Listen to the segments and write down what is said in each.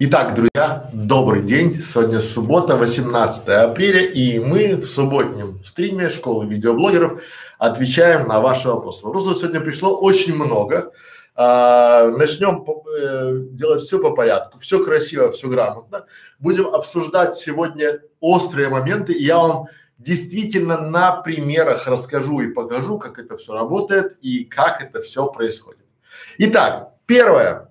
Итак, друзья, добрый день. Сегодня суббота, 18 апреля, и мы в субботнем стриме школы видеоблогеров отвечаем на ваши вопросы. Вопросов сегодня пришло очень много. А, начнем э, делать все по порядку, все красиво, все грамотно. Будем обсуждать сегодня острые моменты, и я вам действительно на примерах расскажу и покажу, как это все работает и как это все происходит. Итак, первое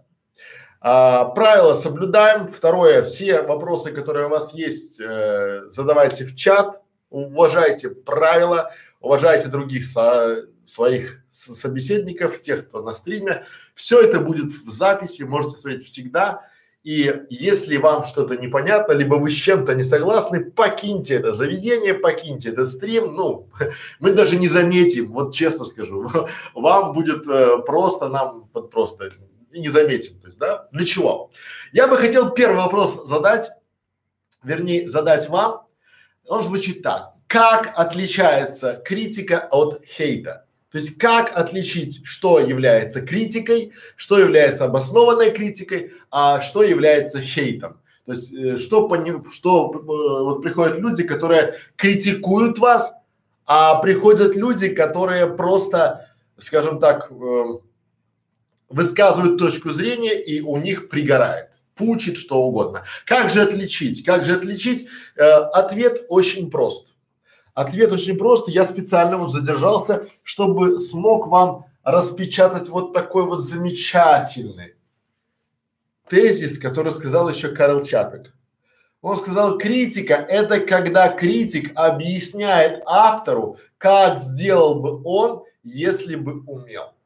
а, правила соблюдаем. Второе, все вопросы, которые у вас есть, э, задавайте в чат. Уважайте правила, уважайте других со, своих собеседников, тех, кто на стриме. Все это будет в записи, можете смотреть всегда. И если вам что-то непонятно, либо вы с чем-то не согласны, покиньте это заведение, покиньте этот стрим. Ну, мы даже не заметим, вот честно скажу, вам будет э, просто, нам вот просто и не заметим. То есть, да? Для чего? Я бы хотел первый вопрос задать, вернее, задать вам. Он звучит так. Как отличается критика от хейта? То есть как отличить, что является критикой, что является обоснованной критикой, а что является хейтом? То есть э, что, пони, что э, вот приходят люди, которые критикуют вас, а приходят люди, которые просто, скажем так, э, высказывают точку зрения и у них пригорает, пучит что угодно. Как же отличить? Как же отличить? Э, ответ очень прост. Ответ очень прост. Я специально вот задержался, чтобы смог вам распечатать вот такой вот замечательный тезис, который сказал еще Карл Чапик. Он сказал, критика – это когда критик объясняет автору, как сделал бы он, если бы умел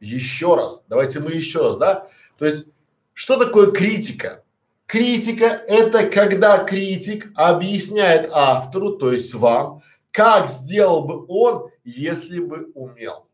еще раз, давайте мы еще раз, да? То есть, что такое критика? Критика – это когда критик объясняет автору, то есть вам, как сделал бы он, если бы умел.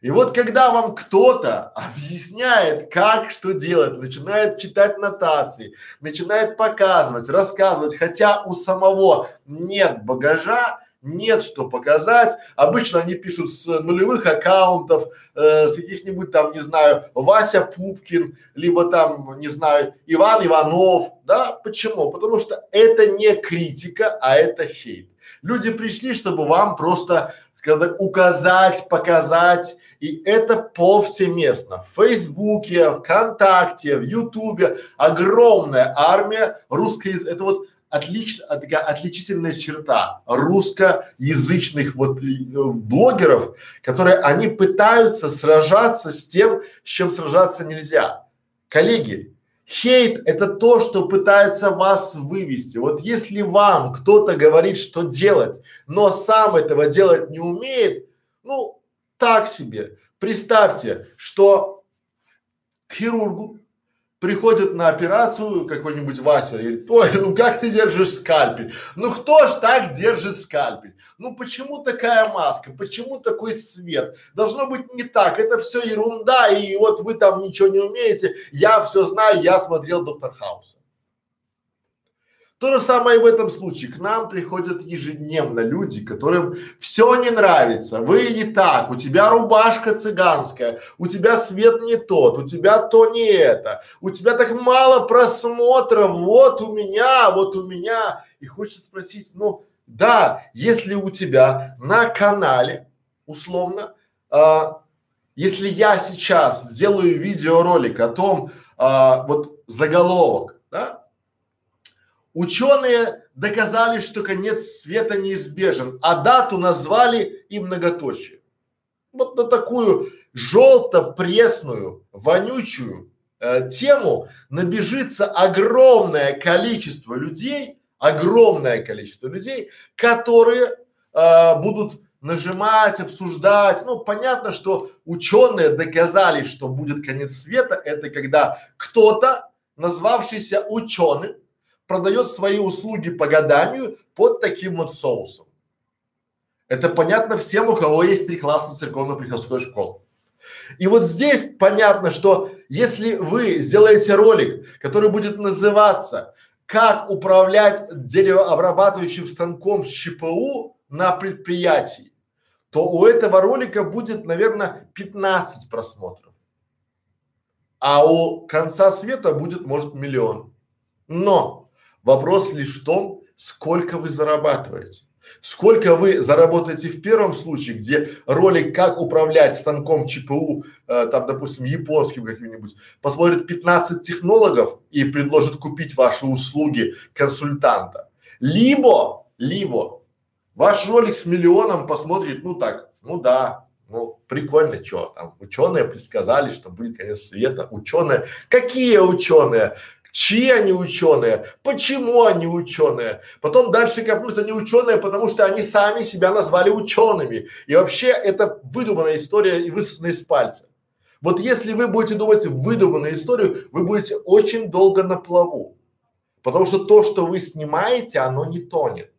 И вот когда вам кто-то объясняет, как что делать, начинает читать нотации, начинает показывать, рассказывать, хотя у самого нет багажа, нет что показать. Обычно они пишут с нулевых аккаунтов, э, с каких-нибудь там, не знаю, Вася Пупкин, либо там, не знаю, Иван Иванов, да? Почему? Потому что это не критика, а это хейт. Люди пришли, чтобы вам просто когда указать, показать, и это повсеместно. В Фейсбуке, ВКонтакте, в Ютубе огромная армия русской, это вот отлич, такая отличительная черта русскоязычных вот э, блогеров, которые они пытаются сражаться с тем, с чем сражаться нельзя. Коллеги, хейт – это то, что пытается вас вывести. Вот если вам кто-то говорит, что делать, но сам этого делать не умеет, ну, так себе. Представьте, что к хирургу приходит на операцию какой-нибудь Вася и говорит, ой, ну как ты держишь скальпель? Ну кто ж так держит скальпель? Ну почему такая маска? Почему такой свет? Должно быть не так, это все ерунда и вот вы там ничего не умеете, я все знаю, я смотрел Доктор Хауса. То же самое и в этом случае. К нам приходят ежедневно люди, которым все не нравится. Вы не так, у тебя рубашка цыганская, у тебя свет не тот, у тебя то не это, у тебя так мало просмотров, вот у меня, вот у меня. И хочется спросить, ну да, если у тебя на канале, условно, а, если я сейчас сделаю видеоролик о том, а, вот заголовок, да, Ученые доказали, что конец света неизбежен, а дату назвали и многоточие. Вот на такую желто-пресную, вонючую э, тему набежится огромное количество людей, огромное количество людей, которые э, будут нажимать, обсуждать. Ну, понятно, что ученые доказали, что будет конец света. Это когда кто-то, назвавшийся ученым, продает свои услуги по гаданию под таким вот соусом. Это понятно всем, у кого есть три класса церковно-приходской школы. И вот здесь понятно, что если вы сделаете ролик, который будет называться «Как управлять деревообрабатывающим станком с ЧПУ на предприятии», то у этого ролика будет, наверное, 15 просмотров. а у конца света будет, может, миллион. Но вопрос лишь в том, сколько вы зарабатываете. Сколько вы заработаете в первом случае, где ролик «Как управлять станком ЧПУ», э, там, допустим, японским каким-нибудь, посмотрит 15 технологов и предложит купить ваши услуги консультанта. Либо, либо ваш ролик с миллионом посмотрит, ну так, ну да, ну прикольно, что там ученые предсказали, что будет конец света. Ученые, какие ученые? Чьи они ученые, почему они ученые. Потом дальше копнуть, они ученые, потому что они сами себя назвали учеными. И вообще это выдуманная история и высосанная из пальца. Вот если вы будете думать выдуманную историю, вы будете очень долго на плаву. Потому что то, что вы снимаете, оно не тонет.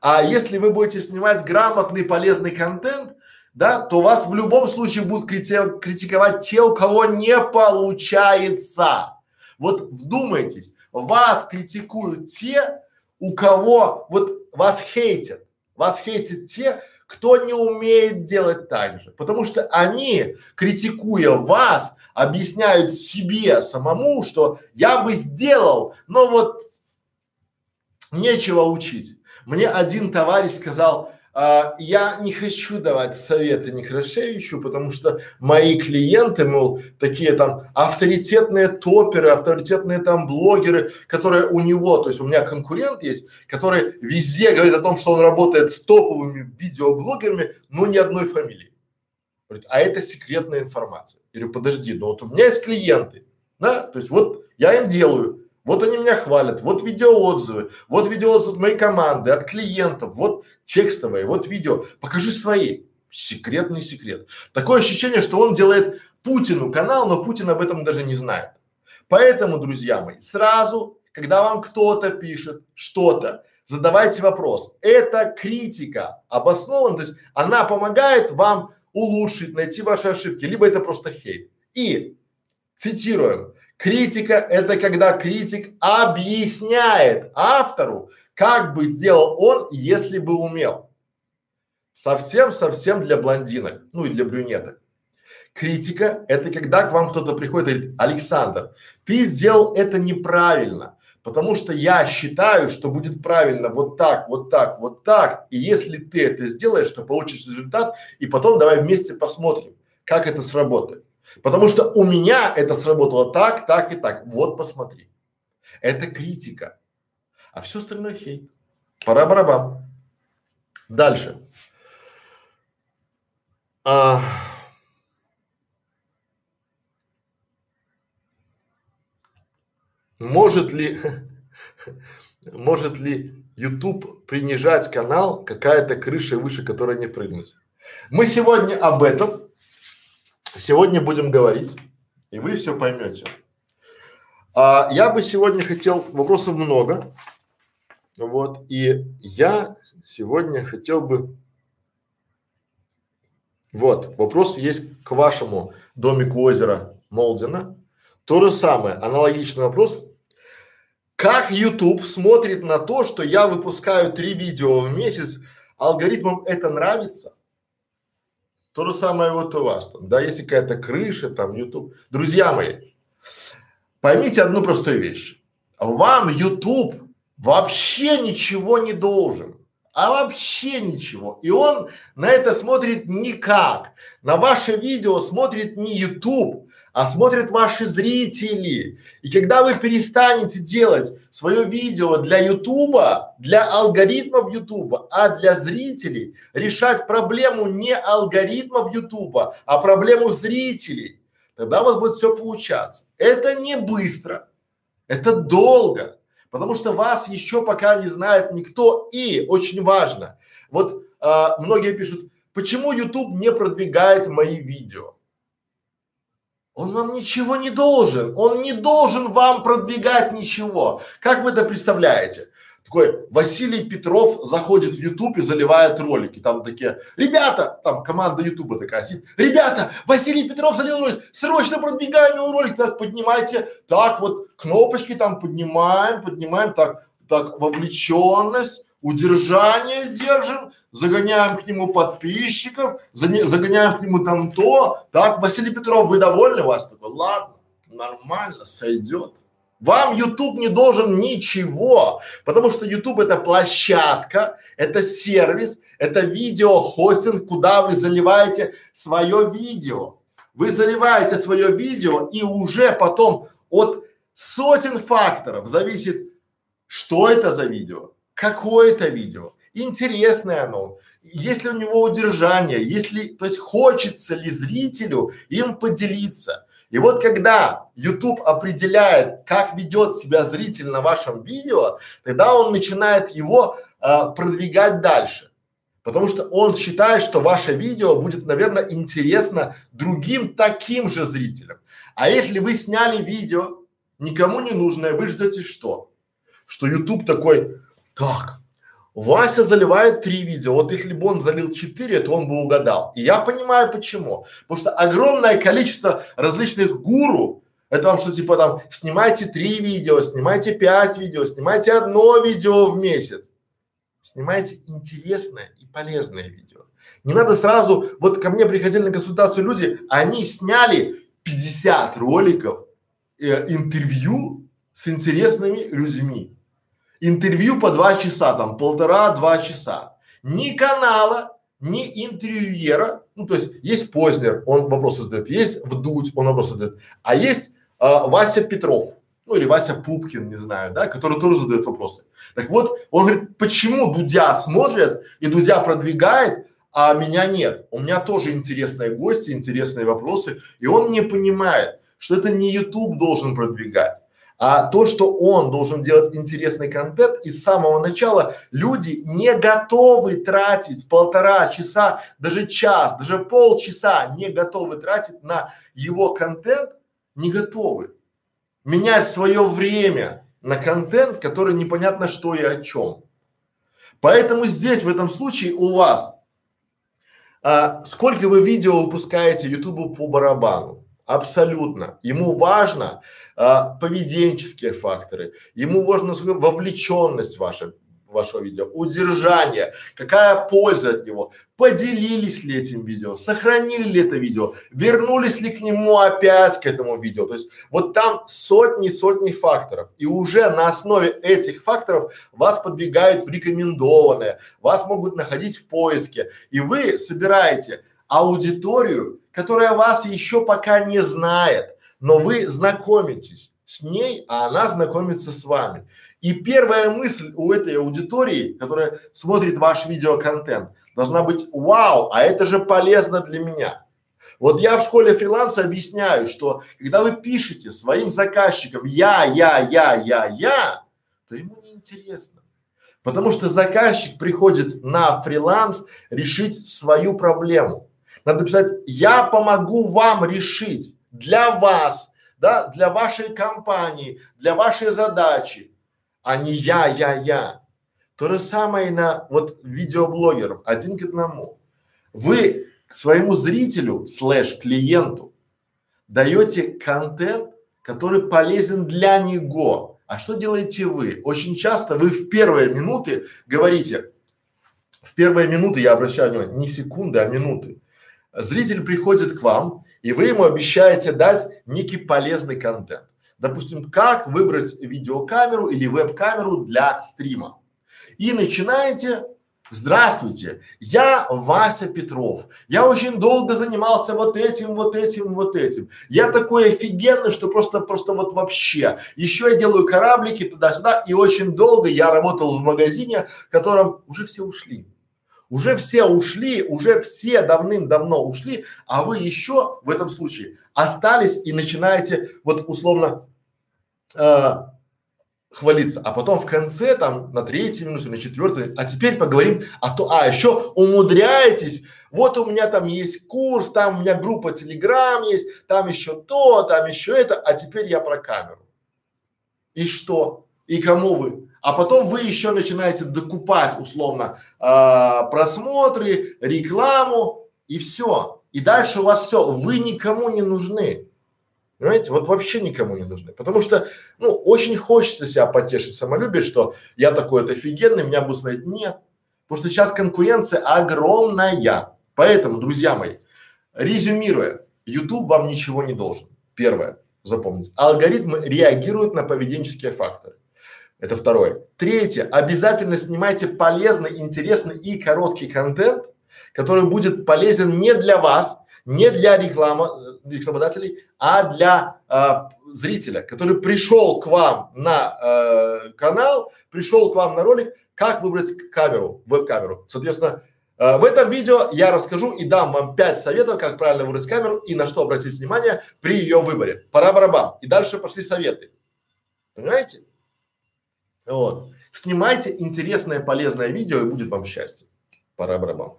А если вы будете снимать грамотный, полезный контент, да, то вас в любом случае будут крити- критиковать те, у кого не получается. Вот вдумайтесь, вас критикуют те, у кого вот вас хейтят, вас хейтят те, кто не умеет делать так же. Потому что они, критикуя вас, объясняют себе самому, что я бы сделал, но вот нечего учить. Мне один товарищ сказал, а, я не хочу давать советы Некрашевичу, потому что мои клиенты, мол, такие там авторитетные топеры, авторитетные там блогеры, которые у него, то есть у меня конкурент есть, который везде говорит о том, что он работает с топовыми видеоблогерами, но ни одной фамилии. Говорит, а это секретная информация. Я говорю, подожди, но вот у меня есть клиенты, да, то есть вот я им делаю, вот они меня хвалят, вот видеоотзывы, вот видеоотзывы от моей команды, от клиентов, вот текстовые, вот видео. Покажи свои. Секретный секрет. Такое ощущение, что он делает Путину канал, но Путин об этом даже не знает. Поэтому, друзья мои, сразу, когда вам кто-то пишет что-то, задавайте вопрос. Это критика обоснована, то есть она помогает вам улучшить, найти ваши ошибки, либо это просто хейт. И цитируем, Критика – это когда критик объясняет автору, как бы сделал он, если бы умел. Совсем-совсем для блондинок, ну и для брюнеток. Критика – это когда к вам кто-то приходит и говорит, Александр, ты сделал это неправильно, потому что я считаю, что будет правильно вот так, вот так, вот так, и если ты это сделаешь, то получишь результат, и потом давай вместе посмотрим, как это сработает. Потому что у меня это сработало так, так и так. Вот посмотри. Это критика. А все остальное хейт. Пора барабан. Дальше. А... Может ли, может ли YouTube принижать канал, какая-то крыша выше которой не прыгнуть? Мы сегодня об этом Сегодня будем говорить, и вы все поймете. А, я бы сегодня хотел, вопросов много, вот, и я сегодня хотел бы, вот, вопрос есть к вашему домику озера Молдина. То же самое, аналогичный вопрос. Как YouTube смотрит на то, что я выпускаю три видео в месяц, алгоритмам это нравится? То же самое вот у вас там, да, если какая-то крыша, там, YouTube. Друзья мои, поймите одну простую вещь. Вам YouTube вообще ничего не должен. А вообще ничего. И он на это смотрит никак. На ваше видео смотрит не YouTube, а смотрят ваши зрители. И когда вы перестанете делать свое видео для Ютуба, для алгоритмов Ютуба, а для зрителей, решать проблему не алгоритмов Ютуба, а проблему зрителей, тогда у вас будет все получаться. Это не быстро, это долго, потому что вас еще пока не знает никто. И очень важно, вот а, многие пишут, почему YouTube не продвигает мои видео? Он вам ничего не должен, он не должен вам продвигать ничего. Как вы это представляете? Такой Василий Петров заходит в YouTube и заливает ролики. Там такие, ребята, там команда Ютуба такая сидит, ребята, Василий Петров залил ролик, срочно продвигаем его ролик, так поднимайте, так вот кнопочки там поднимаем, поднимаем, так, так вовлеченность, удержание держим, загоняем к нему подписчиков, загоняем к нему там то, так, Василий Петров, вы довольны? Вас такой, ладно, нормально, сойдет. Вам YouTube не должен ничего, потому что YouTube это площадка, это сервис, это видеохостинг, куда вы заливаете свое видео. Вы заливаете свое видео и уже потом от сотен факторов зависит, что это за видео, какое это видео, интересное оно, есть ли у него удержание, если, то есть хочется ли зрителю им поделиться. И вот когда YouTube определяет, как ведет себя зритель на вашем видео, тогда он начинает его э, продвигать дальше. Потому что он считает, что ваше видео будет, наверное, интересно другим таким же зрителям. А если вы сняли видео, никому не нужное, вы ждете что? Что YouTube такой, так, Вася заливает три видео. Вот если бы он залил четыре, то он бы угадал. И я понимаю почему. Потому что огромное количество различных гуру, это вам что типа там снимайте три видео, снимайте пять видео, снимайте одно видео в месяц. Снимайте интересное и полезное видео. Не надо сразу, вот ко мне приходили на консультацию люди, они сняли 50 роликов, э, интервью с интересными людьми. Интервью по два часа, там полтора-два часа. Ни канала, ни интервьюера, ну то есть есть Познер, он вопросы задает, есть Вдуть, он вопросы задает, а есть а, Вася Петров, ну или Вася Пупкин, не знаю, да, который тоже задает вопросы. Так вот, он говорит, почему Дудя смотрят и Дудя продвигает, а меня нет? У меня тоже интересные гости, интересные вопросы, и он не понимает, что это не YouTube должен продвигать, а то, что он должен делать интересный контент, и с самого начала люди не готовы тратить полтора часа, даже час, даже полчаса не готовы тратить на его контент, не готовы. Менять свое время на контент, который непонятно что и о чем. Поэтому здесь, в этом случае, у вас а, сколько вы видео выпускаете Ютубу по барабану? Абсолютно. Ему важно а, поведенческие факторы, ему важна вовлеченность ваша, вашего видео, удержание, какая польза от него, поделились ли этим видео, сохранили ли это видео, вернулись ли к нему опять к этому видео. То есть вот там сотни-сотни факторов. И уже на основе этих факторов вас подвигают в рекомендованное, вас могут находить в поиске. И вы собираете аудиторию, которая вас еще пока не знает, но вы знакомитесь с ней, а она знакомится с вами. И первая мысль у этой аудитории, которая смотрит ваш видеоконтент, должна быть вау, а это же полезно для меня. Вот я в школе фриланса объясняю, что когда вы пишете своим заказчикам я, я, я, я, я, то ему не интересно. Потому что заказчик приходит на фриланс решить свою проблему. Надо писать, я помогу вам решить для вас, да, для вашей компании, для вашей задачи, а не я, я, я. То же самое на вот видеоблогеров, один к одному. Вы своему зрителю слэш клиенту даете контент, который полезен для него. А что делаете вы? Очень часто вы в первые минуты говорите, в первые минуты я обращаю внимание, не секунды, а минуты зритель приходит к вам, и вы ему обещаете дать некий полезный контент. Допустим, как выбрать видеокамеру или веб-камеру для стрима. И начинаете Здравствуйте, я Вася Петров. Я очень долго занимался вот этим, вот этим, вот этим. Я такой офигенный, что просто, просто вот вообще. Еще я делаю кораблики туда-сюда, и очень долго я работал в магазине, в котором уже все ушли. Уже все ушли, уже все давным-давно ушли, а вы еще в этом случае остались и начинаете вот условно э, хвалиться, а потом в конце там на третьей минуте, на четвертой, а теперь поговорим о то, а еще умудряетесь, вот у меня там есть курс, там у меня группа Телеграм есть, там еще то, там еще это, а теперь я про камеру. И что? И кому вы? А потом вы еще начинаете докупать условно э, просмотры, рекламу и все. И дальше у вас все, вы никому не нужны. Понимаете, вот вообще никому не нужны. Потому что, ну, очень хочется себя потешить самолюбие, что я такой вот офигенный, меня будут смотреть. Нет. Потому что сейчас конкуренция огромная. Поэтому, друзья мои, резюмируя, YouTube вам ничего не должен. Первое, запомните. Алгоритмы реагируют на поведенческие факторы. Это второе. Третье. Обязательно снимайте полезный, интересный и короткий контент, который будет полезен не для вас, не для реклама, э, рекламодателей, а для э, зрителя, который пришел к вам на э, канал, пришел к вам на ролик, как выбрать камеру, веб-камеру. Соответственно, э, в этом видео я расскажу и дам вам пять советов, как правильно выбрать камеру и на что обратить внимание при ее выборе. Пора барабан. И дальше пошли советы. Понимаете? Вот. Снимайте интересное, полезное видео и будет вам счастье. Пора барабан.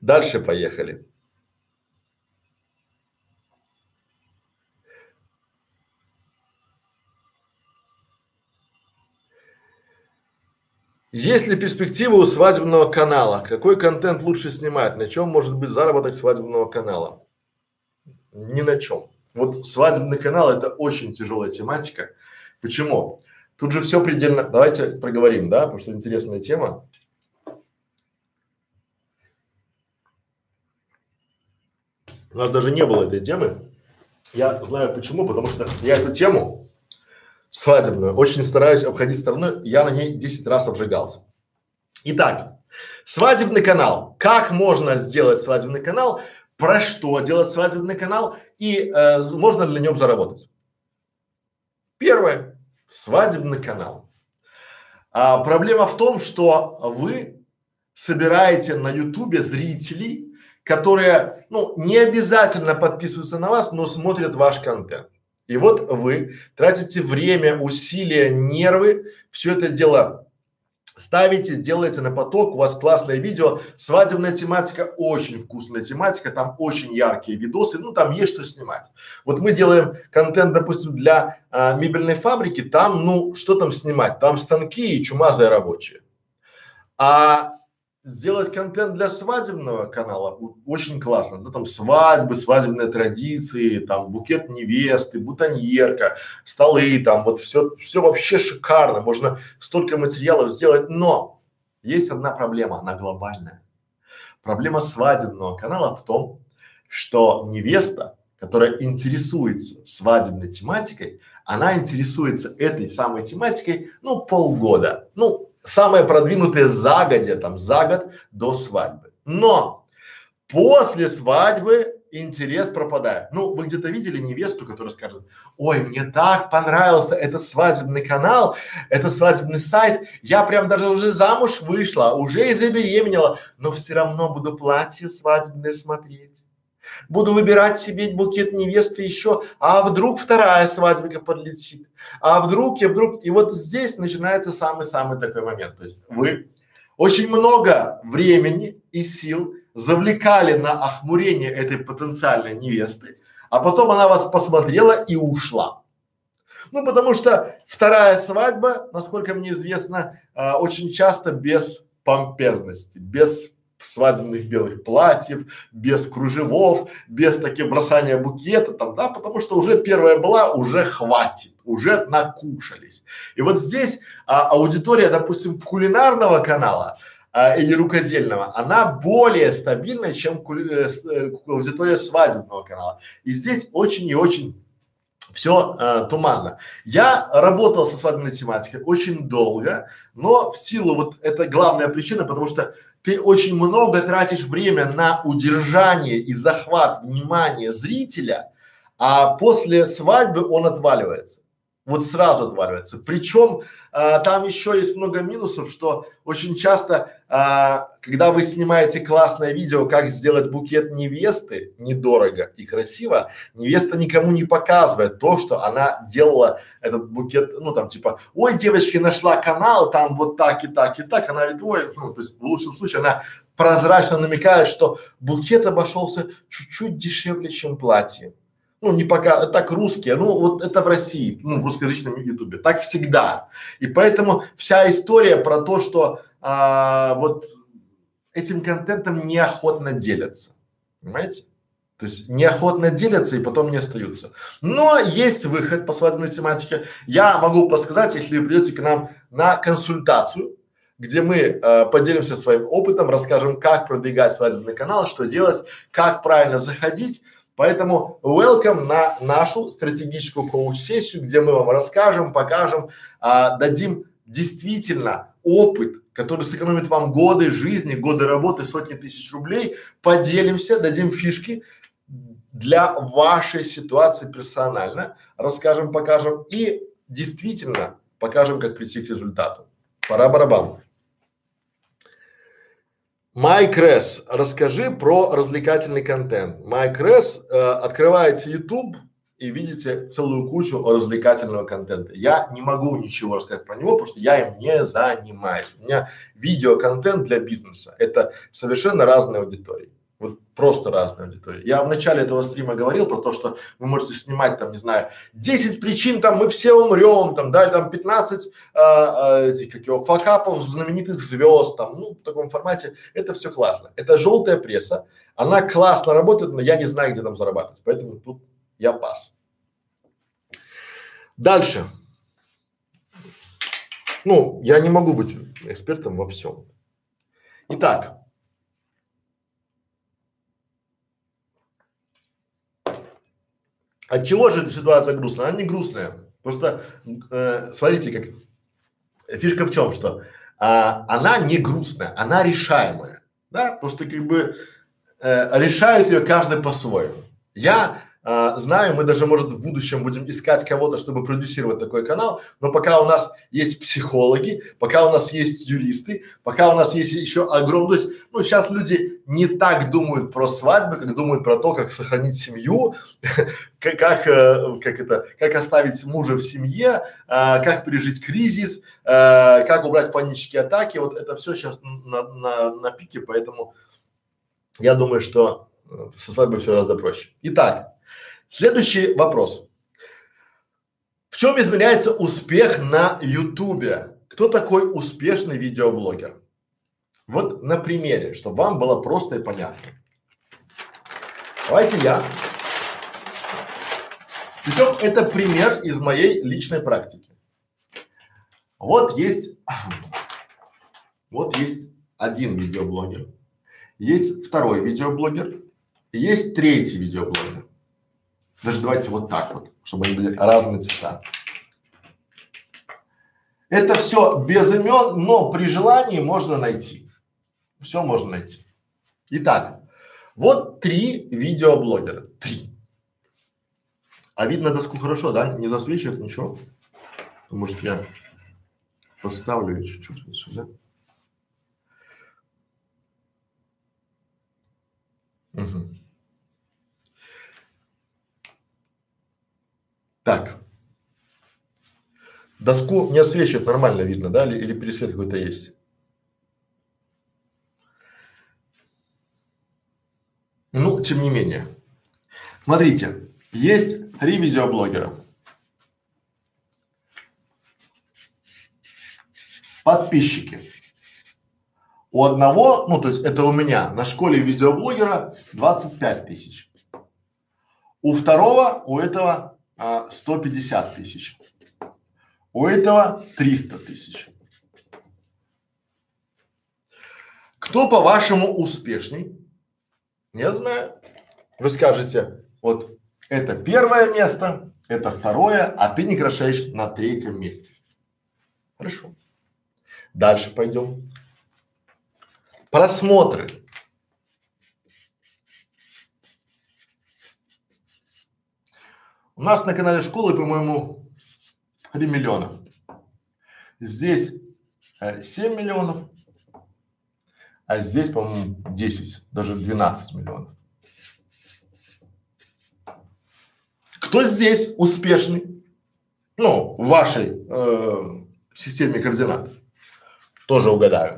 Дальше поехали. Есть ли перспектива у свадебного канала? Какой контент лучше снимать? На чем может быть заработок свадебного канала? Ни на чем. Вот свадебный канал это очень тяжелая тематика. Почему? Тут же все предельно. Давайте проговорим, да, потому что интересная тема. У нас даже не было этой темы. Я знаю почему, потому что я эту тему свадебную. Очень стараюсь обходить стороной, я на ней 10 раз обжигался. Итак, свадебный канал. Как можно сделать свадебный канал? Про что делать свадебный канал? И э, можно ли на нем заработать? Первое. Свадебный канал. А, проблема в том, что вы собираете на ютубе зрителей, которые, ну, не обязательно подписываются на вас, но смотрят ваш контент. И вот вы тратите время, усилия, нервы, все это дело ставите, делаете на поток, у вас классное видео, свадебная тематика, очень вкусная тематика, там очень яркие видосы, ну там есть что снимать. Вот мы делаем контент, допустим, для а, мебельной фабрики, там, ну, что там снимать, там станки и чумазые рабочие. А сделать контент для свадебного канала очень классно, да, там свадьбы, свадебные традиции, там букет невесты, бутоньерка, столы, там вот все, все вообще шикарно, можно столько материалов сделать, но есть одна проблема, она глобальная. Проблема свадебного канала в том, что невеста, которая интересуется свадебной тематикой, она интересуется этой самой тематикой, ну, полгода. Ну, самое продвинутое загодя, там, за год до свадьбы. Но после свадьбы интерес пропадает. Ну, вы где-то видели невесту, которая скажет, ой, мне так понравился этот свадебный канал, это свадебный сайт, я прям даже уже замуж вышла, уже и забеременела, но все равно буду платье свадебное смотреть буду выбирать себе букет невесты еще, а вдруг вторая свадьбика подлетит, а вдруг и вдруг, и вот здесь начинается самый-самый такой момент, то есть вы очень много времени и сил завлекали на охмурение этой потенциальной невесты, а потом она вас посмотрела и ушла. Ну, потому что вторая свадьба, насколько мне известно, э, очень часто без помпезности, без свадебных белых платьев, без кружевов, без таких бросания букета там, да, потому что уже первая была, уже хватит, уже накушались. И вот здесь а, аудитория, допустим, кулинарного канала а, или рукодельного, она более стабильная, чем кули, э, э, аудитория свадебного канала. И здесь очень и очень все э, туманно. Я работал со свадебной тематикой очень долго, но в силу вот это главная причина, потому что ты очень много тратишь время на удержание и захват внимания зрителя, а после свадьбы он отваливается вот сразу отваливается. Причем а, там еще есть много минусов, что очень часто, а, когда вы снимаете классное видео, как сделать букет невесты недорого и красиво, невеста никому не показывает то, что она делала этот букет, ну там типа, ой, девочки, нашла канал, там вот так и так и так, она говорит, ой, ну то есть в лучшем случае она прозрачно намекает, что букет обошелся чуть-чуть дешевле, чем платье ну не пока, так русские, ну вот это в России, ну в русскоязычном ютубе, так всегда. И поэтому вся история про то, что а, вот этим контентом неохотно делятся, понимаете? То есть неохотно делятся и потом не остаются. Но есть выход по свадебной тематике. Я могу подсказать, если вы придете к нам на консультацию, где мы э, поделимся своим опытом, расскажем, как продвигать свадебный канал, что делать, как правильно заходить. Поэтому welcome на нашу стратегическую коуч-сессию, где мы вам расскажем, покажем, а, дадим действительно опыт, который сэкономит вам годы жизни, годы работы, сотни тысяч рублей. Поделимся, дадим фишки для вашей ситуации персонально, расскажем, покажем и действительно покажем, как прийти к результату. Пора барабан. Майк Ресс, расскажи про развлекательный контент. Майк Ресс, э, открываете YouTube и видите целую кучу развлекательного контента. Я не могу ничего рассказать про него, потому что я им не занимаюсь. У меня видеоконтент для бизнеса. Это совершенно разные аудитории. Вот просто разные аудитории. Я в начале этого стрима говорил про то, что вы можете снимать там, не знаю, 10 причин, там мы все умрем, там, да, там 15 а, а, этих, как его, факапов знаменитых звезд, там, ну, в таком формате. Это все классно. Это желтая пресса. Она классно работает, но я не знаю, где там зарабатывать. Поэтому тут я пас. Дальше. Ну, я не могу быть экспертом во всем. Итак, От чего же ситуация грустная? Она не грустная. Просто э, смотрите, как фишка в чем, что а, она не грустная, она решаемая. Да, просто как бы э, решают ее каждый по-своему. Я а, знаю, мы даже, может, в будущем будем искать кого-то, чтобы продюсировать такой канал, но пока у нас есть психологи, пока у нас есть юристы, пока у нас есть еще огромный, то есть, ну, сейчас люди не так думают про свадьбы, как думают про то, как сохранить семью, как, э, как это, как оставить мужа в семье, э, как пережить кризис, э, как убрать панические атаки, вот это все сейчас на, на, на пике, поэтому я думаю, что э, со свадьбой все гораздо проще. Итак, Следующий вопрос. В чем измеряется успех на Ютубе? Кто такой успешный видеоблогер? Вот на примере, чтобы вам было просто и понятно. Давайте я. Причем это пример из моей личной практики. Вот есть, вот есть один видеоблогер, есть второй видеоблогер, есть третий видеоблогер. Даже давайте вот так вот, чтобы они были разные цвета. Это все без имен, но при желании можно найти. Все можно найти. Итак, вот три видеоблогера. Три. А видно доску хорошо, да? Не засвечивает ничего? Может я поставлю чуть-чуть сюда. Угу. Так. Доску не освещает, нормально видно, да? Или, или пересвет какой-то есть? Ну, тем не менее. Смотрите, есть три видеоблогера. Подписчики. У одного, ну то есть это у меня, на школе видеоблогера 25 тысяч. У второго, у этого а, 150 тысяч. У этого 300 тысяч. Кто по-вашему успешней? Я знаю. Вы скажете, вот это первое место, это второе, а ты не крошаешь на третьем месте. Хорошо. Дальше пойдем. Просмотры. У нас на канале школы, по-моему, 3 миллиона. Здесь э, 7 миллионов, а здесь, по-моему, 10, даже 12 миллионов. Кто здесь успешный? Ну, в вашей э, системе координат. Тоже угадаю.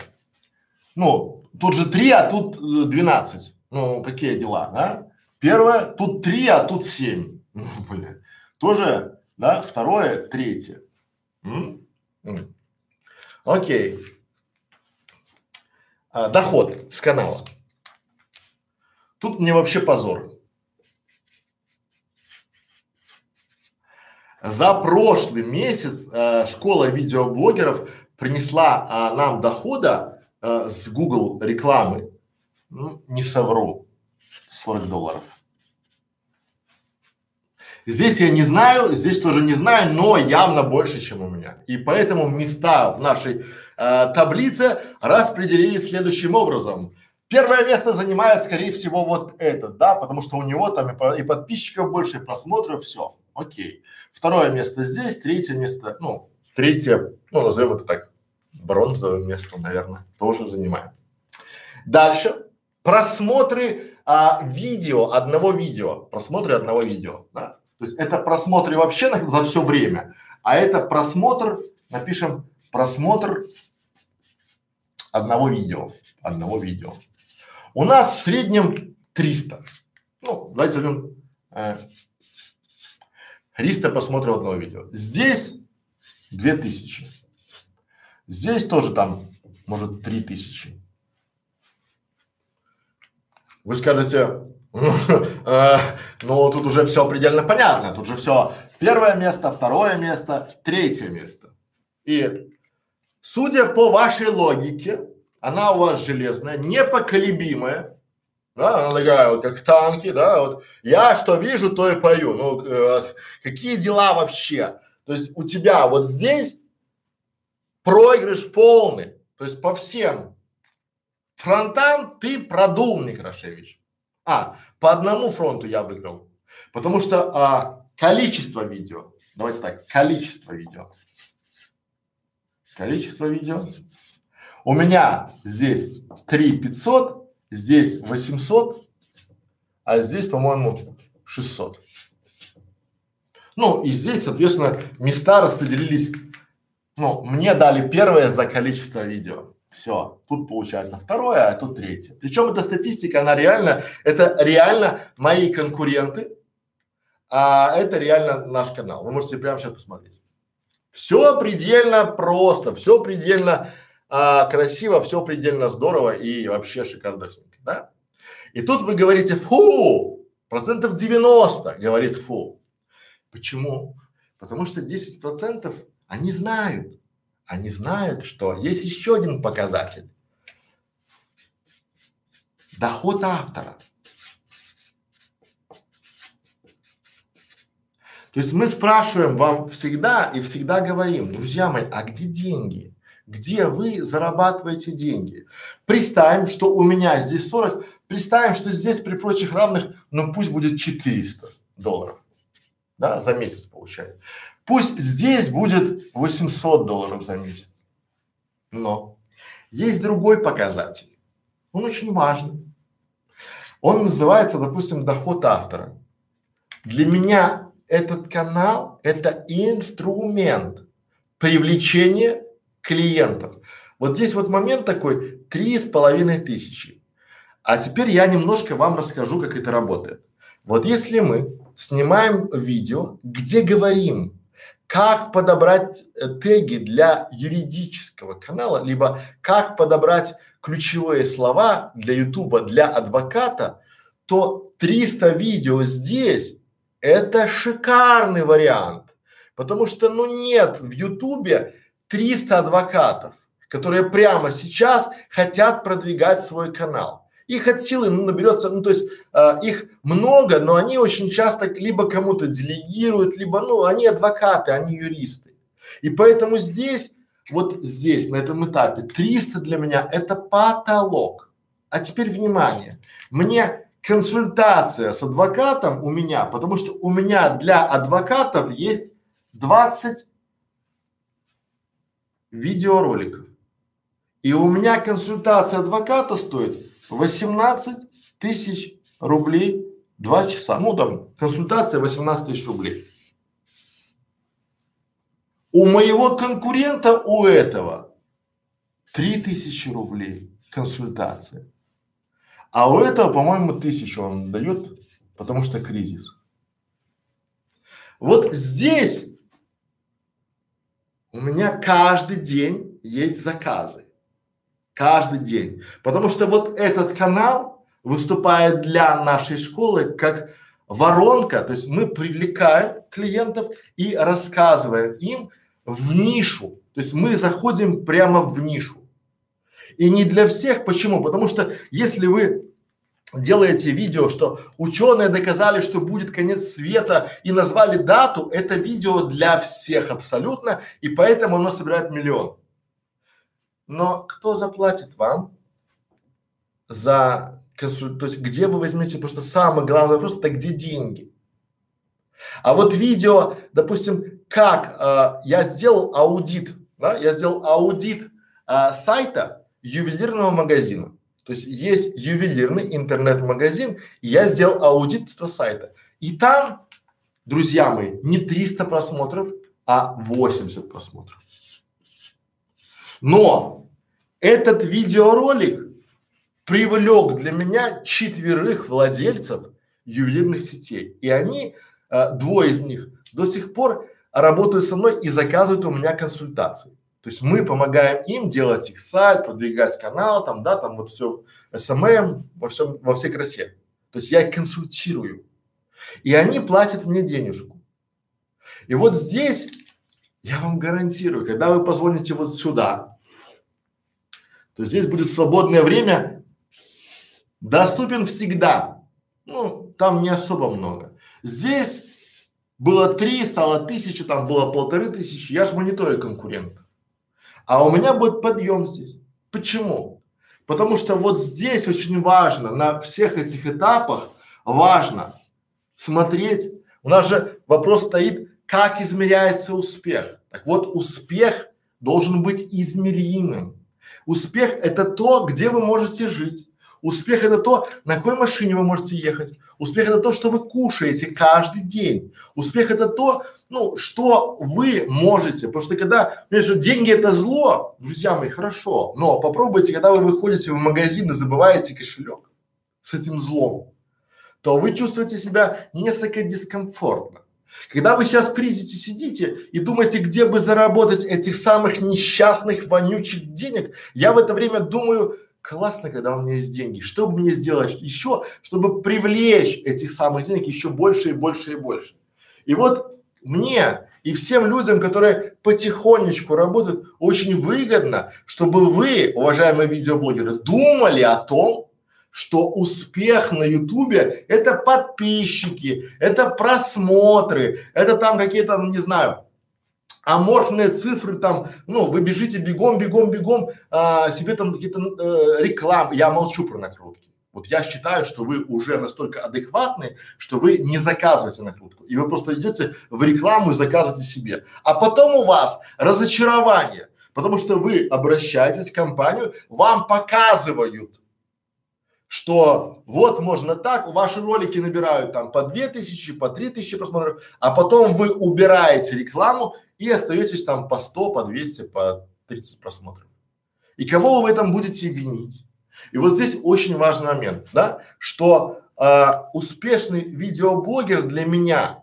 Ну, тут же 3, а тут 12. Э, ну, какие дела, да? Первое, тут 3, а тут 7. Ну, блин. Тоже, да, второе, третье. Окей. А, доход с канала. Тут мне вообще позор. За прошлый месяц э, школа видеоблогеров принесла а, нам дохода а, с Google рекламы, ну, не совру, 40 долларов. Здесь я не знаю, здесь тоже не знаю, но явно больше, чем у меня. И поэтому места в нашей э, таблице распределились следующим образом. Первое место занимает, скорее всего, вот этот, да, потому что у него там и, и подписчиков больше, и просмотров, все, окей. Второе место здесь, третье место, ну, третье, ну, назовем это так, бронзовое место, наверное, тоже занимаем. Дальше. Просмотры а, видео, одного видео, просмотры одного видео, да. То есть это просмотры вообще на, за все время, а это просмотр, напишем просмотр одного видео, одного видео. У нас в среднем 300. Ну, давайте возьмем э, 300 просмотров одного видео. Здесь 2000. Здесь тоже там, может, 3000. Вы скажете, ну, тут уже все предельно понятно. Тут же все первое место, второе место, третье место. И судя по вашей логике, она у вас железная, непоколебимая, да, она такая вот как танки, да, вот я что вижу, то и пою. Ну, э, какие дела вообще? То есть у тебя вот здесь проигрыш полный, то есть по всем фронтам ты продул, Некрашевич. А, по одному фронту я выиграл. Потому что а, количество видео, давайте так, количество видео. Количество видео. У меня здесь 3 500, здесь 800, а здесь, по-моему, 600. Ну и здесь, соответственно, места распределились. Ну, мне дали первое за количество видео. Все, тут получается второе, а тут третье. Причем эта статистика, она реально, это реально мои конкуренты, а это реально наш канал. Вы можете прямо сейчас посмотреть. Все предельно просто, все предельно а, красиво, все предельно здорово и вообще шикардосненько, да? И тут вы говорите, фу, процентов 90 говорит фу. Почему? Потому что 10 процентов они знают, они знают, что есть еще один показатель. Доход автора. То есть мы спрашиваем вам всегда и всегда говорим, друзья мои, а где деньги? Где вы зарабатываете деньги? Представим, что у меня здесь 40, представим, что здесь при прочих равных, ну пусть будет 400 долларов, да, за месяц получает. Пусть здесь будет 800 долларов за месяц. Но есть другой показатель. Он очень важный. Он называется, допустим, доход автора. Для меня этот канал – это инструмент привлечения клиентов. Вот здесь вот момент такой – три с половиной тысячи. А теперь я немножко вам расскажу, как это работает. Вот если мы снимаем видео, где говорим как подобрать э, теги для юридического канала, либо как подобрать ключевые слова для Ютуба для адвоката, то 300 видео здесь – это шикарный вариант. Потому что, ну нет в Ютубе 300 адвокатов, которые прямо сейчас хотят продвигать свой канал. Их от силы ну, наберется, ну то есть э, их много, но они очень часто либо кому-то делегируют, либо ну они адвокаты, они юристы. И поэтому здесь, вот здесь, на этом этапе 300 для меня это потолок. А теперь внимание, мне консультация с адвокатом у меня, потому что у меня для адвокатов есть 20 видеороликов. И у меня консультация адвоката стоит 18 тысяч рублей два часа. Ну там консультация 18 тысяч рублей. У моего конкурента у этого 3 тысячи рублей консультация. А у этого, по-моему, тысячу он дает, потому что кризис. Вот здесь у меня каждый день есть заказы. Каждый день. Потому что вот этот канал выступает для нашей школы как воронка, то есть мы привлекаем клиентов и рассказываем им в нишу, То есть мы заходим прямо в нишу. И не для всех. Почему? Потому что если вы делаете видео, что ученые доказали, что будет конец света и назвали дату, это видео для всех абсолютно, и поэтому оно собирает миллион. Но кто заплатит вам за консультацию? То есть где вы возьмете, потому что самый главный вопрос это где деньги. А вот видео, допустим, как э, я сделал аудит, да, я сделал аудит э, сайта ювелирного магазина. То есть есть ювелирный интернет-магазин, и я сделал аудит этого сайта. И там, друзья мои, не 300 просмотров, а 80 просмотров. Но этот видеоролик привлек для меня четверых владельцев ювелирных сетей. И они, э, двое из них, до сих пор работают со мной и заказывают у меня консультации. То есть мы помогаем им делать их сайт, продвигать канал, там, да, там вот все, SMM, во всем, во всей красе. То есть я их консультирую. И они платят мне денежку. И вот здесь я вам гарантирую, когда вы позвоните вот сюда, здесь будет свободное время, доступен всегда. Ну, там не особо много. Здесь было три, стало тысяча, там было полторы тысячи, я же мониторю конкурента. А у меня будет подъем здесь. Почему? Потому что вот здесь очень важно, на всех этих этапах важно смотреть. У нас же вопрос стоит, как измеряется успех. Так вот, успех должен быть измеримым. Успех – это то, где вы можете жить. Успех – это то, на какой машине вы можете ехать. Успех – это то, что вы кушаете каждый день. Успех – это то, ну, что вы можете, потому что когда, понимаешь, деньги это зло, друзья мои, хорошо, но попробуйте, когда вы выходите в магазин и забываете кошелек с этим злом, то вы чувствуете себя несколько дискомфортно. Когда вы сейчас придете, сидите и думаете, где бы заработать этих самых несчастных, вонючих денег, я в это время думаю, классно, когда у меня есть деньги, что бы мне сделать еще, чтобы привлечь этих самых денег еще больше и больше и больше. И вот мне и всем людям, которые потихонечку работают, очень выгодно, чтобы вы, уважаемые видеоблогеры, думали о том, что успех на ютубе это подписчики, это просмотры, это там какие-то, ну, не знаю, аморфные цифры там, ну, вы бежите бегом, бегом, бегом, а, себе там какие-то э, рекламы, я молчу про накрутки. Вот я считаю, что вы уже настолько адекватны, что вы не заказываете накрутку. И вы просто идете в рекламу и заказываете себе. А потом у вас разочарование, потому что вы обращаетесь в компанию, вам показывают, что вот можно так, ваши ролики набирают там по две тысячи, по три тысячи просмотров, а потом вы убираете рекламу и остаетесь там по 100, по 200, по 30 просмотров. И кого вы в этом будете винить? И вот здесь очень важный момент, да, что э, успешный видеоблогер для меня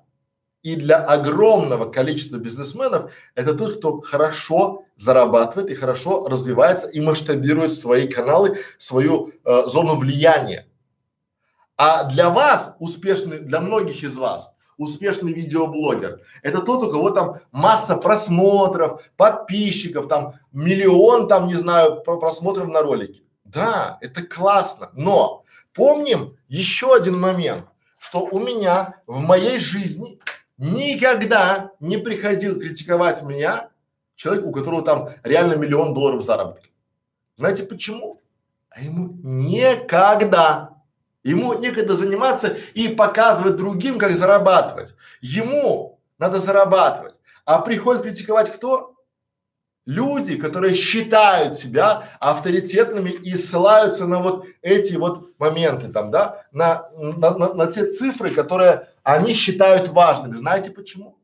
и для огромного количества бизнесменов это тот, кто хорошо зарабатывает и хорошо развивается и масштабирует свои каналы, свою э, зону влияния. А для вас успешный, для многих из вас успешный видеоблогер. Это тот, у кого там масса просмотров, подписчиков, там миллион, там не знаю, просмотров на ролике. Да, это классно, но помним еще один момент, что у меня в моей жизни никогда не приходил критиковать меня человек, у которого там реально миллион долларов заработка. Знаете почему? А ему никогда, ему некогда заниматься и показывать другим, как зарабатывать. Ему надо зарабатывать. А приходит критиковать кто? Люди, которые считают себя авторитетными и ссылаются на вот эти вот моменты там, да, на, на, на, на те цифры, которые они считают важными. Знаете почему?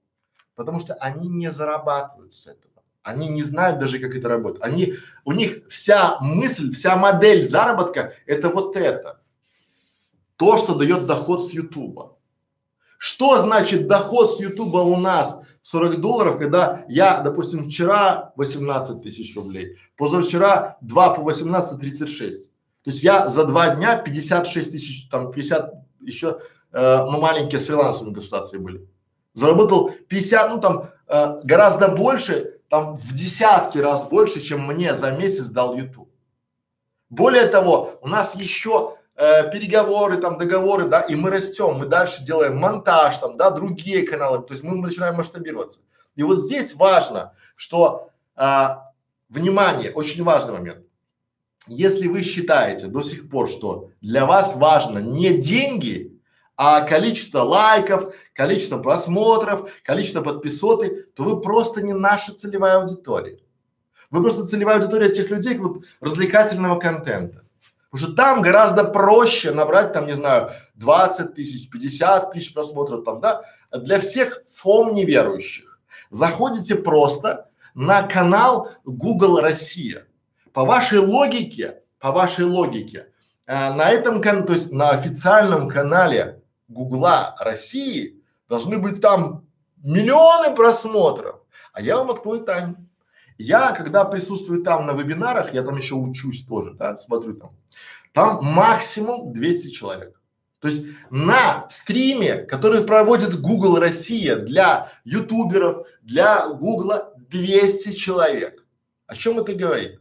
Потому что они не зарабатывают с этого. Они не знают даже, как это работает. Они, у них вся мысль, вся модель заработка – это вот это. То, что дает доход с Ютуба. Что значит доход с Ютуба у нас 40 долларов, когда я, допустим, вчера 18 тысяч рублей, позавчера 2 по 18 36. То есть я за два дня 56 тысяч, там 50 еще маленькие с фрилансовыми консультации были. Заработал 50, ну там э, гораздо больше, там в десятки раз больше, чем мне за месяц дал YouTube. Более того, у нас еще э, переговоры, там договоры, да, и мы растем, мы дальше делаем монтаж, там, да, другие каналы, то есть мы начинаем масштабироваться. И вот здесь важно, что а, внимание, очень важный момент. Если вы считаете до сих пор, что для вас важно не деньги, а количество лайков, количество просмотров, количество подписоты, то вы просто не наша целевая аудитория. Вы просто целевая аудитория тех людей, вот развлекательного контента. Потому что там гораздо проще набрать там, не знаю, 20 тысяч, 50 тысяч просмотров там, да, для всех фом неверующих. Заходите просто на канал Google Россия. По вашей логике, по вашей логике, э, на этом канале, то есть на официальном канале Гугла России должны быть там миллионы просмотров. А я вам открою тайну. Я, когда присутствую там на вебинарах, я там еще учусь тоже, да, смотрю там, там максимум 200 человек. То есть на стриме, который проводит Google Россия для ютуберов, для Гугла 200 человек. О чем это говорит?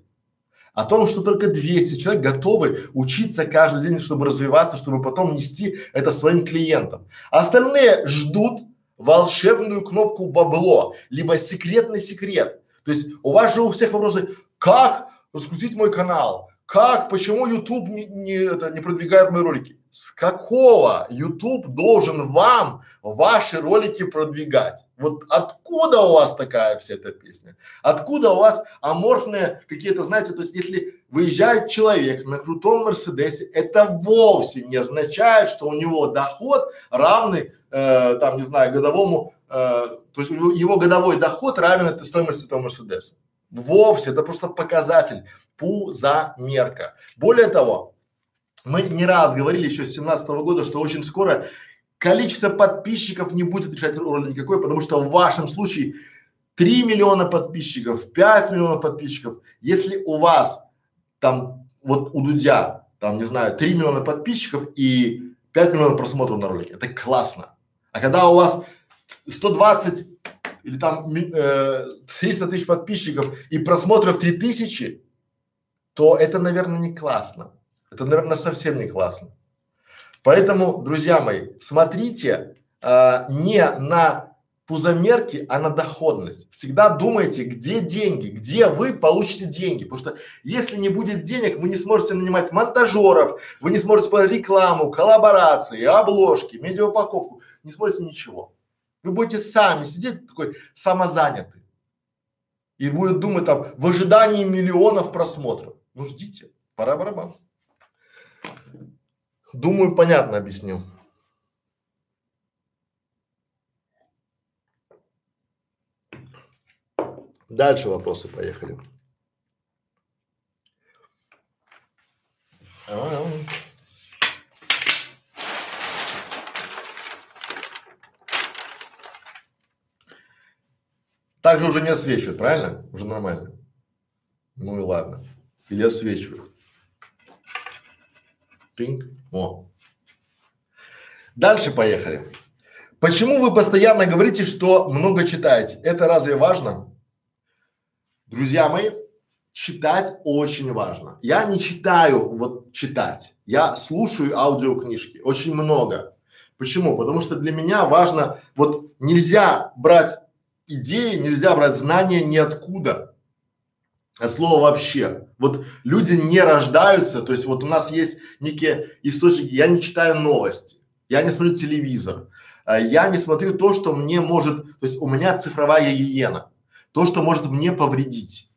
О том, что только 200 человек готовы учиться каждый день, чтобы развиваться, чтобы потом нести это своим клиентам. А остальные ждут волшебную кнопку бабло, либо секретный секрет. То есть у вас же у всех вопросы, как раскрутить мой канал, как, почему YouTube не, не, это, не продвигает мои ролики? С какого YouTube должен вам ваши ролики продвигать? Вот откуда у вас такая вся эта песня? Откуда у вас аморфные какие-то, знаете, то есть если выезжает человек на крутом Мерседесе, это вовсе не означает, что у него доход равный, э, там, не знаю, годовому, э, то есть его годовой доход равен этой стоимости этого Мерседеса. Вовсе, это просто показатель, пузамерка. Более того, мы не раз говорили еще с семнадцатого года, что очень скоро количество подписчиков не будет решать роль никакой, потому что в вашем случае 3 миллиона подписчиков, 5 миллионов подписчиков, если у вас там вот у Дудя, там не знаю, 3 миллиона подписчиков и 5 миллионов просмотров на ролике, это классно. А когда у вас 120 или там э, 300 тысяч подписчиков и просмотров 3000, то это, наверное, не классно. Это, наверное, совсем не классно. Поэтому, друзья мои, смотрите э, не на пузомерки, а на доходность. Всегда думайте, где деньги, где вы получите деньги. Потому что если не будет денег, вы не сможете нанимать монтажеров, вы не сможете сделать рекламу, коллаборации, обложки, медиаупаковку, не сможете ничего. Вы будете сами сидеть такой самозанятый. И будет думать там в ожидании миллионов просмотров. Ну ждите, пора барабан. Думаю, понятно объяснил. Дальше вопросы поехали. Также уже не освечивают, правильно? Уже нормально. Ну и ладно. Или освечивают. Пинг. О. Дальше поехали. Почему вы постоянно говорите, что много читаете? Это разве важно? Друзья мои, читать очень важно. Я не читаю вот читать. Я слушаю аудиокнижки. Очень много. Почему? Потому что для меня важно, вот нельзя брать идеи, нельзя брать знания ниоткуда. От слова вообще. Вот люди не рождаются, то есть вот у нас есть некие источники, я не читаю новости, я не смотрю телевизор, а, я не смотрю то, что мне может, то есть у меня цифровая гиена, то, что может мне повредить,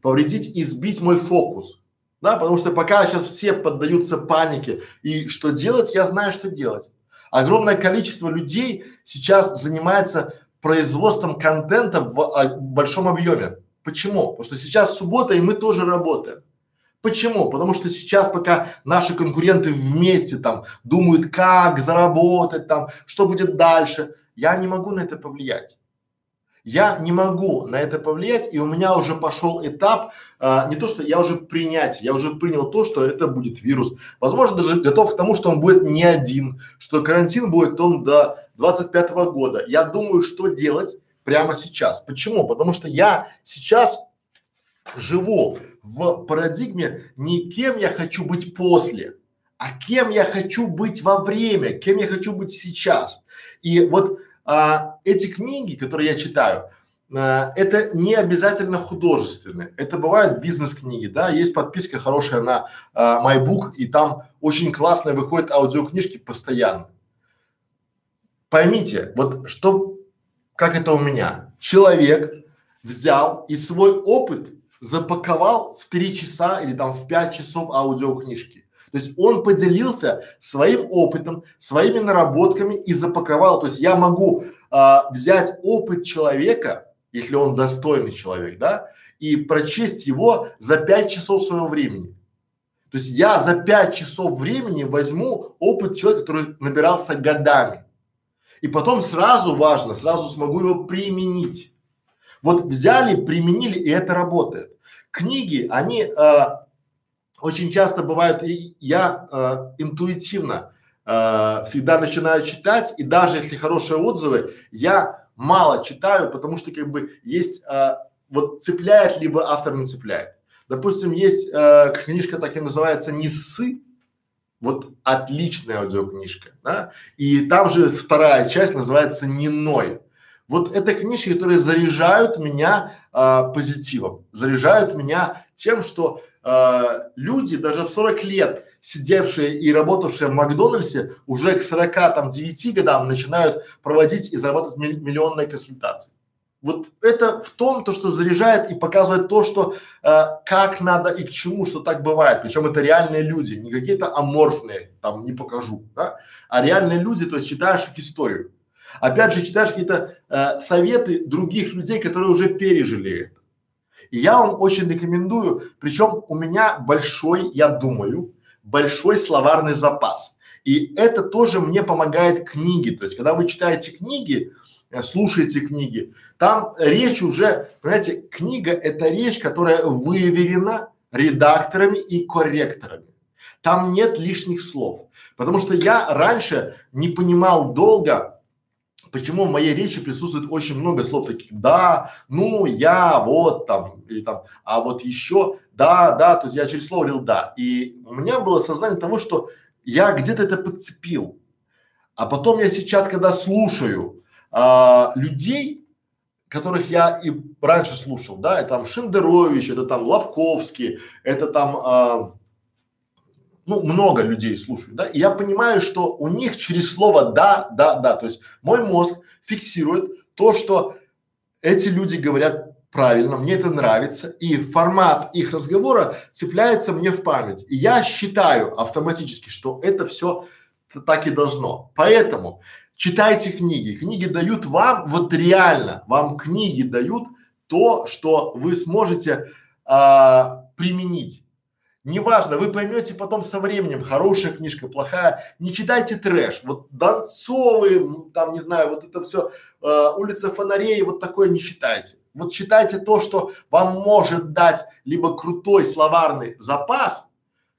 повредить и сбить мой фокус. Да, потому что пока сейчас все поддаются панике и что делать, я знаю, что делать. Огромное количество людей сейчас занимается производством контента в а, большом объеме. Почему? Потому что сейчас суббота, и мы тоже работаем. Почему? Потому что сейчас, пока наши конкуренты вместе там думают, как заработать там, что будет дальше, я не могу на это повлиять. Я не могу на это повлиять, и у меня уже пошел этап, а, не то что я уже принять, я уже принял то, что это будет вирус. Возможно, даже готов к тому, что он будет не один, что карантин будет он до 25 года. Я думаю, что делать, прямо сейчас. Почему? Потому что я сейчас живу в парадигме не кем я хочу быть после, а кем я хочу быть во время, кем я хочу быть сейчас. И вот а, эти книги, которые я читаю, а, это не обязательно художественные, это бывают бизнес-книги, да, есть подписка хорошая на а, MyBook, и там очень классные выходят аудиокнижки постоянно. Поймите, вот что, как это у меня, человек взял и свой опыт запаковал в три часа или там в пять часов аудиокнижки. То есть он поделился своим опытом, своими наработками и запаковал. То есть я могу а, взять опыт человека, если он достойный человек, да, и прочесть его за пять часов своего времени. То есть я за пять часов времени возьму опыт человека, который набирался годами. И потом сразу важно, сразу смогу его применить. Вот взяли, применили, и это работает. Книги, они э, очень часто бывает, и я э, интуитивно э, всегда начинаю читать, и даже если хорошие отзывы, я мало читаю, потому что как бы есть э, вот цепляет, либо автор не цепляет. Допустим, есть э, книжка так и называется «Не ссы», вот отличная аудиокнижка, да, и там же вторая часть называется «Не ной». Вот это книжки, которые заряжают меня а, позитивом, заряжают меня тем, что а, люди даже в 40 лет сидевшие и работавшие в Макдональдсе уже к 40 там 9 годам начинают проводить и зарабатывать миллионные консультации. Вот это в том, то, что заряжает и показывает то, что э, как надо и к чему, что так бывает. Причем это реальные люди, не какие-то аморфные, там не покажу, да, а реальные люди, то есть читаешь их историю. Опять же, читаешь какие-то э, советы других людей, которые уже пережили это. И я вам очень рекомендую, причем у меня большой, я думаю, большой словарный запас. И это тоже мне помогает книги. То есть, когда вы читаете книги, э, слушаете книги, там речь уже, понимаете, книга это речь, которая выверена редакторами и корректорами. Там нет лишних слов. Потому что я раньше не понимал долго, почему в моей речи присутствует очень много слов таких да, ну, я, вот там, или там, а вот еще, да, да, то есть я через слово говорил да. И у меня было сознание того, что я где-то это подцепил. А потом я сейчас, когда слушаю а, людей, которых я и раньше слушал, да, это там Шендерович, это там Лобковский, это там а, ну, много людей слушают, да, и я понимаю, что у них через слово да, да, да, то есть мой мозг фиксирует то, что эти люди говорят правильно, мне это нравится, и формат их разговора цепляется мне в память. И я считаю автоматически, что это все так и должно. Поэтому читайте книги. Книги дают вам, вот реально, вам книги дают то, что вы сможете а, применить. Неважно, вы поймете потом со временем, хорошая книжка, плохая. Не читайте трэш. Вот Донцовы, там, не знаю, вот это все, э, улица фонарей, вот такое не читайте. Вот читайте то, что вам может дать либо крутой словарный запас,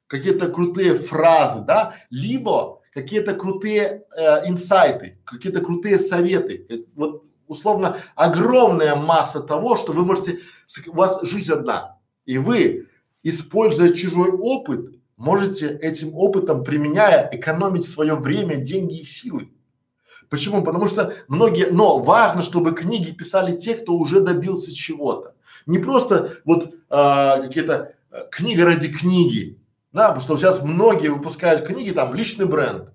какие-то крутые фразы, да, либо какие-то крутые э, инсайты, какие-то крутые советы. Это, вот условно огромная масса того, что вы можете, у вас жизнь одна, и вы используя чужой опыт, можете этим опытом, применяя, экономить свое время, деньги и силы. Почему? Потому что многие, но важно, чтобы книги писали те, кто уже добился чего-то. Не просто вот а, какие-то а, книги ради книги, да, потому что сейчас многие выпускают книги там личный бренд.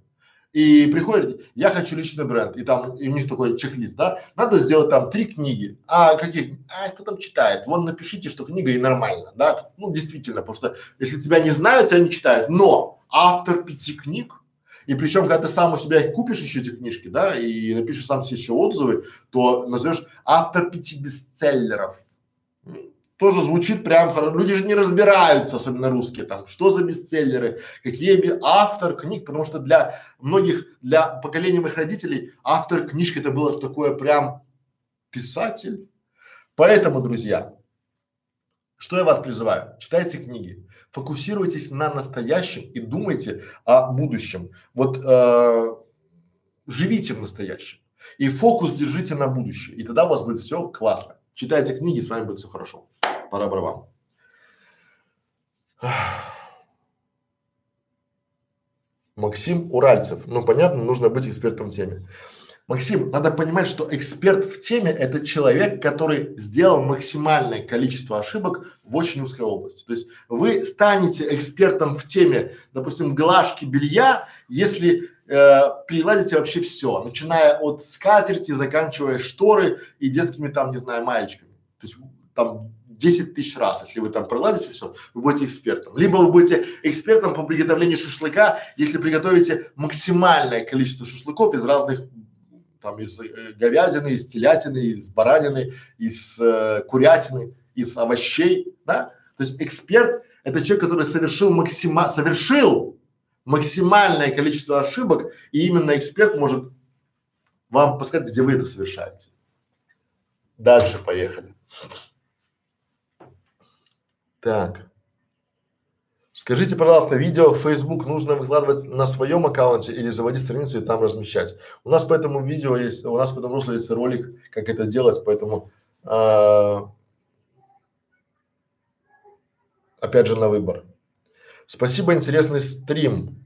И приходит, я хочу личный бренд, и там и у них такой чек-лист, да, надо сделать там три книги, а каких, а кто там читает, вон напишите, что книга и нормально, да, ну действительно, потому что если тебя не знают, тебя не читают, но автор пяти книг, и причем, когда ты сам у себя купишь еще эти книжки, да, и напишешь сам себе еще отзывы, то назовешь автор пяти бестселлеров, тоже звучит прям хорошо. Люди же не разбираются, особенно русские, там, что за бестселлеры, какие автор книг, потому что для многих, для поколения моих родителей автор книжки это было такое прям писатель. Поэтому, друзья, что я вас призываю? Читайте книги, фокусируйтесь на настоящем и думайте о будущем. Вот э, живите в настоящем. И фокус держите на будущее. И тогда у вас будет все классно. Читайте книги, с вами будет все хорошо. Пора вам. Максим Уральцев. Ну, понятно, нужно быть экспертом в теме. Максим, надо понимать, что эксперт в теме – это человек, который сделал максимальное количество ошибок в очень узкой области. То есть вы станете экспертом в теме, допустим, глажки белья, если э, вообще все, начиная от скатерти, заканчивая шторы и детскими там, не знаю, маечками. То есть там 10 тысяч раз, если вы там приладите все, вы будете экспертом. Либо вы будете экспертом по приготовлению шашлыка, если приготовите максимальное количество шашлыков из разных там из э, говядины, из телятины, из баранины, из э, курятины, из овощей, да? То есть эксперт – это человек, который совершил максима, совершил максимальное количество ошибок, и именно эксперт может вам подсказать, где вы это совершаете. Дальше поехали. Так. Скажите, пожалуйста, видео в Facebook нужно выкладывать на своем аккаунте или заводить страницу и там размещать? У нас по этому видео есть, у нас по этому руслу есть ролик, как это делать, поэтому э, опять же на выбор. Спасибо, интересный стрим,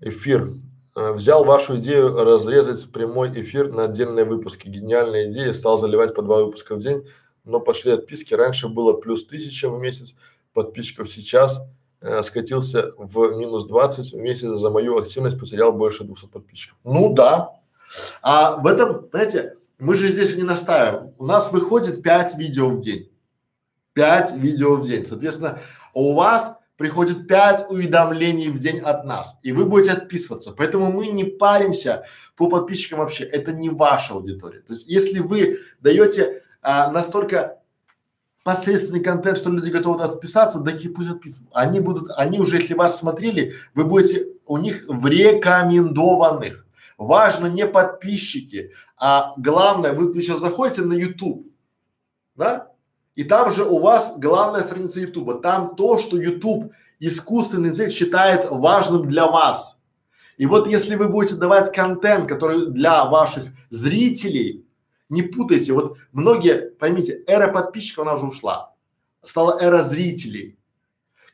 эфир. Э, взял вашу идею разрезать прямой эфир на отдельные выпуски. Гениальная идея, стал заливать по два выпуска в день, но пошли отписки. Раньше было плюс тысяча в месяц, подписчиков сейчас э, скатился в минус 20 в месяц за мою активность потерял больше 200 подписчиков. Ну да. А в этом, знаете, мы же здесь не настаиваем. У нас выходит 5 видео в день. 5 видео в день. Соответственно, у вас приходит 5 уведомлений в день от нас, и вы будете отписываться. Поэтому мы не паримся по подписчикам вообще. Это не ваша аудитория. То есть, если вы даете а, настолько посредственный контент, что люди готовы нас подписаться, да пусть отписывают. Они будут, они уже, если вас смотрели, вы будете у них в рекомендованных. Важно не подписчики, а главное, вы, вы сейчас заходите на YouTube, да? И там же у вас главная страница YouTube. Там то, что YouTube искусственный интеллект считает важным для вас. И вот если вы будете давать контент, который для ваших зрителей, не путайте, вот многие, поймите, эра подписчиков, она уже ушла. Стала эра зрителей,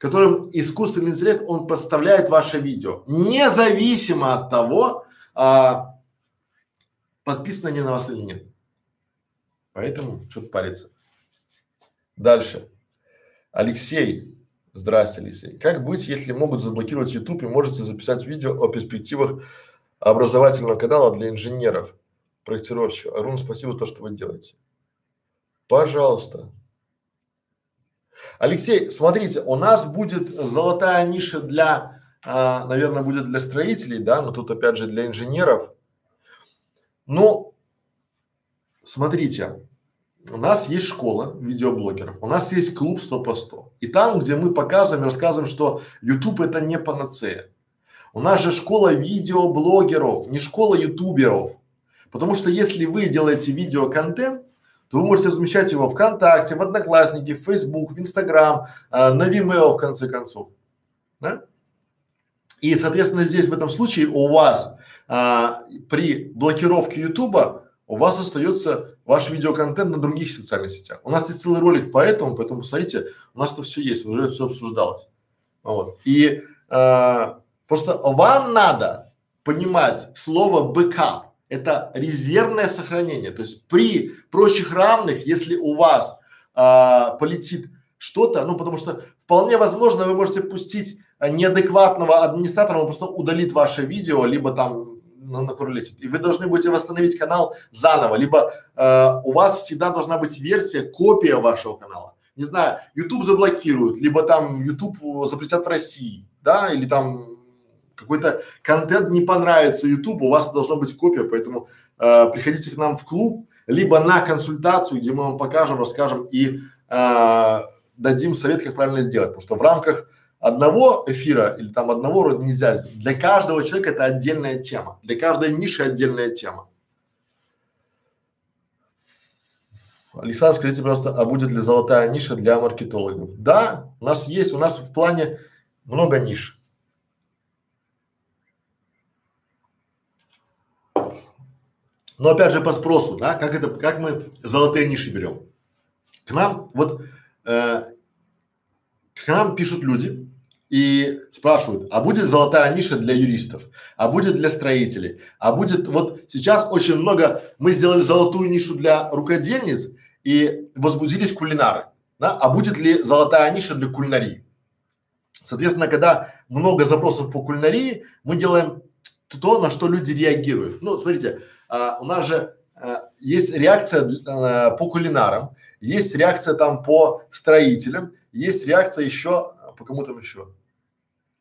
которым искусственный интеллект, он поставляет ваше видео. Независимо от того, а, подписаны они на вас или нет. Поэтому что-то париться. Дальше. Алексей. Здрасте, Алексей. Как быть, если могут заблокировать YouTube и можете записать видео о перспективах образовательного канала для инженеров? проектировщик. Арун, спасибо за то, что вы делаете. Пожалуйста. Алексей, смотрите, у нас будет золотая ниша для, а, наверное, будет для строителей, да, но тут опять же для инженеров. Но смотрите, у нас есть школа видеоблогеров, у нас есть клуб 100 по 100. И там, где мы показываем, рассказываем, что YouTube это не панацея. У нас же школа видеоблогеров, не школа ютуберов. Потому что если вы делаете видеоконтент, то вы можете размещать его ВКонтакте, в Одноклассники, в Facebook, в Инстаграм, э, на Vimeo в конце концов. Да? И, соответственно, здесь в этом случае у вас а, при блокировке Ютуба у вас остается ваш видеоконтент на других социальных сетях. У нас есть целый ролик по этому, поэтому посмотрите, у нас это все есть, уже все обсуждалось. Вот. И а, просто вам надо понимать слово бэкап это резервное сохранение. То есть при прочих равных, если у вас а, полетит что-то, ну потому что вполне возможно вы можете пустить а, неадекватного администратора, он просто удалит ваше видео, либо там на королете. И вы должны будете восстановить канал заново, либо э, у вас всегда должна быть версия, копия вашего канала. Не знаю, YouTube заблокируют, либо там YouTube запретят в России, да, или там какой-то контент не понравится YouTube, у вас должна быть копия, поэтому э, приходите к нам в клуб, либо на консультацию, где мы вам покажем, расскажем и э, дадим совет, как правильно сделать, потому что в рамках одного эфира или там одного рода нельзя. Для каждого человека это отдельная тема, для каждой ниши отдельная тема. Александр, скажите, пожалуйста, а будет ли золотая ниша для маркетологов? Да, у нас есть, у нас в плане много ниш. Но опять же по спросу, да, как это, как мы золотые ниши берем. К нам вот, э, к нам пишут люди и спрашивают, а будет золотая ниша для юристов, а будет для строителей, а будет, вот сейчас очень много, мы сделали золотую нишу для рукодельниц и возбудились кулинары, да, а будет ли золотая ниша для кулинарии? Соответственно, когда много запросов по кулинарии, мы делаем то, на что люди реагируют. Ну, смотрите, а, у нас же а, есть реакция а, по кулинарам, есть реакция там по строителям, есть реакция еще по кому там еще.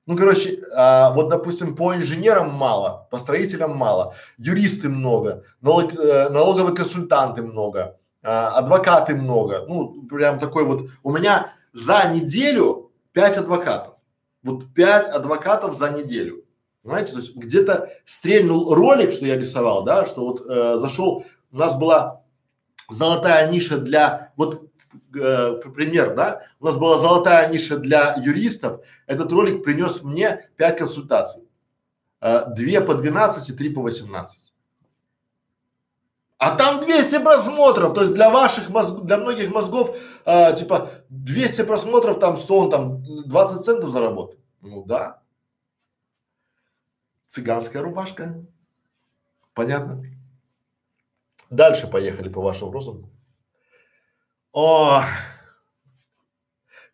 Ну, короче, а, вот, допустим, по инженерам мало, по строителям мало, юристы много, налог, э, налоговые консультанты много, а, адвокаты много. Ну, прям такой вот. У меня за неделю пять адвокатов. Вот пять адвокатов за неделю. Понимаете, то есть где-то стрельнул ролик, что я рисовал, да, что вот э, зашел, у нас была золотая ниша для, вот э, пример, да, у нас была золотая ниша для юристов, этот ролик принес мне пять консультаций, э, две по 12 и три по 18. А там 200 просмотров, то есть для ваших мозгов, для многих мозгов, э, типа 200 просмотров, там 100, он там 20 центов заработал. Ну да, цыганская рубашка. Понятно? Дальше поехали по вашим вопросам. О,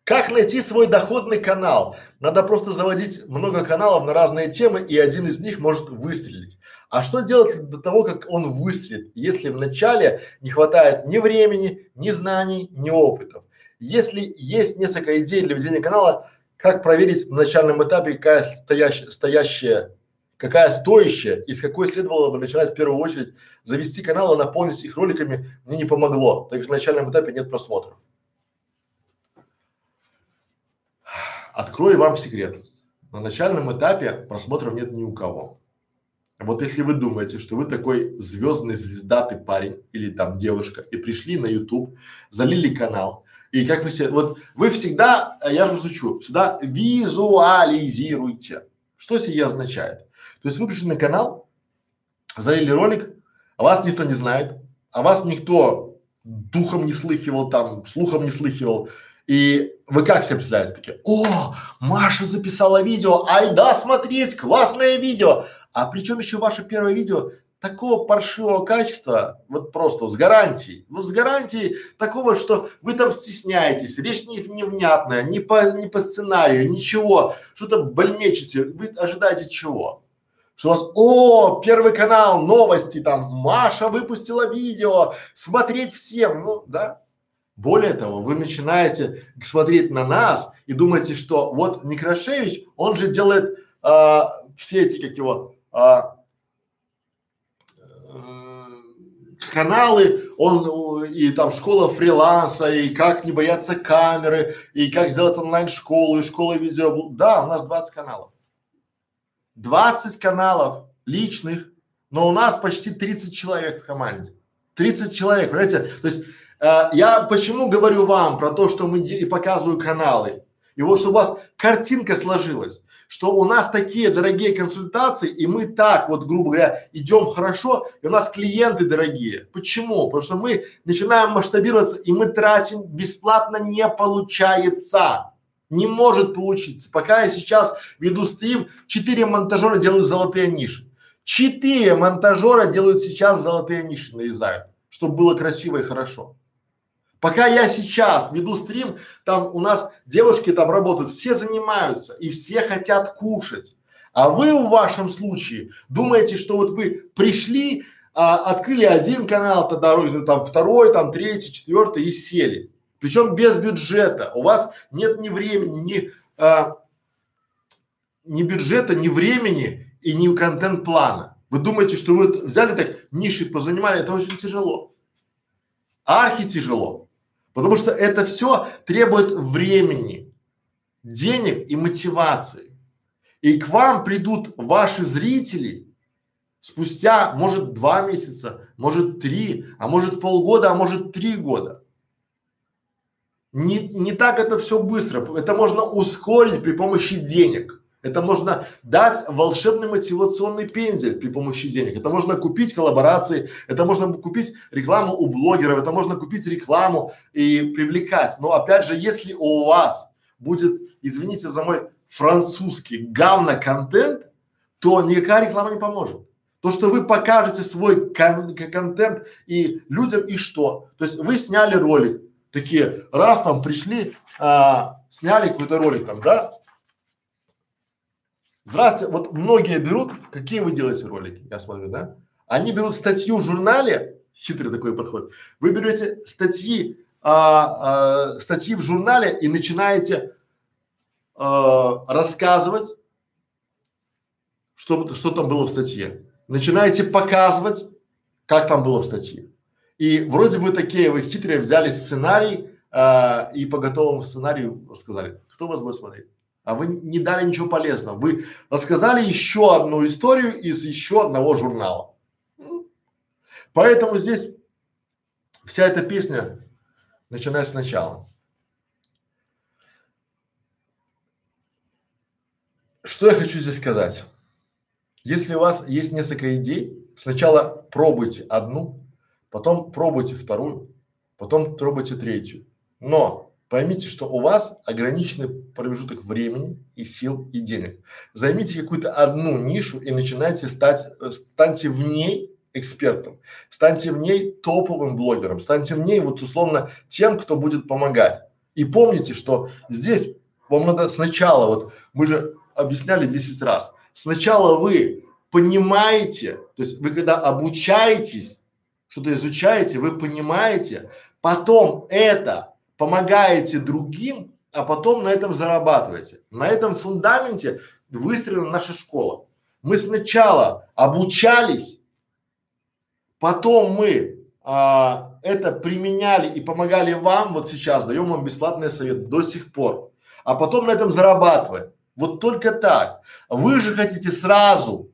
как найти свой доходный канал? Надо просто заводить много каналов на разные темы, и один из них может выстрелить. А что делать до того, как он выстрелит, если вначале не хватает ни времени, ни знаний, ни опытов? Если есть несколько идей для ведения канала, как проверить на начальном этапе, какая стоящая, стоящая какая стоящая и с какой следовало бы начинать в первую очередь завести канал и наполнить их роликами мне не помогло, так как на начальном этапе нет просмотров. Открою вам секрет. На начальном этапе просмотров нет ни у кого. Вот если вы думаете, что вы такой звездный звездатый парень или там девушка и пришли на YouTube, залили канал, и как вы себе, вот вы всегда, я же учу, всегда визуализируйте. Что сие означает? То есть вы пришли на канал, залили ролик, а вас никто не знает, а вас никто духом не слыхивал, там, слухом не слыхивал. И вы как себе представляете? Такие, о, Маша записала видео, ай да, смотреть, классное видео. А причем еще ваше первое видео такого паршивого качества, вот просто с гарантией, ну с гарантией такого, что вы там стесняетесь, речь не, невнятная, не по, не по сценарию, ничего, что-то бальмечите, вы ожидаете чего? Что у вас, о, первый канал, новости там, Маша выпустила видео, смотреть всем, ну, да. Более того, вы начинаете смотреть на нас и думаете, что вот Некрашевич, он же делает а, все эти, как его, а, э, каналы, он и там школа фриланса, и как не бояться камеры, и как сделать онлайн-школу, и школа видео. Да, у нас 20 каналов. 20 каналов личных, но у нас почти 30 человек в команде. 30 человек, понимаете? То есть э, я почему говорю вам про то, что мы и показываю каналы. И вот чтобы у вас картинка сложилась, что у нас такие дорогие консультации, и мы так вот, грубо говоря, идем хорошо, и у нас клиенты дорогие. Почему? Потому что мы начинаем масштабироваться, и мы тратим бесплатно не получается. Не может получиться. Пока я сейчас веду стрим, четыре монтажера делают золотые ниши. Четыре монтажера делают сейчас золотые ниши, нарезают, чтобы было красиво и хорошо. Пока я сейчас веду стрим, там у нас девушки там работают, все занимаются и все хотят кушать. А вы в вашем случае думаете, что вот вы пришли, а, открыли один канал, тогда там второй, там третий, четвертый и сели. Причем без бюджета. У вас нет ни времени, ни, а, ни бюджета, ни времени и ни контент-плана. Вы думаете, что вы взяли так ниши позанимали, это очень тяжело. Архи тяжело. Потому что это все требует времени, денег и мотивации. И к вам придут ваши зрители спустя, может, два месяца, может, три, а может, полгода, а может, три года. Не, не так это все быстро. Это можно ускорить при помощи денег. Это можно дать волшебный мотивационный пендель при помощи денег. Это можно купить коллаборации, это можно купить рекламу у блогеров, это можно купить рекламу и привлекать. Но опять же, если у вас будет, извините за мой французский говно-контент, то никакая реклама не поможет. То, что вы покажете свой кон контент и людям, и что? То есть вы сняли ролик, такие, раз там пришли, а, сняли какой-то ролик там, да? Здравствуйте, вот многие берут, какие вы делаете ролики, я смотрю, да? Они берут статью в журнале, хитрый такой подход. Вы берете статьи, а, а, статьи в журнале и начинаете а, рассказывать, что, что там было в статье. Начинаете показывать, как там было в статье. И вроде бы такие вы хитрые взяли сценарий а, и по готовому сценарию рассказали, кто вас будет смотреть а вы не дали ничего полезного. Вы рассказали еще одну историю из еще одного журнала. Поэтому здесь вся эта песня, начиная сначала. Что я хочу здесь сказать? Если у вас есть несколько идей, сначала пробуйте одну, потом пробуйте вторую, потом пробуйте третью. Но Поймите, что у вас ограниченный промежуток времени и сил и денег. Займите какую-то одну нишу и начинайте стать, э, станьте в ней экспертом, станьте в ней топовым блогером, станьте в ней вот условно тем, кто будет помогать. И помните, что здесь вам надо сначала, вот мы же объясняли 10 раз, сначала вы понимаете, то есть вы когда обучаетесь, что-то изучаете, вы понимаете, потом это помогаете другим, а потом на этом зарабатываете. На этом фундаменте выстроена наша школа. Мы сначала обучались, потом мы а, это применяли и помогали вам, вот сейчас даем вам бесплатный совет до сих пор, а потом на этом зарабатываем. Вот только так. Вы же хотите сразу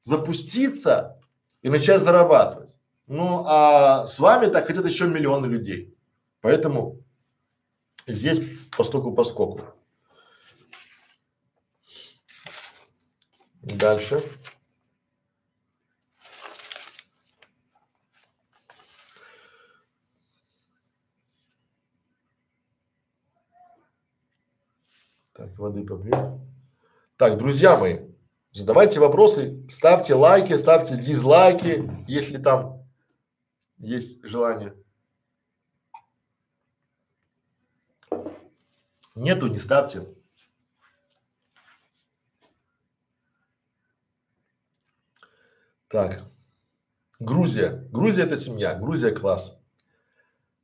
запуститься и начать зарабатывать. Ну, а с вами так хотят еще миллионы людей. Поэтому Здесь постоку поскоку. Дальше. Так, воды попью. Так, друзья мои, задавайте вопросы, ставьте лайки, ставьте дизлайки, если там есть желание. Нету, не ставьте. Так. Грузия. Грузия это семья. Грузия класс.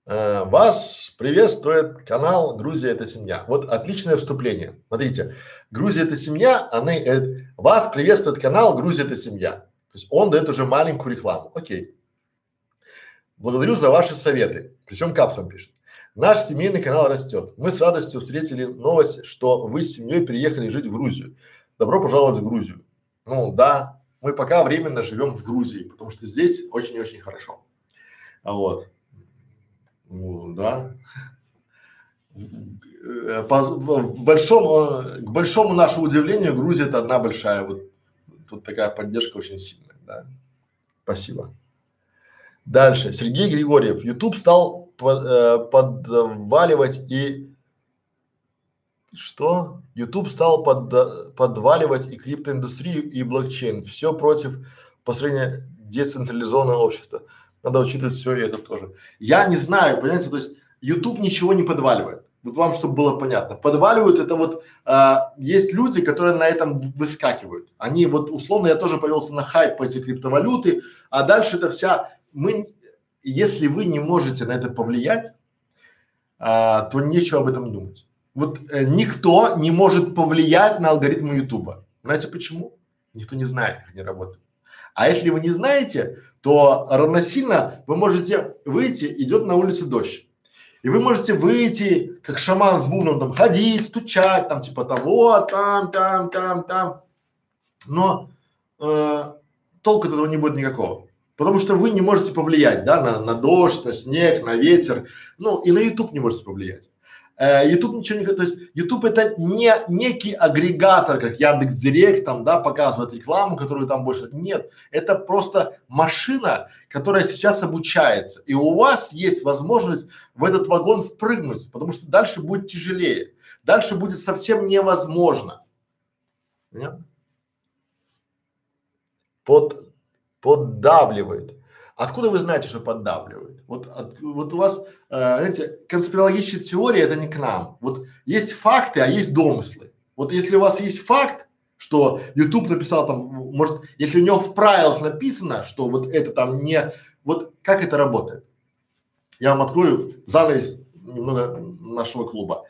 Э, вас приветствует канал Грузия это семья. Вот отличное вступление. Смотрите, Грузия это семья, она говорит, вас приветствует канал Грузия это семья. То есть он дает уже маленькую рекламу. Окей. Благодарю за ваши советы. Причем капсом пишет. Наш семейный канал растет. Мы с радостью встретили новость, что вы с семьей приехали жить в Грузию. Добро пожаловать в Грузию. Ну да, мы пока временно живем в Грузии, потому что здесь очень и очень хорошо. А вот. Ну, да. По, большому, к большому нашему удивлению, Грузия это одна большая. Вот тут такая поддержка очень сильная. Да. Спасибо. Дальше. Сергей Григорьев. YouTube стал под, э, подваливать и что? YouTube стал под, подваливать и криптоиндустрию, и блокчейн. Все против построения децентрализованного общества. Надо учитывать все и это тоже. Я не знаю, понимаете, то есть YouTube ничего не подваливает. Вот вам, чтобы было понятно. Подваливают это вот, а, есть люди, которые на этом выскакивают. Они вот, условно, я тоже повелся на хайп по эти криптовалюты, а дальше это вся, мы если вы не можете на это повлиять, а, то нечего об этом думать. Вот э, никто не может повлиять на алгоритмы Ютуба. Знаете почему? Никто не знает, как они работают. А если вы не знаете, то равносильно вы можете выйти, идет на улице дождь. И вы можете выйти, как шаман с бубном, там, ходить, стучать, там, типа того, там, там, там, там. Но э, толку от этого не будет никакого. Потому что вы не можете повлиять, да, на, на дождь, на снег, на ветер, ну и на YouTube не можете повлиять. Э, YouTube ничего не, то есть YouTube это не некий агрегатор, как Яндекс Директ там, да, показывает рекламу, которую там больше. Нет, это просто машина, которая сейчас обучается. И у вас есть возможность в этот вагон впрыгнуть, потому что дальше будет тяжелее. Дальше будет совсем невозможно. Понятно? Под, поддавливает. Откуда вы знаете, что поддавливает? Вот, от, вот у вас, э, знаете, конспирологические теории это не к нам. Вот есть факты, а есть домыслы. Вот если у вас есть факт, что YouTube написал там, может, если у него в правилах написано, что вот это там не, вот как это работает? Я вам открою занавес немного нашего клуба.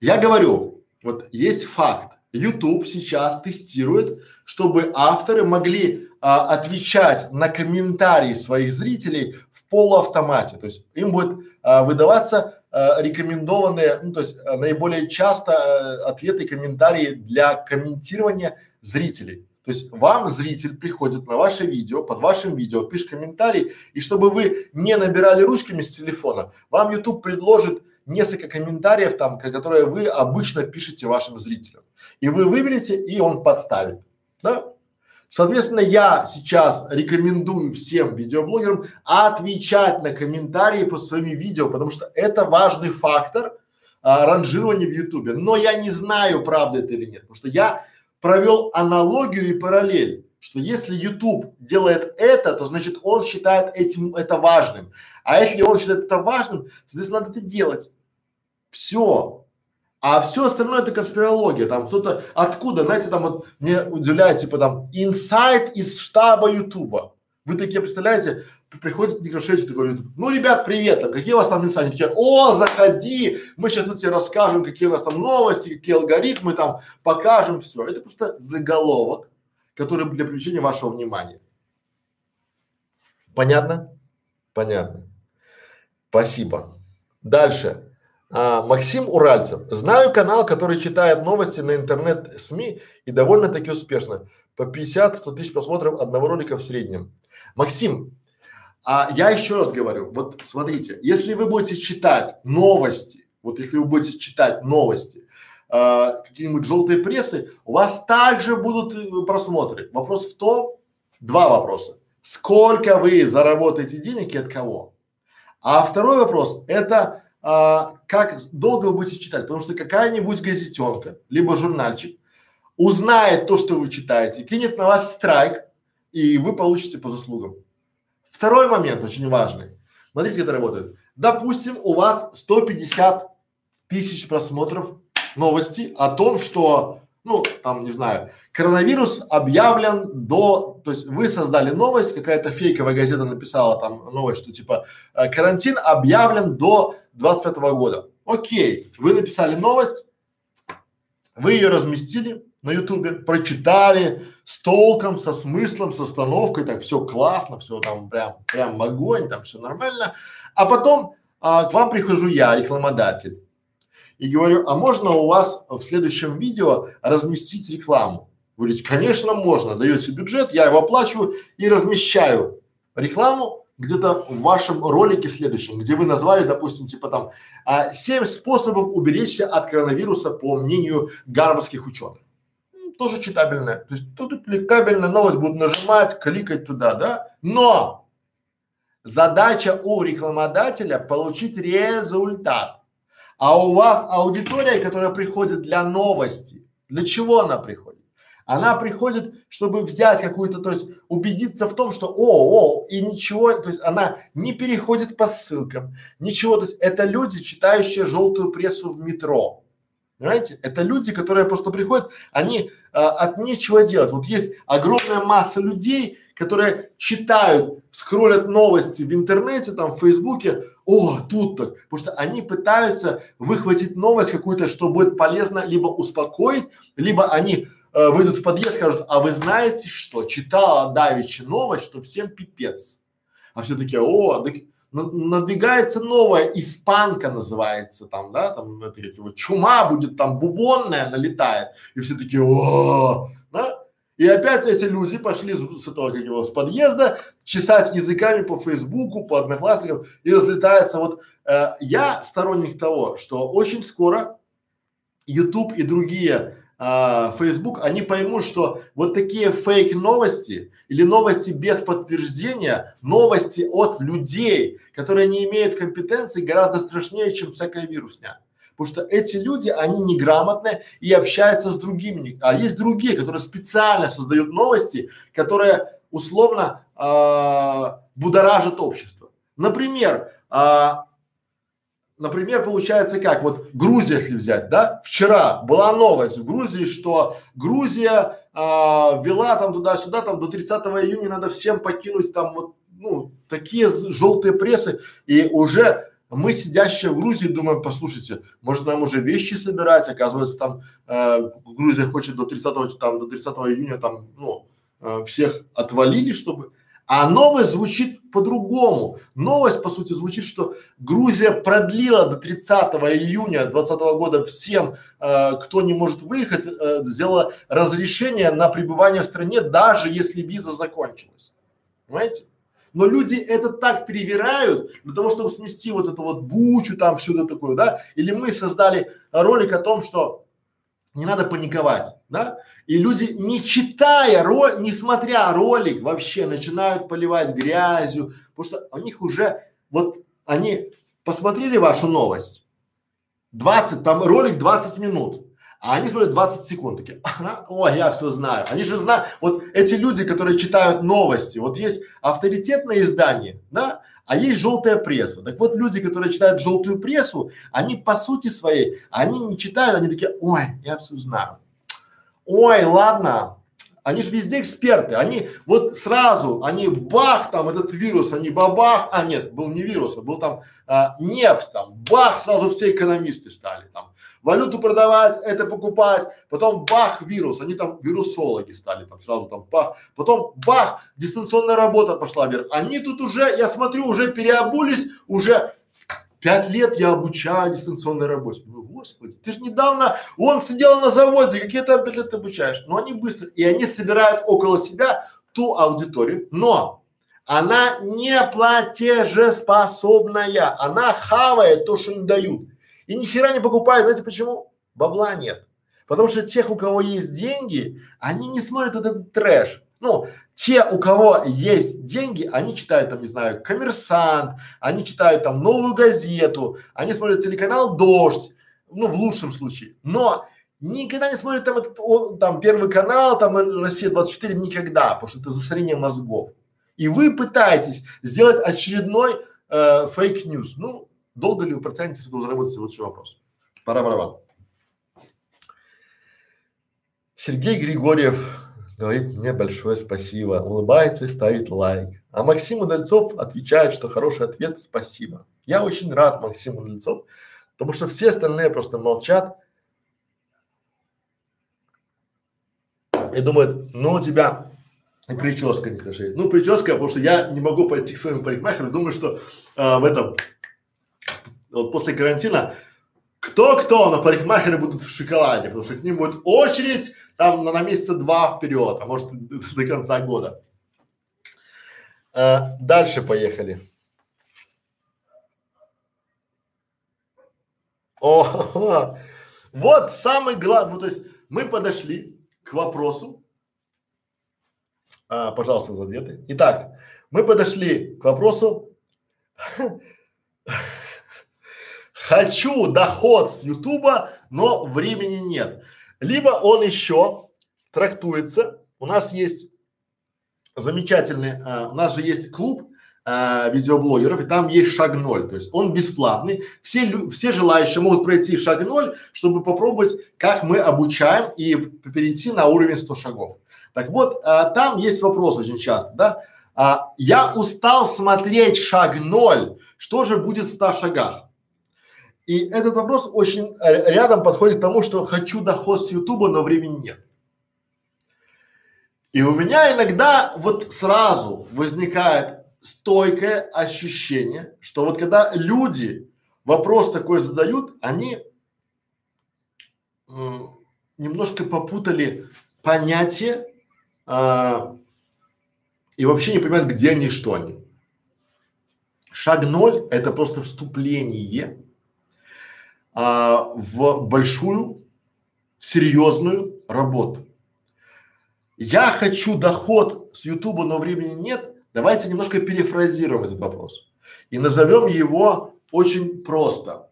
Я говорю, вот есть факт. YouTube сейчас тестирует, чтобы авторы могли а, отвечать на комментарии своих зрителей в полуавтомате. То есть им будет а, выдаваться а, рекомендованные, ну то есть а, наиболее часто а, ответы и комментарии для комментирования зрителей. То есть вам зритель приходит на ваше видео, под вашим видео, пишет комментарий, и чтобы вы не набирали ручками с телефона, вам YouTube предложит несколько комментариев там, которые вы обычно пишете вашим зрителям. И вы выберете, и он подставит. Да? Соответственно, я сейчас рекомендую всем видеоблогерам отвечать на комментарии по своим видео, потому что это важный фактор а, ранжирования в Ютубе. Но я не знаю, правда это или нет, потому что я провел аналогию и параллель, что если YouTube делает это, то значит он считает этим это важным. А если он считает это важным, соответственно, надо это делать. Все. А все остальное это конспирология. Там кто-то откуда, знаете, там вот мне удивляет, типа там инсайт из штаба Ютуба. Вы такие представляете, приходит Некрашевич такой говорит, ну, ребят, привет, там, какие у вас там инсайты? Такие, о, заходи, мы сейчас тут тебе расскажем, какие у нас там новости, какие алгоритмы там, покажем все. Это просто заголовок, который для привлечения вашего внимания. Понятно? Понятно. Спасибо. Дальше. А, Максим Уральцев. Знаю канал, который читает новости на интернет-СМИ и довольно-таки успешно. По 50-100 тысяч просмотров одного ролика в среднем. Максим, а я еще раз говорю, вот смотрите, если вы будете читать новости, вот если вы будете читать новости, э, какие-нибудь желтые прессы, у вас также будут э, просмотры. Вопрос в том, два вопроса. Сколько вы заработаете денег и от кого? А второй вопрос – это а, как долго вы будете читать, потому что какая-нибудь газетенка, либо журнальчик узнает то, что вы читаете, кинет на вас страйк, и вы получите по заслугам. Второй момент очень важный. Смотрите, как это работает. Допустим, у вас 150 тысяч просмотров новости о том, что ну, там, не знаю, коронавирус объявлен до, то есть вы создали новость, какая-то фейковая газета написала там новость, что типа э, карантин объявлен до 25 года. Окей, вы написали новость, вы ее разместили на ютубе, прочитали с толком, со смыслом, с остановкой, так все классно, все там прям, прям огонь, там все нормально. А потом а, к вам прихожу я, рекламодатель и говорю, а можно у вас в следующем видео разместить рекламу? Вы говорите, конечно можно, даете бюджет, я его оплачиваю и размещаю рекламу где-то в вашем ролике следующем, где вы назвали, допустим, типа там а, семь способов уберечься от коронавируса по мнению гарвардских ученых. Тоже читабельная. То есть тут кликабельная новость будут нажимать, кликать туда, да? Но задача у рекламодателя получить результат. А у вас аудитория, которая приходит для новости, для чего она приходит? Она приходит, чтобы взять какую-то, то есть убедиться в том, что о, о, и ничего, то есть она не переходит по ссылкам, ничего, то есть это люди, читающие желтую прессу в метро. Понимаете? Это люди, которые просто приходят, они а, от нечего делать. Вот есть огромная масса людей, которые читают, скроллят новости в интернете, там, в Фейсбуке, о, тут так, потому что они пытаются выхватить новость какую-то, что будет полезно либо успокоить, либо они э, выйдут в подъезд, скажут, а вы знаете что, читала Давичи новость, что всем пипец. А все такие, о, так, надвигается новая испанка называется там, да, там это вот чума будет там бубонная налетает, и все такие, о, да, И опять эти люди пошли с, с этого как его, с подъезда чесать языками по Фейсбуку, по одноклассникам и разлетается. Вот э, я сторонник того, что очень скоро YouTube и другие а, Facebook, они поймут, что вот такие фейк новости или новости без подтверждения, новости от людей, которые не имеют компетенции, гораздо страшнее, чем всякая вирусня. Потому что эти люди, они неграмотные и общаются с другими. А есть другие, которые специально создают новости, которые условно а, будоражат общество. Например, а, например, получается как, вот Грузия, если взять, да, вчера была новость в Грузии, что Грузия а, вела там туда-сюда, там до 30 июня надо всем покинуть там вот, ну, такие желтые прессы, и уже мы, сидящие в Грузии, думаем, послушайте, может нам уже вещи собирать, оказывается, там э, Грузия хочет до 30 там, до 30 июня там, ну, э, всех отвалили, чтобы а новость звучит по-другому. Новость, по сути, звучит, что Грузия продлила до 30 июня 2020 года всем, э, кто не может выехать, э, сделала разрешение на пребывание в стране, даже если виза закончилась. Понимаете? Но люди это так перевирают для того, чтобы смести вот эту вот бучу там, всю эту такую, да? Или мы создали ролик о том, что не надо паниковать, да? И люди, не читая ролик, не смотря ролик, вообще начинают поливать грязью, потому что у них уже, вот они посмотрели вашу новость, 20, там ролик 20 минут, а они смотрят 20 секунд, такие, ага, о, я все знаю. Они же знают, вот эти люди, которые читают новости, вот есть авторитетное издание, да, а есть желтая пресса. Так вот, люди, которые читают желтую прессу, они по сути своей, они не читают, они такие, ой, я все знаю. Ой, ладно, они же везде эксперты, они вот сразу, они бах, там этот вирус, они бабах, а нет, был не вирус, а был там а, нефть, там бах, сразу все экономисты стали там валюту продавать, это покупать, потом бах, вирус, они там вирусологи стали там сразу там бах, потом бах, дистанционная работа пошла вверх, они тут уже, я смотрю, уже переобулись, уже пять лет я обучаю дистанционной работе. Ну, господи, ты же недавно, он сидел на заводе, какие ты пять лет обучаешь, но они быстро, и они собирают около себя ту аудиторию, но она не платежеспособная, она хавает то, что им дают. И ни хера не покупают. Знаете почему? Бабла нет. Потому что тех, у кого есть деньги, они не смотрят этот трэш. Ну, те, у кого есть деньги, они читают там, не знаю, коммерсант, они читают там новую газету, они смотрят телеканал Дождь, ну, в лучшем случае. Но никогда не смотрят там, этот, о, там первый канал, там Россия 24, никогда, потому что это засорение мозгов. И вы пытаетесь сделать очередной э, fake news. Ну, Долго ли вы протянете, сколько заработаете? Вот еще вопрос. Пора барабан. Сергей Григорьев говорит мне большое спасибо, улыбается и ставит лайк. А Максим Удальцов отвечает, что хороший ответ – спасибо. Я очень рад Максиму Удальцов, потому что все остальные просто молчат и думают, ну у тебя и прическа не хорошеет. Ну прическа, потому что я не могу пойти к своему парикмахеру, думаю, что э, в этом вот после карантина кто-кто, но парикмахеры будут в шоколаде, потому что к ним будет очередь там на, на месяца два вперед, а может до, до конца года. А, дальше поехали. О, вот самый главный, ну, то есть мы подошли к вопросу, а, пожалуйста, за ответы. Итак, мы подошли к вопросу Хочу доход с Ютуба, но времени нет. Либо он еще трактуется. У нас есть замечательный, а, у нас же есть клуб а, видеоблогеров, и там есть шаг ноль, то есть он бесплатный. Все, все желающие могут пройти шаг ноль, чтобы попробовать, как мы обучаем и перейти на уровень 100 шагов. Так вот, а, там есть вопрос очень часто, да? А, я устал смотреть шаг ноль, что же будет в 100 шагах? И этот вопрос очень рядом подходит к тому, что хочу доход с Ютуба, но времени нет. И у меня иногда вот сразу возникает стойкое ощущение, что вот когда люди вопрос такой задают, они немножко попутали понятие а, и вообще не понимают, где они что они. Шаг ноль – это просто вступление а, в большую, серьезную работу. Я хочу доход с Ютуба, но времени нет. Давайте немножко перефразируем этот вопрос и назовем его очень просто.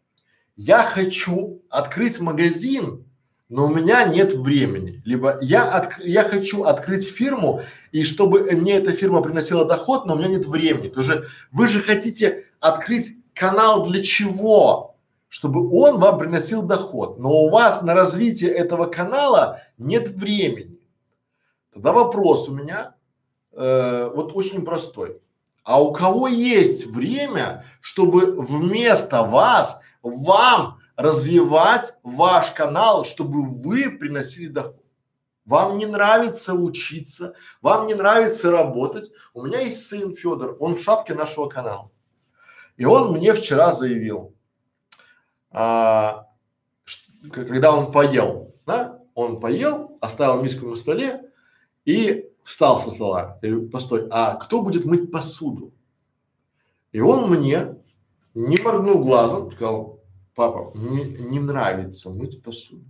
Я хочу открыть магазин, но у меня нет времени. Либо я, от, я хочу открыть фирму, и чтобы мне эта фирма приносила доход, но у меня нет времени. То же, вы же хотите открыть канал для чего? Чтобы он вам приносил доход, но у вас на развитие этого канала нет времени. Тогда вопрос у меня э, вот очень простой. А у кого есть время, чтобы вместо вас, вам развивать ваш канал, чтобы вы приносили доход? Вам не нравится учиться, вам не нравится работать. У меня есть сын Федор, он в шапке нашего канала. И он мне вчера заявил, а, когда он поел, да, он поел, оставил миску на столе и встал со стола. Я говорю, постой, а кто будет мыть посуду? И он мне, не моргнул глазом, сказал, папа, мне не нравится мыть посуду.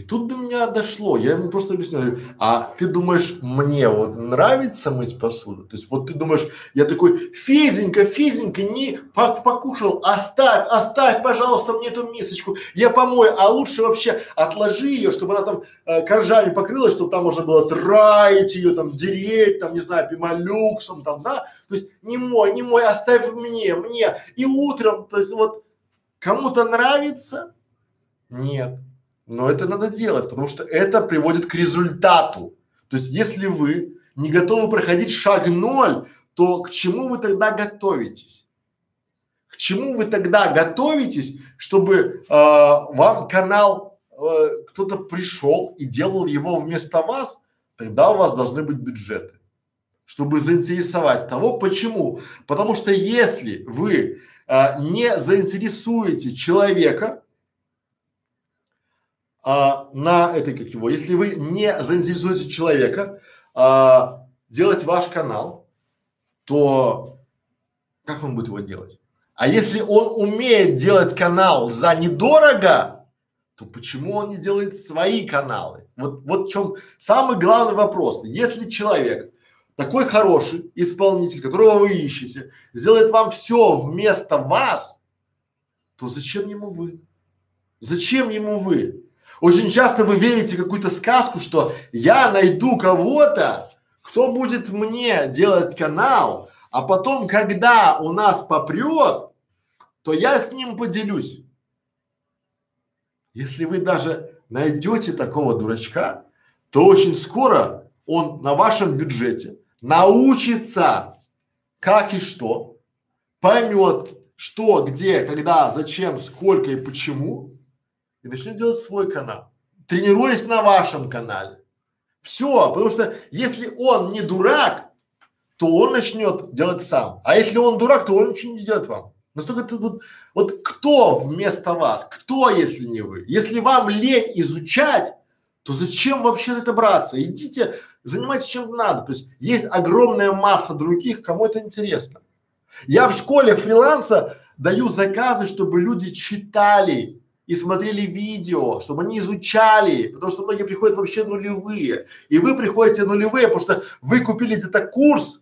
И тут до меня дошло, я ему просто объяснил, говорю, а ты думаешь, мне вот нравится мыть посуду? То есть вот ты думаешь, я такой, Феденька, Феденька, не покушал, оставь, оставь, пожалуйста, мне эту мисочку, я помою, а лучше вообще отложи ее, чтобы она там э, коржами покрылась, чтобы там можно было драить ее, там, дереть, там, не знаю, пималюксом, там, да, то есть не мой, не мой, оставь мне, мне, и утром, то есть вот кому-то нравится? Нет но это надо делать, потому что это приводит к результату. То есть, если вы не готовы проходить шаг ноль, то к чему вы тогда готовитесь? К чему вы тогда готовитесь, чтобы э, вам канал э, кто-то пришел и делал его вместо вас? Тогда у вас должны быть бюджеты, чтобы заинтересовать того. Почему? Потому что если вы э, не заинтересуете человека, а, на этой, как его, если вы не заинтересуете человека а, делать ваш канал, то как он будет его делать? А если он умеет делать канал за недорого, то почему он не делает свои каналы? Вот, вот в чем самый главный вопрос. Если человек такой хороший исполнитель, которого вы ищете, сделает вам все вместо вас, то зачем ему вы? Зачем ему вы? Очень часто вы верите в какую-то сказку, что я найду кого-то, кто будет мне делать канал, а потом, когда у нас попрет, то я с ним поделюсь. Если вы даже найдете такого дурачка, то очень скоро он на вашем бюджете научится как и что, поймет, что, где, когда, зачем, сколько и почему, и начнет делать свой канал, тренируясь на вашем канале. Все, потому что если он не дурак, то он начнет делать сам. А если он дурак, то он ничего не сделает вам. Настолько ты вот, вот кто вместо вас? Кто, если не вы? Если вам лень изучать, то зачем вообще за это браться? Идите, занимайтесь чем надо. То есть есть огромная масса других, кому это интересно. Я в школе фриланса даю заказы, чтобы люди читали и смотрели видео, чтобы они изучали, потому что многие приходят вообще нулевые. И вы приходите нулевые, потому что вы купили где-то курс,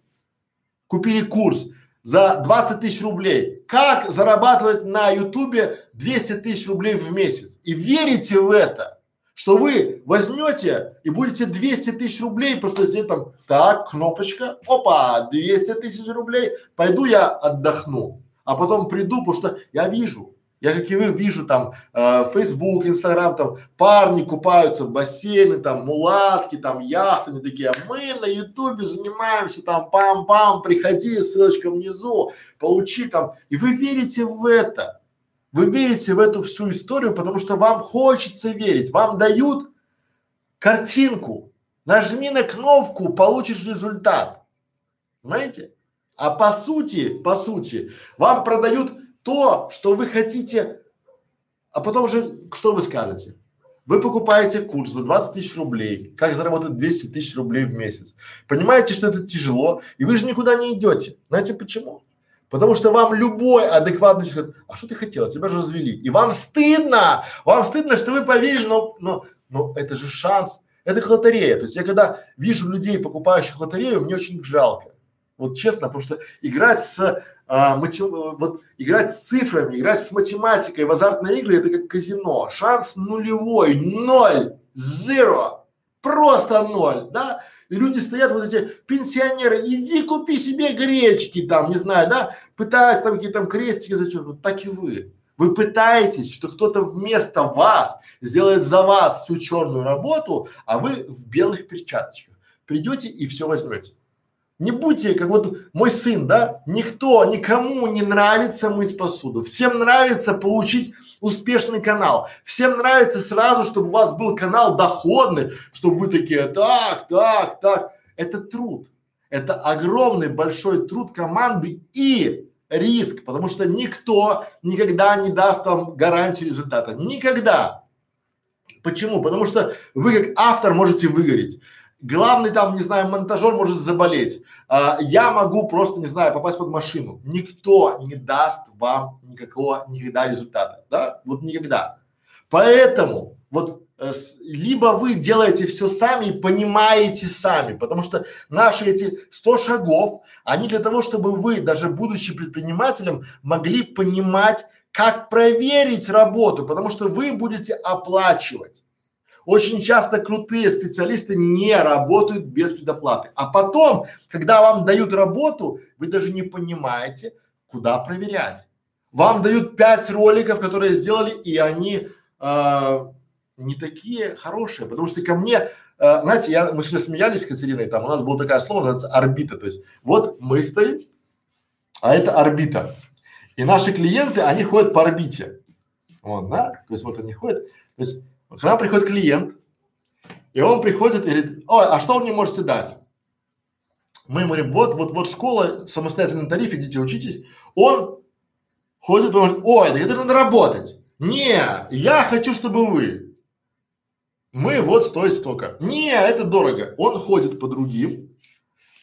купили курс за 20 тысяч рублей. Как зарабатывать на ютубе 200 тысяч рублей в месяц? И верите в это, что вы возьмете и будете 200 тысяч рублей просто здесь там, так, кнопочка, опа, 200 тысяч рублей, пойду я отдохну, а потом приду, потому что я вижу, я, как и вы, вижу там э, Facebook, Instagram, там парни купаются в бассейне, там мулатки, там яхты, они такие, а мы на Ютубе занимаемся там пам-пам, приходи, ссылочка внизу, получи там. И вы верите в это. Вы верите в эту всю историю, потому что вам хочется верить. Вам дают картинку. Нажми на кнопку, получишь результат. Понимаете? А по сути, по сути, вам продают то, что вы хотите, а потом же что вы скажете? Вы покупаете курс за 20 тысяч рублей, как заработать 200 тысяч рублей в месяц. Понимаете, что это тяжело, и вы же никуда не идете. Знаете почему? Потому что вам любой адекватный человек, а что ты хотела, тебя же развели. И вам стыдно, вам стыдно, что вы поверили, но, но, но это же шанс, это лотерея. То есть я когда вижу людей, покупающих лотерею, мне очень жалко. Вот честно, потому что играть с а, мати... вот играть с цифрами, играть с математикой в азартные игры это как казино. Шанс нулевой, ноль, zero, просто ноль, да? И люди стоят, вот эти пенсионеры, иди купи себе гречки там, не знаю, да, пытаясь там какие-то там крестики зачеркнуть, так и вы. Вы пытаетесь, что кто-то вместо вас сделает за вас всю черную работу, а вы в белых перчаточках. Придете и все возьмете. Не будьте, как вот мой сын, да, никто, никому не нравится мыть посуду. Всем нравится получить успешный канал. Всем нравится сразу, чтобы у вас был канал доходный, чтобы вы такие, так, так, так. Это труд. Это огромный большой труд команды и риск, потому что никто никогда не даст вам гарантию результата. Никогда. Почему? Потому что вы как автор можете выгореть главный там, не знаю, монтажер может заболеть, а, я могу просто, не знаю, попасть под машину. Никто не даст вам никакого никогда результата, да, вот никогда. Поэтому вот э, с, либо вы делаете все сами и понимаете сами, потому что наши эти 100 шагов, они для того, чтобы вы, даже будучи предпринимателем, могли понимать, как проверить работу, потому что вы будете оплачивать. Очень часто крутые специалисты не работают без предоплаты. А потом, когда вам дают работу, вы даже не понимаете, куда проверять. Вам дают пять роликов, которые сделали, и они э, не такие хорошие, потому что ко мне, э, знаете, я, мы сейчас смеялись с Катериной, там у нас была такая слово, называется орбита, то есть вот мы стоим, а это орбита. И наши клиенты, они ходят по орбите. Вот, да? То есть вот они ходят. То есть вот когда приходит клиент, и он приходит и говорит, ой, а что вы мне можете дать? Мы ему говорим, вот, вот, вот школа, самостоятельный тариф, идите учитесь. Он ходит и говорит, ой, да это надо работать. Не, я хочу, чтобы вы. Мы вот стоит столько. Не, это дорого. Он ходит по другим,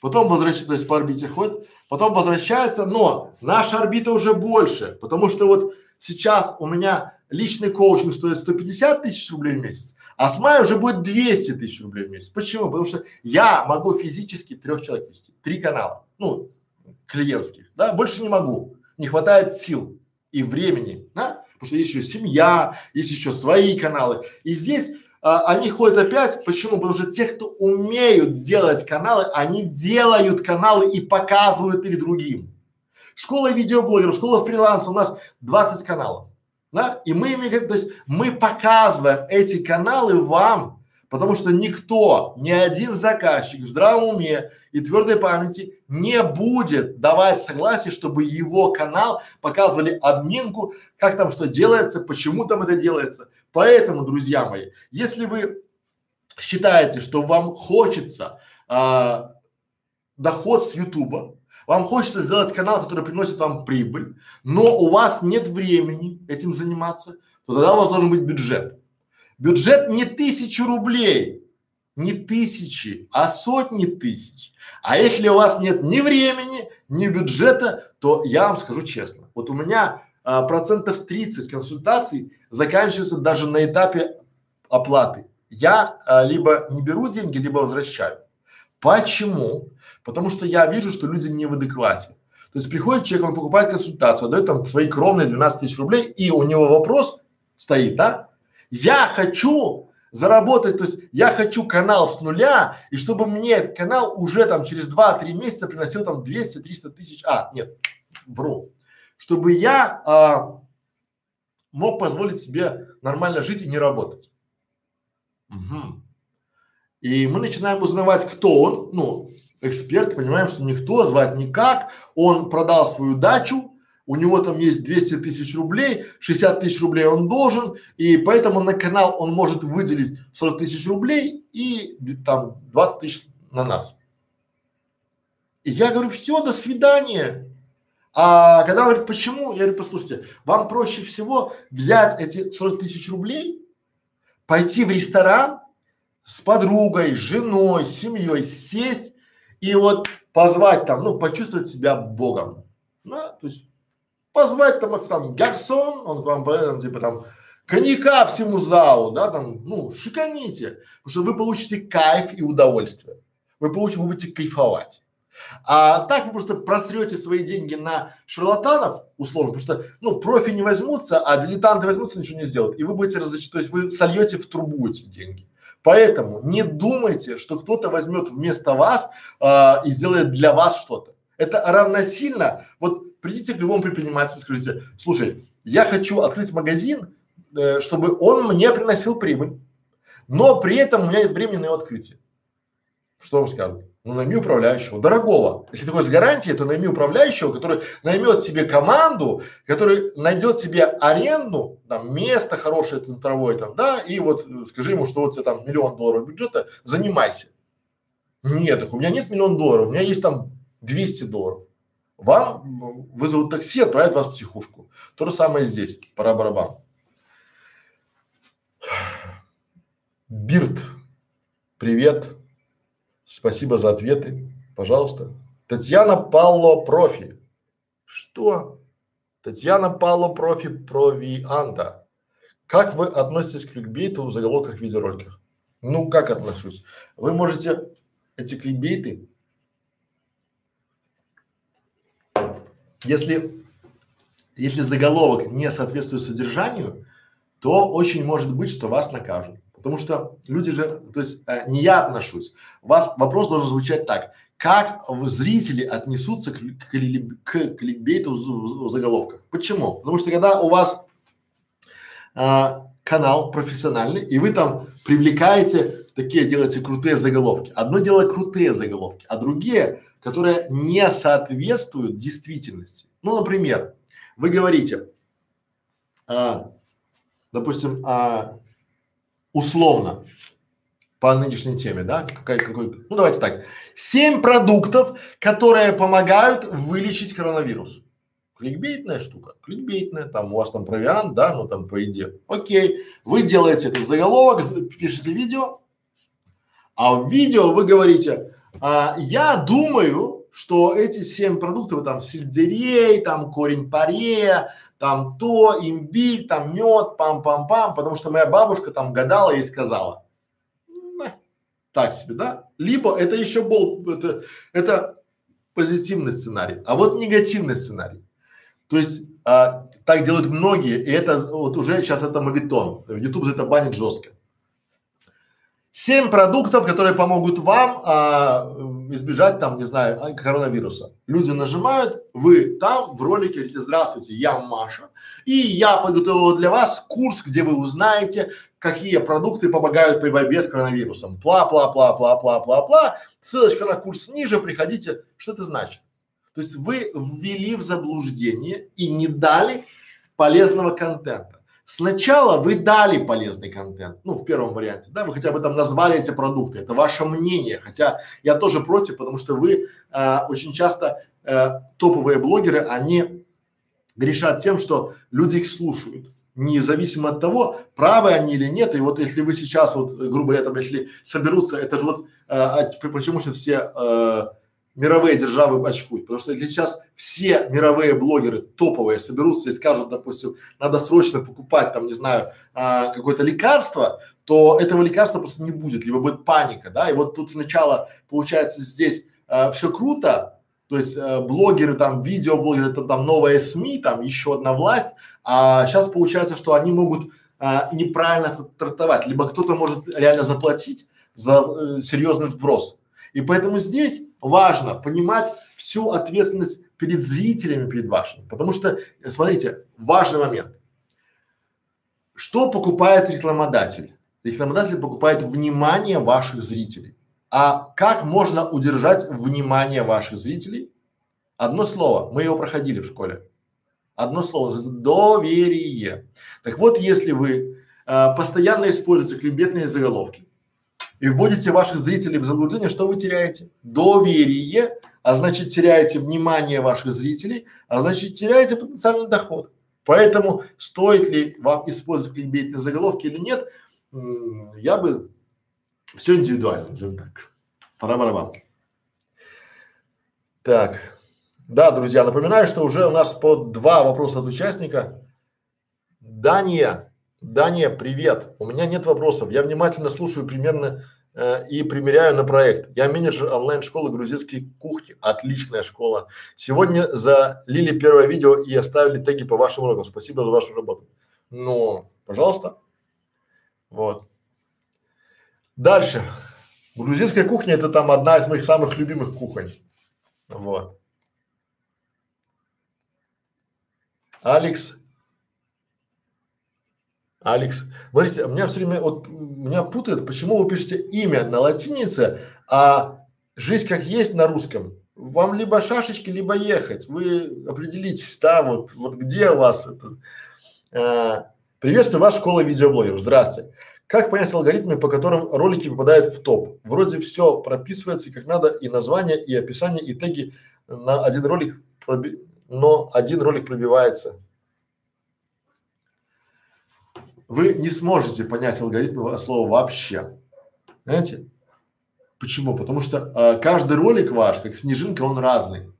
потом возвращается, то есть по орбите ходит, потом возвращается, но наша орбита уже больше, потому что вот сейчас у меня личный коучинг стоит 150 тысяч рублей в месяц, а с мая уже будет 200 тысяч рублей в месяц. Почему? Потому что я могу физически трех человек вести, три канала, ну, клиентских, да, больше не могу, не хватает сил и времени, да, потому что есть еще семья, есть еще свои каналы. И здесь а, они ходят опять, почему? Потому что те, кто умеют делать каналы, они делают каналы и показывают их другим. Школа видеоблогеров, школа фриланса, у нас 20 каналов да, и мы имеем, то есть мы показываем эти каналы вам, потому что никто, ни один заказчик в здравом уме и твердой памяти не будет давать согласие, чтобы его канал показывали админку, как там что делается, почему там это делается. Поэтому, друзья мои, если вы считаете, что вам хочется а, доход с Ютуба, вам хочется сделать канал, который приносит вам прибыль, но у вас нет времени этим заниматься, то тогда у вас должен быть бюджет. Бюджет не тысячу рублей, не тысячи, а сотни тысяч. А если у вас нет ни времени, ни бюджета, то я вам скажу честно, вот у меня а, процентов 30 консультаций заканчиваются даже на этапе оплаты. Я а, либо не беру деньги, либо возвращаю. Почему? Потому что я вижу, что люди не в адеквате. То есть приходит человек, он покупает консультацию, дает там свои кровные 12 тысяч рублей, и у него вопрос стоит, да? Я хочу заработать, то есть я хочу канал с нуля, и чтобы мне этот канал уже там через 2-3 месяца приносил там 200-300 тысяч, а, нет, вру, чтобы я а, мог позволить себе нормально жить и не работать. Угу. И мы начинаем узнавать, кто он, ну, эксперт, понимаем, что никто, звать никак, он продал свою дачу, у него там есть 200 тысяч рублей, 60 тысяч рублей он должен, и поэтому на канал он может выделить 40 тысяч рублей и там 20 тысяч на нас. И я говорю, все, до свидания. А когда он говорит, почему? Я говорю, послушайте, вам проще всего взять эти 40 тысяч рублей, пойти в ресторан с подругой, женой, семьей, сесть и вот позвать там, ну, почувствовать себя Богом. Да, то есть позвать там, там, гарсон, он к вам, там, типа там, коньяка всему залу, да, там, ну, шиканите, потому что вы получите кайф и удовольствие. Вы получите, вы будете кайфовать. А так вы просто просрете свои деньги на шарлатанов, условно, потому что, ну, профи не возьмутся, а дилетанты возьмутся, ничего не сделают. И вы будете разочарованы, то есть вы сольете в трубу эти деньги. Поэтому не думайте, что кто-то возьмет вместо вас а, и сделает для вас что-то. Это равносильно, вот придите к любому предпринимателю, скажите, слушай, я хочу открыть магазин, э, чтобы он мне приносил прибыль, но при этом у меня нет времени на его открытие. Что он скажет? Ну, найми управляющего, дорогого. Если ты хочешь гарантии, то найми управляющего, который наймет себе команду, который найдет себе аренду, там, место хорошее центровое там, да, и вот э, скажи ему, что вот у тебя там миллион долларов бюджета, занимайся. Нет, так у меня нет миллион долларов, у меня есть там 200 долларов. Вам вызовут такси, отправят вас в психушку. То же самое здесь, пора барабан. Бирт, привет. Спасибо за ответы. Пожалуйста. Татьяна Палло Профи. Что? Татьяна Палло Профи Провианта. Как вы относитесь к кликбейту в заголовках видеороликах? Ну, как отношусь? Вы можете эти кликбейты, если, если заголовок не соответствует содержанию, то очень может быть, что вас накажут. Потому что люди же, то есть э, не я отношусь. Вас вопрос должен звучать так. Как зрители отнесутся к, к, к кликбейту в, в заголовках? Почему? Потому что когда у вас а, канал профессиональный, и вы там привлекаете такие, делаете крутые заголовки. Одно дело крутые заголовки, а другие, которые не соответствуют действительности. Ну, например, вы говорите, а, допустим, а, условно по нынешней теме, да, какая, какой, ну давайте так, семь продуктов, которые помогают вылечить коронавирус. Кликбейтная штука, кликбейтная, там у вас там провиант, да, ну там по идее. Окей, вы делаете этот заголовок, пишете видео, а в видео вы говорите, а, я думаю, что эти семь продуктов, там сельдерей, там корень парея, там то, имбирь, там мед, пам-пам-пам, потому что моя бабушка там гадала и сказала. Так себе, да? Либо это еще был, это, это позитивный сценарий, а вот негативный сценарий. То есть а, так делают многие, и это вот уже сейчас это мавитон. YouTube за это банит жестко. Семь продуктов, которые помогут вам а, избежать там, не знаю, а, коронавируса. Люди нажимают, вы там в ролике говорите, здравствуйте, я Маша, и я подготовила для вас курс, где вы узнаете, какие продукты помогают при борьбе с коронавирусом. Пла-пла-пла-пла-пла-пла-пла. Ссылочка на курс ниже, приходите. Что это значит? То есть вы ввели в заблуждение и не дали полезного контента. Сначала вы дали полезный контент, ну, в первом варианте, да, вы хотя бы там назвали эти продукты, это ваше мнение, хотя я тоже против, потому что вы э, очень часто э, топовые блогеры, они грешат тем, что люди их слушают, независимо от того, правы они или нет. И вот если вы сейчас, вот, грубо говоря, там, если соберутся, это же вот, э, почему сейчас все э, мировые державы очкуют. Потому что если сейчас все мировые блогеры топовые соберутся и скажут, допустим, надо срочно покупать там, не знаю, а, какое-то лекарство, то этого лекарства просто не будет, либо будет паника, да. И вот тут сначала получается здесь а, все круто, то есть а, блогеры там, видеоблогеры, это там новая СМИ, там еще одна власть, а сейчас получается, что они могут а, неправильно трактовать, либо кто-то может реально заплатить за э, серьезный вброс. И поэтому здесь важно понимать всю ответственность перед зрителями, перед вашими. Потому что, смотрите, важный момент. Что покупает рекламодатель? Рекламодатель покупает внимание ваших зрителей. А как можно удержать внимание ваших зрителей? Одно слово, мы его проходили в школе. Одно слово – доверие. Так вот, если вы э, постоянно используете кликбетные заголовки, и вводите ваших зрителей в заблуждение, что вы теряете? Доверие, а значит теряете внимание ваших зрителей, а значит теряете потенциальный доход. Поэтому стоит ли вам использовать кликбейтные заголовки или нет, я бы все индивидуально, назовем так. Пора Так. Да, друзья, напоминаю, что уже у нас по два вопроса от участника. Дания, Дания, привет. У меня нет вопросов. Я внимательно слушаю примерно э, и примеряю на проект. Я менеджер онлайн-школы грузинской кухни. Отличная школа. Сегодня залили первое видео и оставили теги по вашим урокам. Спасибо за вашу работу. Ну, пожалуйста. Вот. Дальше. Грузинская кухня это там одна из моих самых любимых кухонь. Вот. Алекс. Алекс. Смотрите, меня все время, вот, меня путает, почему вы пишете имя на латинице, а жизнь как есть на русском. Вам либо шашечки, либо ехать. Вы определитесь, да, вот, вот где у вас это. А, приветствую вас, школа видеоблогеров. Здравствуйте. Как понять алгоритмы, по которым ролики попадают в топ? Вроде все прописывается как надо, и название, и описание, и теги на один ролик, проби... но один ролик пробивается. Вы не сможете понять алгоритмы слова вообще. Знаете? Почему? Потому что э, каждый ролик ваш, как снежинка, он разный.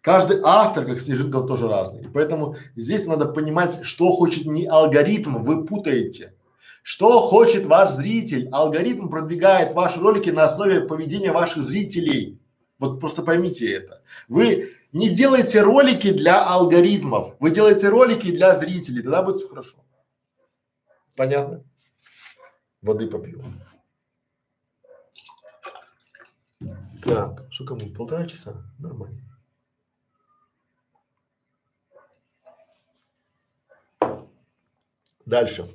Каждый автор, как снежинка, он тоже разный. Поэтому здесь надо понимать, что хочет не алгоритм, вы путаете. Что хочет ваш зритель? Алгоритм продвигает ваши ролики на основе поведения ваших зрителей. Вот просто поймите это. Вы не делаете ролики для алгоритмов, вы делаете ролики для зрителей, тогда будет все хорошо. Понятно? Воды попью. Так, что кому? Полтора часа? Нормально. Дальше.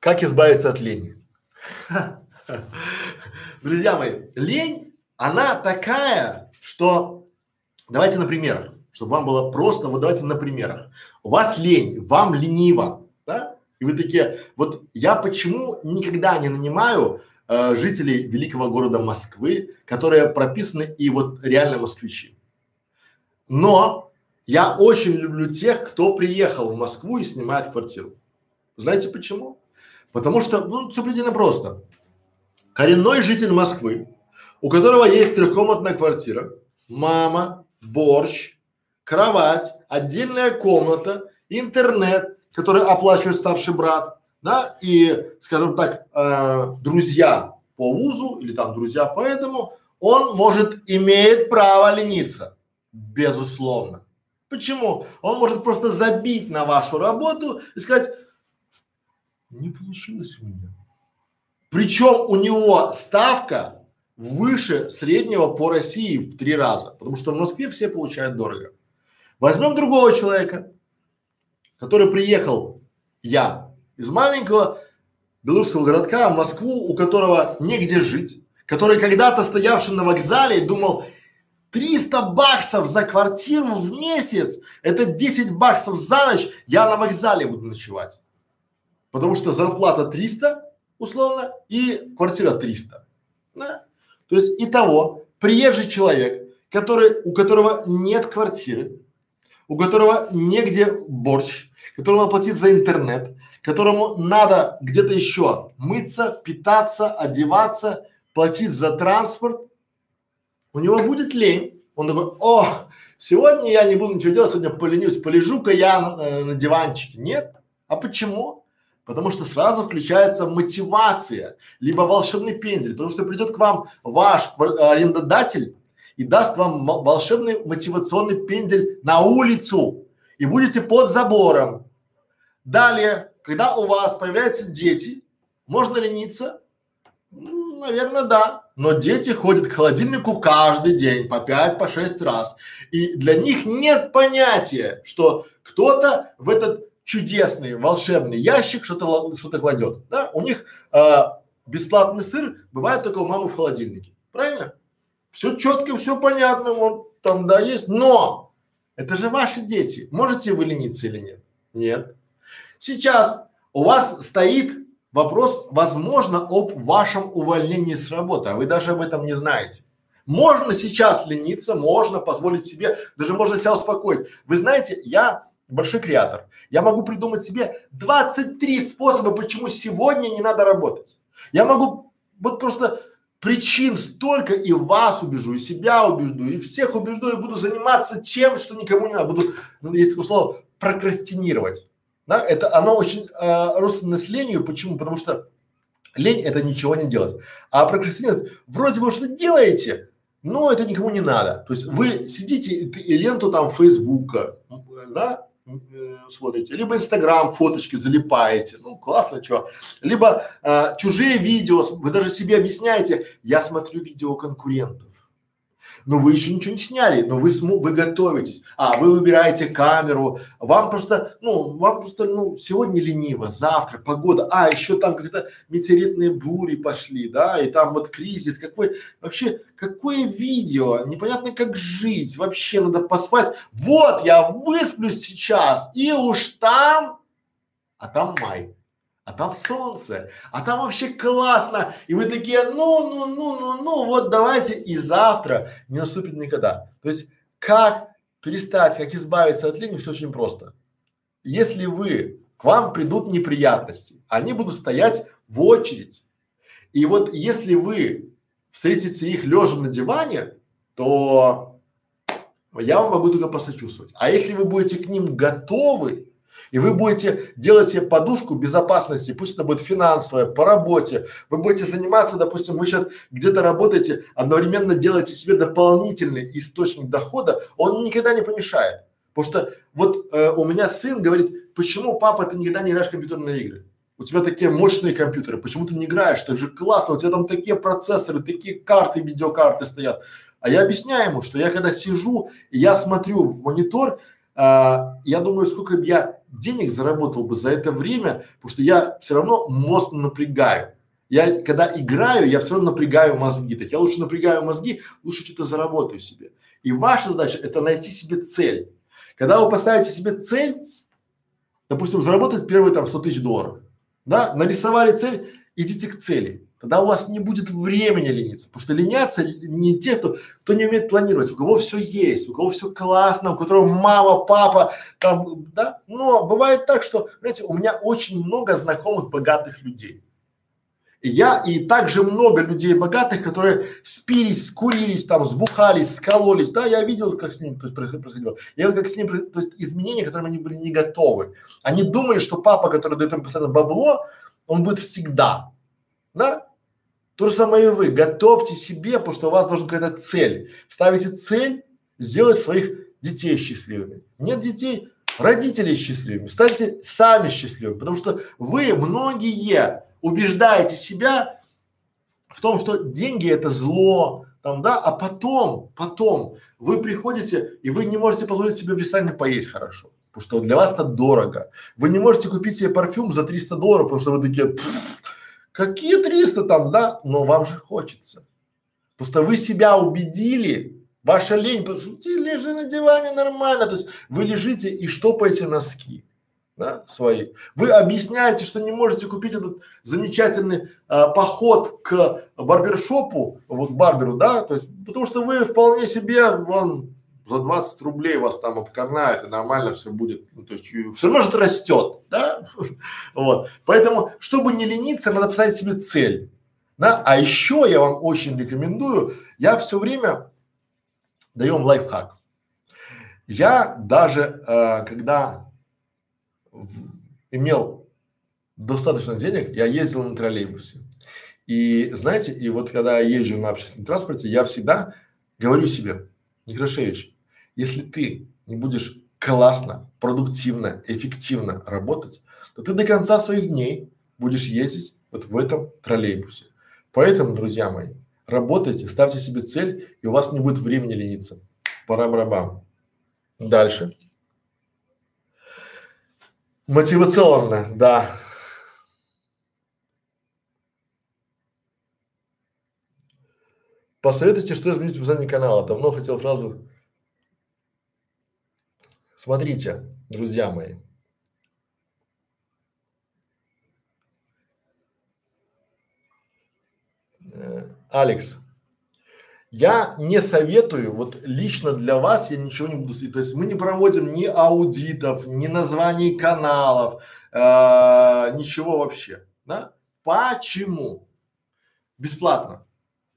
Как избавиться от лени? Друзья мои, лень, она такая, что давайте на примерах, чтобы вам было просто, вот давайте на примерах. У вас лень, вам лениво, да? И вы такие, вот я почему никогда не нанимаю э, жителей великого города Москвы, которые прописаны и вот реально москвичи. Но я очень люблю тех, кто приехал в Москву и снимает квартиру. Знаете почему? Потому что, ну, все предельно просто. Коренной житель Москвы, у которого есть трехкомнатная квартира, мама, борщ, кровать, отдельная комната, интернет, который оплачивает старший брат, да, и, скажем так, э, друзья по вузу или там друзья по этому, он может, имеет право лениться, безусловно. Почему? Он может просто забить на вашу работу и сказать, не получилось у меня. Причем у него ставка выше среднего по России в три раза, потому что в Москве все получают дорого. Возьмем другого человека, который приехал, я, из маленького белорусского городка в Москву, у которого негде жить, который когда-то стоявший на вокзале думал, 300 баксов за квартиру в месяц, это 10 баксов за ночь, я на вокзале буду ночевать потому что зарплата 300 условно и квартира 300. Да? То есть итого приезжий человек, который, у которого нет квартиры, у которого негде борщ, которому платить за интернет, которому надо где-то еще мыться, питаться, одеваться, платить за транспорт, у него будет лень. Он такой, о, сегодня я не буду ничего делать, сегодня поленюсь, полежу-ка я на, э, на диванчике. Нет. А почему? Потому что сразу включается мотивация, либо волшебный пендель, потому что придет к вам ваш арендодатель и даст вам волшебный мотивационный пендель на улицу, и будете под забором. Далее, когда у вас появляются дети, можно лениться? Наверное, да. Но дети ходят к холодильнику каждый день по пять, по шесть раз. И для них нет понятия, что кто-то в этот чудесный, волшебный ящик что-то что-то кладет. Да? У них э, бесплатный сыр бывает только у мамы в холодильнике. Правильно? Все четко, все понятно, он там да есть, но это же ваши дети. Можете вы лениться или нет? Нет. Сейчас у вас стоит вопрос, возможно, об вашем увольнении с работы, а вы даже об этом не знаете. Можно сейчас лениться, можно позволить себе, даже можно себя успокоить. Вы знаете, я большой креатор. Я могу придумать себе 23 способа, почему сегодня не надо работать. Я могу вот просто причин столько и вас убежу, и себя убежду, и всех убежду, и буду заниматься тем, что никому не надо. Буду, ну, есть такое слово, прокрастинировать. Да, это оно очень э, родственно с ленью. Почему? Потому что лень это ничего не делать. А прокрастинировать, вроде бы что делаете, но это никому не надо. То есть вы сидите и ленту там Фейсбука, да, смотрите, либо Инстаграм, фоточки залипаете, ну классно, что, либо э, чужие видео, вы даже себе объясняете, я смотрю видео конкурентов, но вы еще ничего не сняли, но вы сму, вы готовитесь, а вы выбираете камеру, вам просто, ну, вам просто, ну, сегодня лениво, завтра погода, а еще там как-то метеоритные бури пошли, да, и там вот кризис, какой, вообще, какое видео, непонятно как жить, вообще надо поспать, вот я высплюсь сейчас, и уж там, а там май а там солнце, а там вообще классно, и вы такие, ну, ну, ну, ну, ну, вот давайте и завтра не наступит никогда. То есть как перестать, как избавиться от лени, все очень просто. Если вы, к вам придут неприятности, они будут стоять в очередь. И вот если вы встретите их лежа на диване, то я вам могу только посочувствовать. А если вы будете к ним готовы, и вы будете делать себе подушку безопасности, пусть это будет финансовая, по работе. Вы будете заниматься, допустим, вы сейчас где-то работаете, одновременно делаете себе дополнительный источник дохода, он никогда не помешает. Потому что вот э, у меня сын говорит, почему папа ты никогда не играешь в компьютерные игры? У тебя такие мощные компьютеры, почему ты не играешь? Так же классно, у тебя там такие процессоры, такие карты, видеокарты стоят. А я объясняю ему, что я когда сижу и я смотрю в монитор, а, я думаю, сколько бы я денег заработал бы за это время, потому что я все равно мозг напрягаю. Я когда играю, я все равно напрягаю мозги. Так я лучше напрягаю мозги, лучше что-то заработаю себе. И ваша задача это найти себе цель. Когда вы поставите себе цель, допустим, заработать первые там 100 тысяч долларов, да, нарисовали цель, идите к цели. Тогда у вас не будет времени лениться, потому что ленятся не те, кто, кто не умеет планировать, у кого все есть, у кого все классно, у которого мама, папа, там, да. Но бывает так, что, знаете, у меня очень много знакомых богатых людей. Я и также много людей богатых, которые спились, скурились, там, сбухались, скололись, да, я видел, как с ними то есть, происходило. Я видел, как с ними, то есть изменения, к которым они были не готовы. Они думали, что папа, который дает им постоянно бабло, он будет всегда, да, то же самое и вы. Готовьте себе, потому что у вас должна какая-то цель. Ставите цель сделать своих детей счастливыми. Нет детей, родителей счастливыми. Станьте сами счастливыми, потому что вы, многие, убеждаете себя в том, что деньги это зло, там, да, а потом, потом вы приходите и вы не можете позволить себе в ресторане поесть хорошо, потому что для вас это дорого. Вы не можете купить себе парфюм за 300 долларов, потому что вы такие, Какие 300 там, да? Но вам же хочется. Просто вы себя убедили, ваша лень, потому что лежи на диване нормально, то есть вы лежите и штопаете носки, да, свои. Вы объясняете, что не можете купить этот замечательный а, поход к барбершопу, вот барберу, да, то есть потому что вы вполне себе, вон, за 20 рублей вас там обкарнают, и нормально все будет, ну, то есть все равно же растет, да, вот, поэтому, чтобы не лениться, надо поставить себе цель, да, а еще я вам очень рекомендую, я все время даю вам лайфхак, я даже, э, когда в, имел достаточно денег, я ездил на троллейбусе, и знаете, и вот когда я езжу на общественном транспорте, я всегда говорю себе, Некрашевич, если ты не будешь классно, продуктивно, эффективно работать, то ты до конца своих дней будешь ездить вот в этом троллейбусе. Поэтому, друзья мои, работайте, ставьте себе цель, и у вас не будет времени лениться. Пора-барабам. Дальше. Мотивационно, да. Посоветуйте, что изменить в описании канала. Давно хотел фразу. Смотрите, друзья мои. Э, Алекс, я не советую, вот лично для вас я ничего не буду, то есть мы не проводим ни аудитов, ни названий каналов, э, ничего вообще, да? Почему? Бесплатно.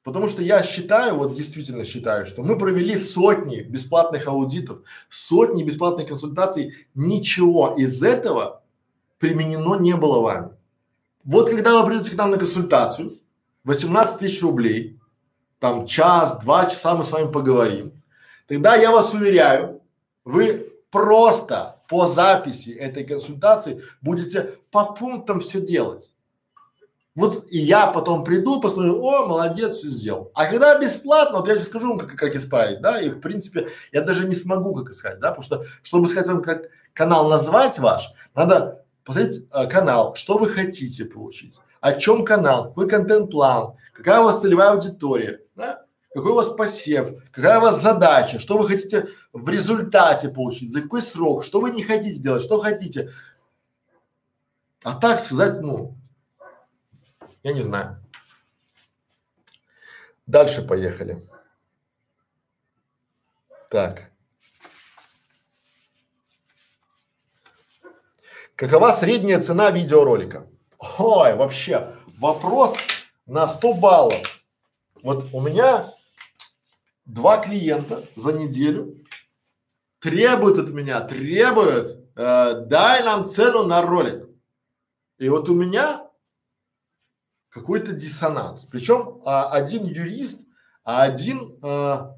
Потому что я считаю, вот действительно считаю, что мы провели сотни бесплатных аудитов, сотни бесплатных консультаций, ничего из этого применено не было вами. Вот когда вы придете к нам на консультацию, 18 тысяч рублей, там час, два часа мы с вами поговорим, тогда я вас уверяю, вы просто по записи этой консультации будете по пунктам все делать. Вот и я потом приду, посмотрю, о, молодец, все сделал. А когда бесплатно, вот я сейчас скажу вам, как, как исправить, да, и в принципе я даже не смогу как искать, да, потому что, чтобы сказать вам, как канал назвать ваш, надо посмотреть э, канал, что вы хотите получить, о чем канал, какой контент-план, какая у вас целевая аудитория, да, какой у вас посев, какая у вас задача, что вы хотите в результате получить, за какой срок, что вы не хотите делать, что хотите. А так сказать, ну, я не знаю. Дальше поехали. Так. Какова средняя цена видеоролика? Ой, вообще, вопрос на 100 баллов. Вот у меня два клиента за неделю требуют от меня, требуют, э, дай нам цену на ролик. И вот у меня какой-то диссонанс. Причем а, один юрист, а один, а,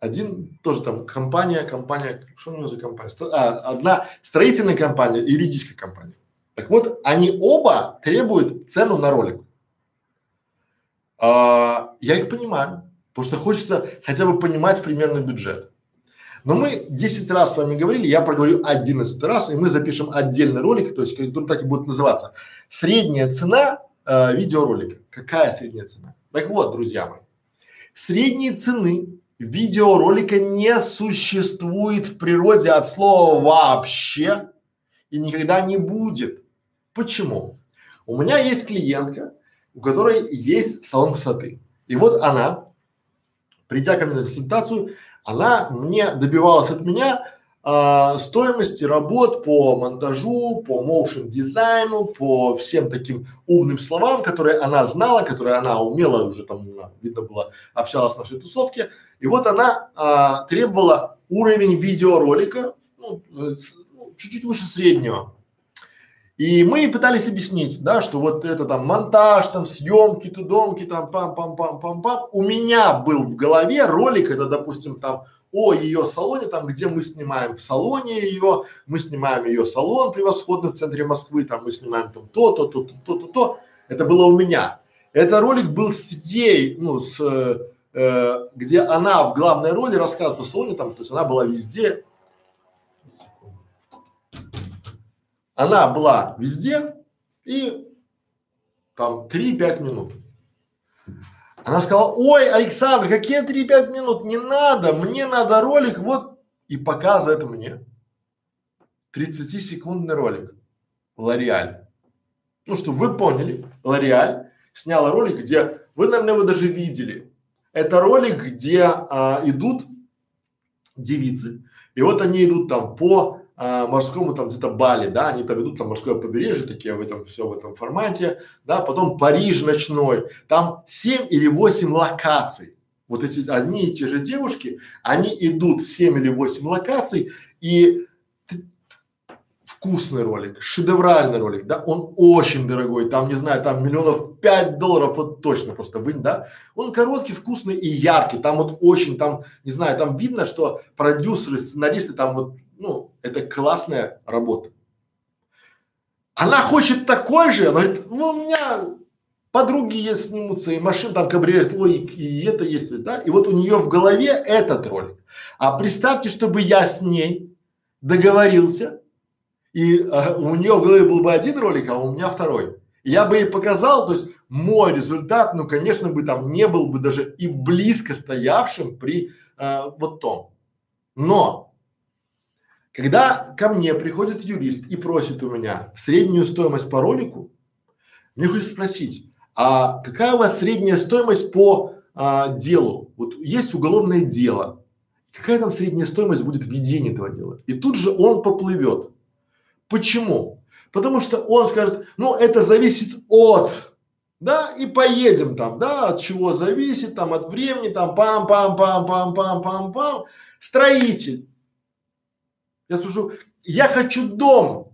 один тоже там компания, компания, что у него за компания? Стро, а, одна строительная компания юридическая компания. Так вот, они оба требуют цену на ролик. А, я их понимаю, потому что хочется хотя бы понимать примерный бюджет. Но мы 10 раз с вами говорили, я проговорю 11 раз, и мы запишем отдельный ролик, то есть который так и будет называться. Средняя цена э, видеоролика. Какая средняя цена? Так вот, друзья мои, средней цены видеоролика не существует в природе от слова вообще и никогда не будет. Почему? У меня есть клиентка, у которой есть салон красоты. И вот она, придя ко мне на консультацию, она мне добивалась от меня а, стоимости работ по монтажу, по моушен дизайну, по всем таким умным словам, которые она знала, которые она умела уже там, видно было, общалась в нашей тусовке. И вот она а, требовала уровень видеоролика, ну, ну, чуть-чуть выше среднего. И мы пытались объяснить, да, что вот это там монтаж, там съемки, тудомки, там пам-пам-пам-пам-пам. У меня был в голове ролик, это, допустим, там о ее салоне, там, где мы снимаем в салоне ее, мы снимаем ее салон превосходный в центре Москвы, там мы снимаем там то, то, то, то, то, то, то. Это было у меня. Это ролик был с ей, ну, с, э, где она в главной роли рассказывала о салоне, там, то есть она была везде. Она была везде и там 3-5 минут. Она сказала, ой, Александр, какие 3-5 минут, не надо, мне надо ролик, вот, и показывает мне 30-секундный ролик, Лореаль. Ну, что вы поняли, Лореаль сняла ролик, где, вы, наверное, его даже видели. Это ролик, где а, идут девицы, и вот они идут там по а, морскому там где-то Бали, да, они там идут там морское побережье, такие в этом все в этом формате, да, потом Париж ночной, там семь или восемь локаций. Вот эти одни и те же девушки, они идут семь или восемь локаций и вкусный ролик, шедевральный ролик, да, он очень дорогой, там, не знаю, там миллионов пять долларов, вот точно просто вы, да, он короткий, вкусный и яркий, там вот очень, там, не знаю, там видно, что продюсеры, сценаристы там вот ну, это классная работа. Она хочет такой же, она говорит, ну, у меня подруги есть снимутся, и машин там кабриолет, ой, и это есть, да, и вот у нее в голове этот ролик. А представьте, чтобы я с ней договорился, и а, у нее в голове был бы один ролик, а у меня второй. я бы ей показал, то есть мой результат, ну, конечно, бы там не был бы даже и близко стоявшим при а, вот том. Но когда ко мне приходит юрист и просит у меня среднюю стоимость по ролику, мне хочется спросить, а какая у вас средняя стоимость по а, делу? Вот есть уголовное дело, какая там средняя стоимость будет введения этого дела? И тут же он поплывет. Почему? Потому что он скажет, ну это зависит от, да, и поедем там, да, от чего зависит, там, от времени, там, пам-пам-пам-пам-пам-пам-пам. Строитель. Я спрошу, я хочу дом.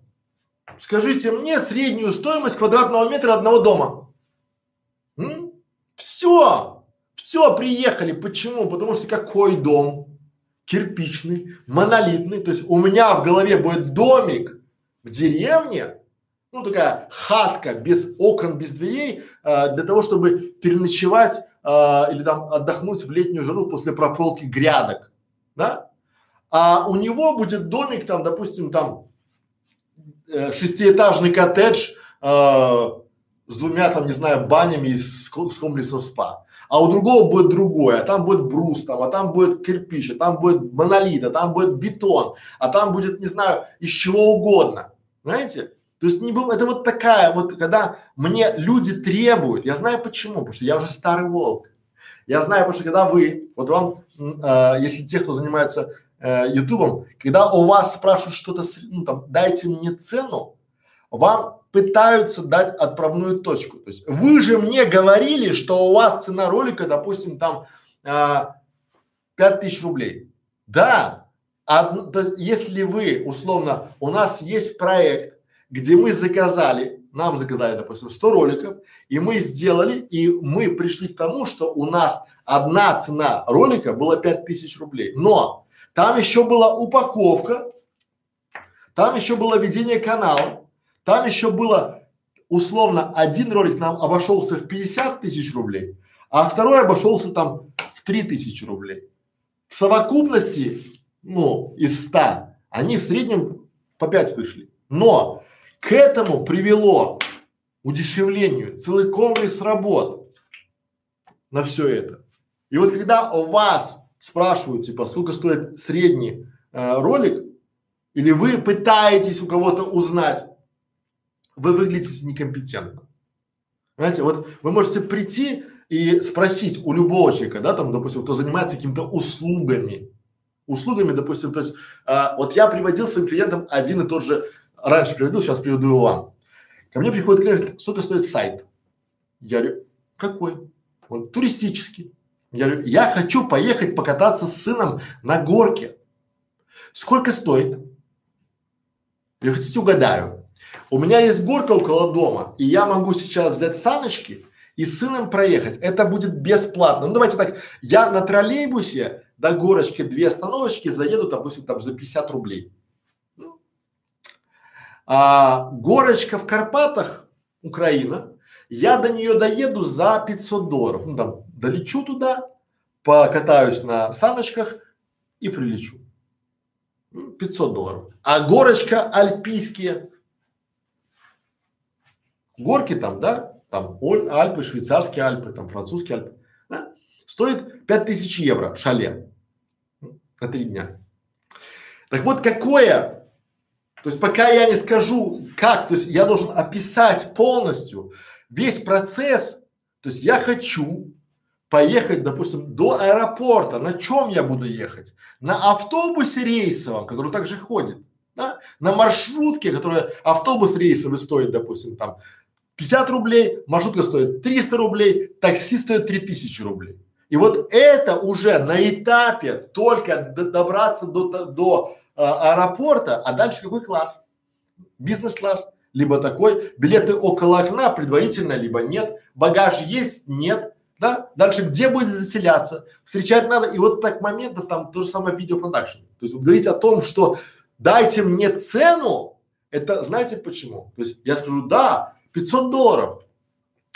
Скажите мне среднюю стоимость квадратного метра одного дома. М? Все, все, приехали. Почему? Потому что какой дом? Кирпичный, монолитный. То есть у меня в голове будет домик в деревне, ну такая хатка без окон, без дверей, э, для того, чтобы переночевать э, или там отдохнуть в летнюю жару после прополки грядок, да? А у него будет домик там, допустим, там э, шестиэтажный коттедж э, с двумя там, не знаю, банями с, с комплексом спа. А у другого будет другое, а там будет брус, там, а там будет кирпич, а там будет монолит, а там будет бетон, а там будет, не знаю, из чего угодно. Знаете? То есть не было, это вот такая вот, когда мне люди требуют, я знаю почему, потому что я уже старый волк. Я знаю, потому что когда вы, вот вам, э, если те, кто занимается э, ютубом, когда у вас спрашивают что-то, ну там, дайте мне цену, вам пытаются дать отправную точку. То есть вы же мне говорили, что у вас цена ролика, допустим, там а, пять тысяч рублей. Да, Од, то есть, если вы условно, у нас есть проект, где мы заказали, нам заказали, допустим, 100 роликов, и мы сделали, и мы пришли к тому, что у нас одна цена ролика была 5000 рублей. Но там еще была упаковка, там еще было ведение канала, там еще было условно один ролик нам обошелся в 50 тысяч рублей, а второй обошелся там в 3 тысячи рублей. В совокупности ну, из 100, они в среднем по 5 вышли. Но к этому привело удешевлению целый комплекс работ на все это. И вот когда у вас спрашивают, типа, сколько стоит средний э, ролик, или вы пытаетесь у кого-то узнать, вы выглядите некомпетентно. Знаете, вот вы можете прийти и спросить у любого человека, да, там, допустим, кто занимается какими-то услугами, услугами, допустим, то есть, а, вот я приводил своим клиентам один и тот же, раньше приводил, сейчас приведу его вам. Ко мне приходит клиент, сколько стоит сайт? Я говорю, какой? Он туристический. Я я хочу поехать покататься с сыном на горке. Сколько стоит? Или хотите угадаю? У меня есть горка около дома, и я могу сейчас взять саночки и с сыном проехать. Это будет бесплатно. Ну давайте так, я на троллейбусе до горочки две остановочки заеду, допустим, там за 50 рублей. Ну. А горочка в Карпатах, Украина, я до нее доеду за 500 долларов. Ну там долечу туда, покатаюсь на саночках и прилечу. 500 долларов. А горочка альпийские, горки там, да, там Альпы, швейцарские Альпы, там французские Альпы, да, стоит 5000 евро шале на три дня. Так вот, какое, то есть пока я не скажу, как, то есть я должен описать полностью весь процесс, то есть я хочу поехать, допустим, до аэропорта, на чем я буду ехать? На автобусе рейсовом, который также ходит, да? на маршрутке, которая автобус рейсовый стоит, допустим, там 50 рублей, маршрутка стоит 300 рублей, такси стоит 3000 рублей. И вот это уже на этапе только добраться до, до э, аэропорта, а дальше какой класс? Бизнес-класс, либо такой, билеты около окна предварительно, либо нет, багаж есть, нет, да? Дальше где будет заселяться, встречать надо, и вот так моментов там то же самое в видеопродакшене. То есть вот говорить о том, что дайте мне цену, это знаете почему? То есть я скажу, да, 500 долларов.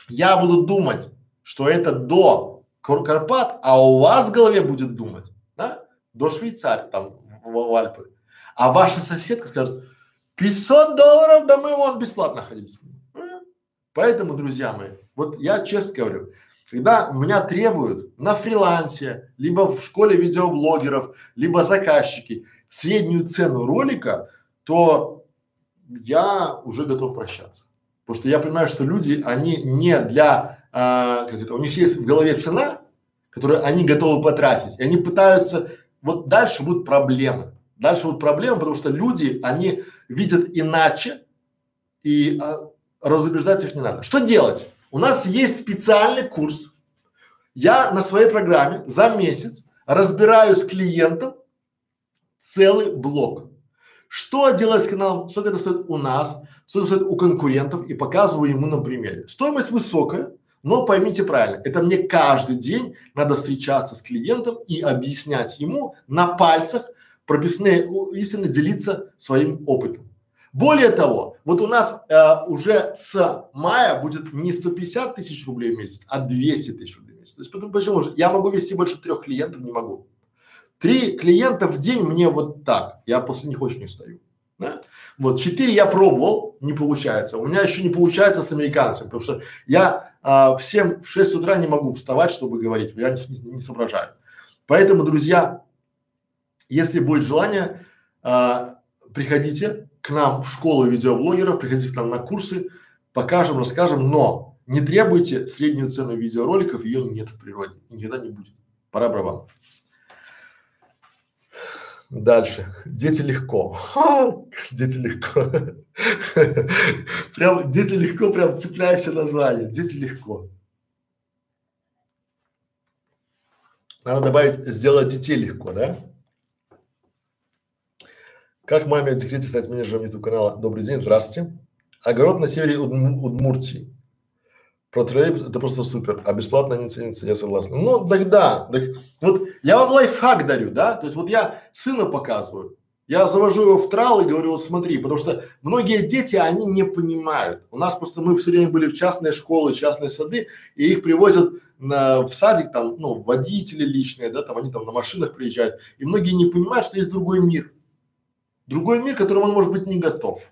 Я буду думать, что это до Карпат, а у вас в голове будет думать, да, до Швейцарии, там, в, в Альпы. А ваша соседка скажет, 500 долларов, да мы вон бесплатно ходим с ним. Поэтому, друзья мои, вот я честно говорю, когда меня требуют на фрилансе, либо в школе видеоблогеров, либо заказчики среднюю цену ролика, то я уже готов прощаться. Потому что я понимаю, что люди, они не для а, как это, у них есть в голове цена, которую они готовы потратить, и они пытаются, вот дальше будут проблемы. Дальше будут проблемы, потому что люди, они видят иначе, и а, разубеждать их не надо. Что делать? У нас есть специальный курс. Я на своей программе за месяц разбираю с клиентом целый блок. Что делать с каналом, что это стоит у нас, что это стоит у конкурентов и показываю ему на примере. Стоимость высокая, но поймите правильно, это мне каждый день надо встречаться с клиентом и объяснять ему на пальцах прописные истины, делиться своим опытом. Более того, вот у нас э, уже с мая будет не 150 тысяч рублей в месяц, а 200 тысяч рублей в месяц. То есть потому, почему же? Я могу вести больше трех клиентов, не могу. Три клиента в день мне вот так, я после них очень устаю. Да? Вот четыре я пробовал, не получается. У меня еще не получается с американцами, потому что я а, в 7, в 6 утра не могу вставать, чтобы говорить, я не, не, не соображаю. Поэтому, друзья, если будет желание, а, приходите к нам в школу видеоблогеров, приходите к нам на курсы, покажем, расскажем, но не требуйте среднюю цену видеороликов, ее нет в природе, никогда не будет. Пора барабан. Дальше. Дети легко. дети легко. прям дети легко, прям цепляющее название. Дети легко. Надо добавить сделать детей легко, да? Как маме в декрете стать менеджером YouTube канала? Добрый день, здравствуйте. Огород на севере Удмуртии. Про троллейбус это просто супер, а бесплатно не ценится, я согласен. Ну, тогда, так, вот я вам лайфхак дарю, да, то есть вот я сына показываю, я завожу его в трал и говорю, вот смотри, потому что многие дети, они не понимают. У нас просто мы все время были в частные школы, частные сады, и их привозят на, в садик там, ну, водители личные, да, там они там на машинах приезжают, и многие не понимают, что есть другой мир. Другой мир, к которому он может быть не готов.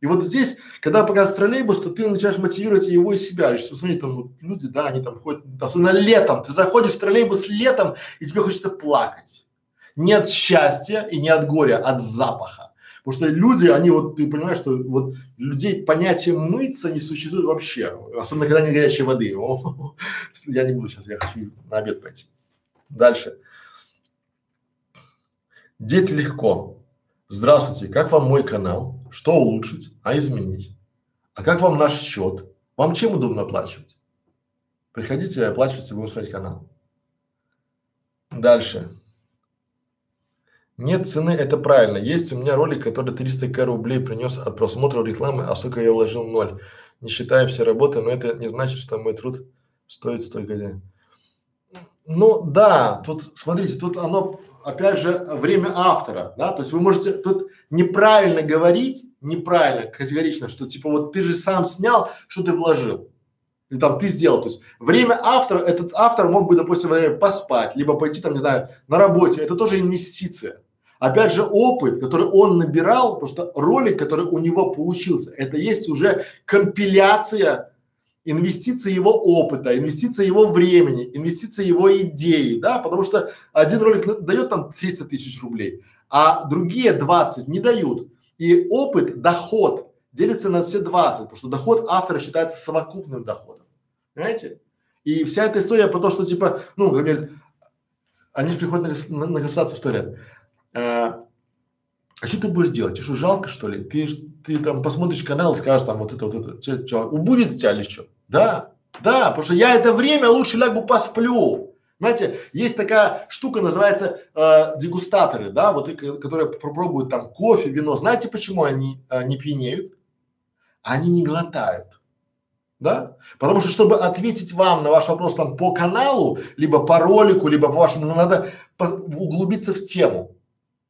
И вот здесь, когда показывают троллейбус, то ты начинаешь мотивировать его и себя. Говоришь, что смотри, там вот люди, да, они там ходят, особенно летом, ты заходишь в троллейбус летом, и тебе хочется плакать. Не от счастья и не от горя, а от запаха. Потому что люди, они вот, ты понимаешь, что вот людей понятие мыться не существует вообще. Особенно, когда нет горячей воды. Я не буду сейчас, я хочу на обед пойти. Дальше. Дети легко. Здравствуйте, как вам мой канал? Что улучшить, а изменить? А как вам наш счет? Вам чем удобно оплачивать? Приходите, оплачивайте, будем смотреть канал. Дальше. Нет цены, это правильно. Есть у меня ролик, который 300 к рублей принес от просмотра рекламы, а сколько я вложил ноль. Не считая все работы, но это не значит, что мой труд стоит столько денег. Ну да, тут смотрите, тут оно опять же время автора, да, то есть вы можете тут неправильно говорить, неправильно, категорично, что типа вот ты же сам снял, что ты вложил. Или там ты сделал, то есть время автора, этот автор мог бы, допустим, время поспать, либо пойти там, не знаю, на работе, это тоже инвестиция. Опять же, опыт, который он набирал, потому что ролик, который у него получился, это есть уже компиляция инвестиция его опыта, инвестиция его времени, инвестиция его идеи, да, потому что один ролик дает там 300 тысяч рублей, а другие 20 не дают. И опыт, доход делится на все 20, потому что доход автора считается совокупным доходом. Понимаете? И вся эта история про то, что типа, ну, говорят, они же приходят на, на, консультацию, что говорят, а, а что ты будешь делать? Тебе что, жалко, что ли? Ты, ты там посмотришь канал и скажешь там вот это, вот это, что, что убудет тебя или что? Да, да, потому что я это время лучше лягу посплю. Знаете, есть такая штука, называется э, дегустаторы, да, вот и, которые попробуют там кофе, вино. Знаете, почему они э, не пьянеют? Они не глотают. Да? Потому что, чтобы ответить вам на ваш вопрос там по каналу, либо по ролику, либо по вашему, ну, надо по, углубиться в тему.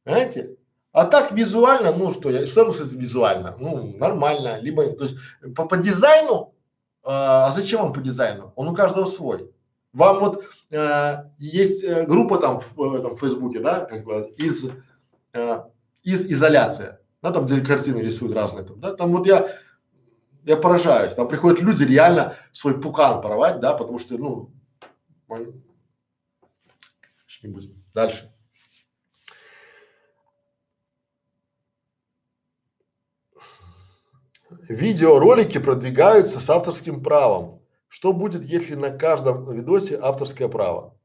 Понимаете? А так визуально, ну что я, что я могу сказать визуально? Ну, нормально. Либо, то есть по, по дизайну а, а зачем он по дизайну? Он у каждого свой. Вам вот э, есть э, группа там в, этом Фейсбуке, да, как бы из э, из изоляция, да, там где картины рисуют разные, там, да, там вот я я поражаюсь, там приходят люди реально свой пукан порвать, да, потому что, ну, не будем. Дальше. Видеоролики продвигаются с авторским правом. Что будет, если на каждом видосе авторское право?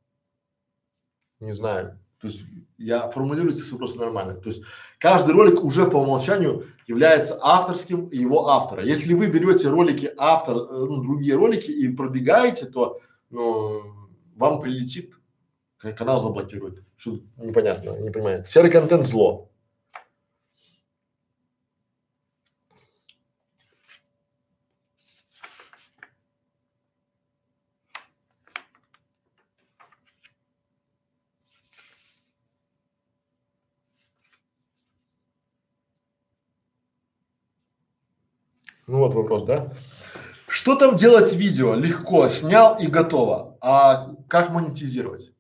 Не знаю. То есть я формулирую здесь вопрос нормально. То есть каждый ролик уже по умолчанию является авторским его автора. Если вы берете ролики автор, э, ну, другие ролики и продвигаете, то ну, вам прилетит, канал заблокирует. Что непонятно, не понимаю. Серый контент зло. Ну вот вопрос, да? Что там делать видео? Легко, снял и готово. А как монетизировать?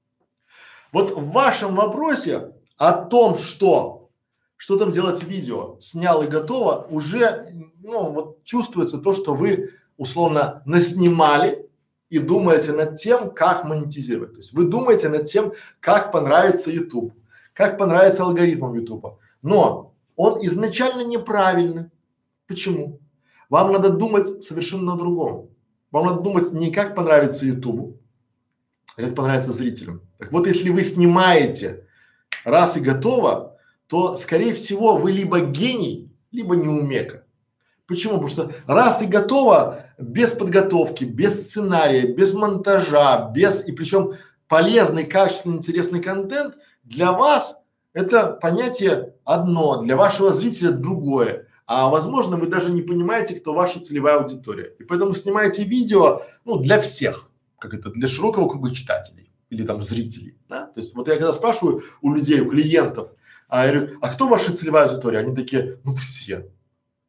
Вот в вашем вопросе о том, что что там делать видео, снял и готово, уже ну вот чувствуется то, что вы условно наснимали и думаете над тем, как монетизировать. То есть вы думаете над тем, как понравится YouTube, как понравится алгоритмам YouTube. Но он изначально неправильный. Почему? Вам надо думать совершенно о другом. Вам надо думать не как понравится Ютубу, а как понравится зрителям. Так вот, если вы снимаете раз и готово, то, скорее всего, вы либо гений, либо неумека. Почему? Потому что раз и готово, без подготовки, без сценария, без монтажа, без и причем полезный, качественный, интересный контент для вас это понятие одно, для вашего зрителя другое а возможно вы даже не понимаете, кто ваша целевая аудитория. И поэтому снимаете видео, ну, для всех, как это, для широкого круга читателей или там зрителей, да. То есть вот я когда спрашиваю у людей, у клиентов, а я говорю, а кто ваша целевая аудитория? Они такие, ну, все.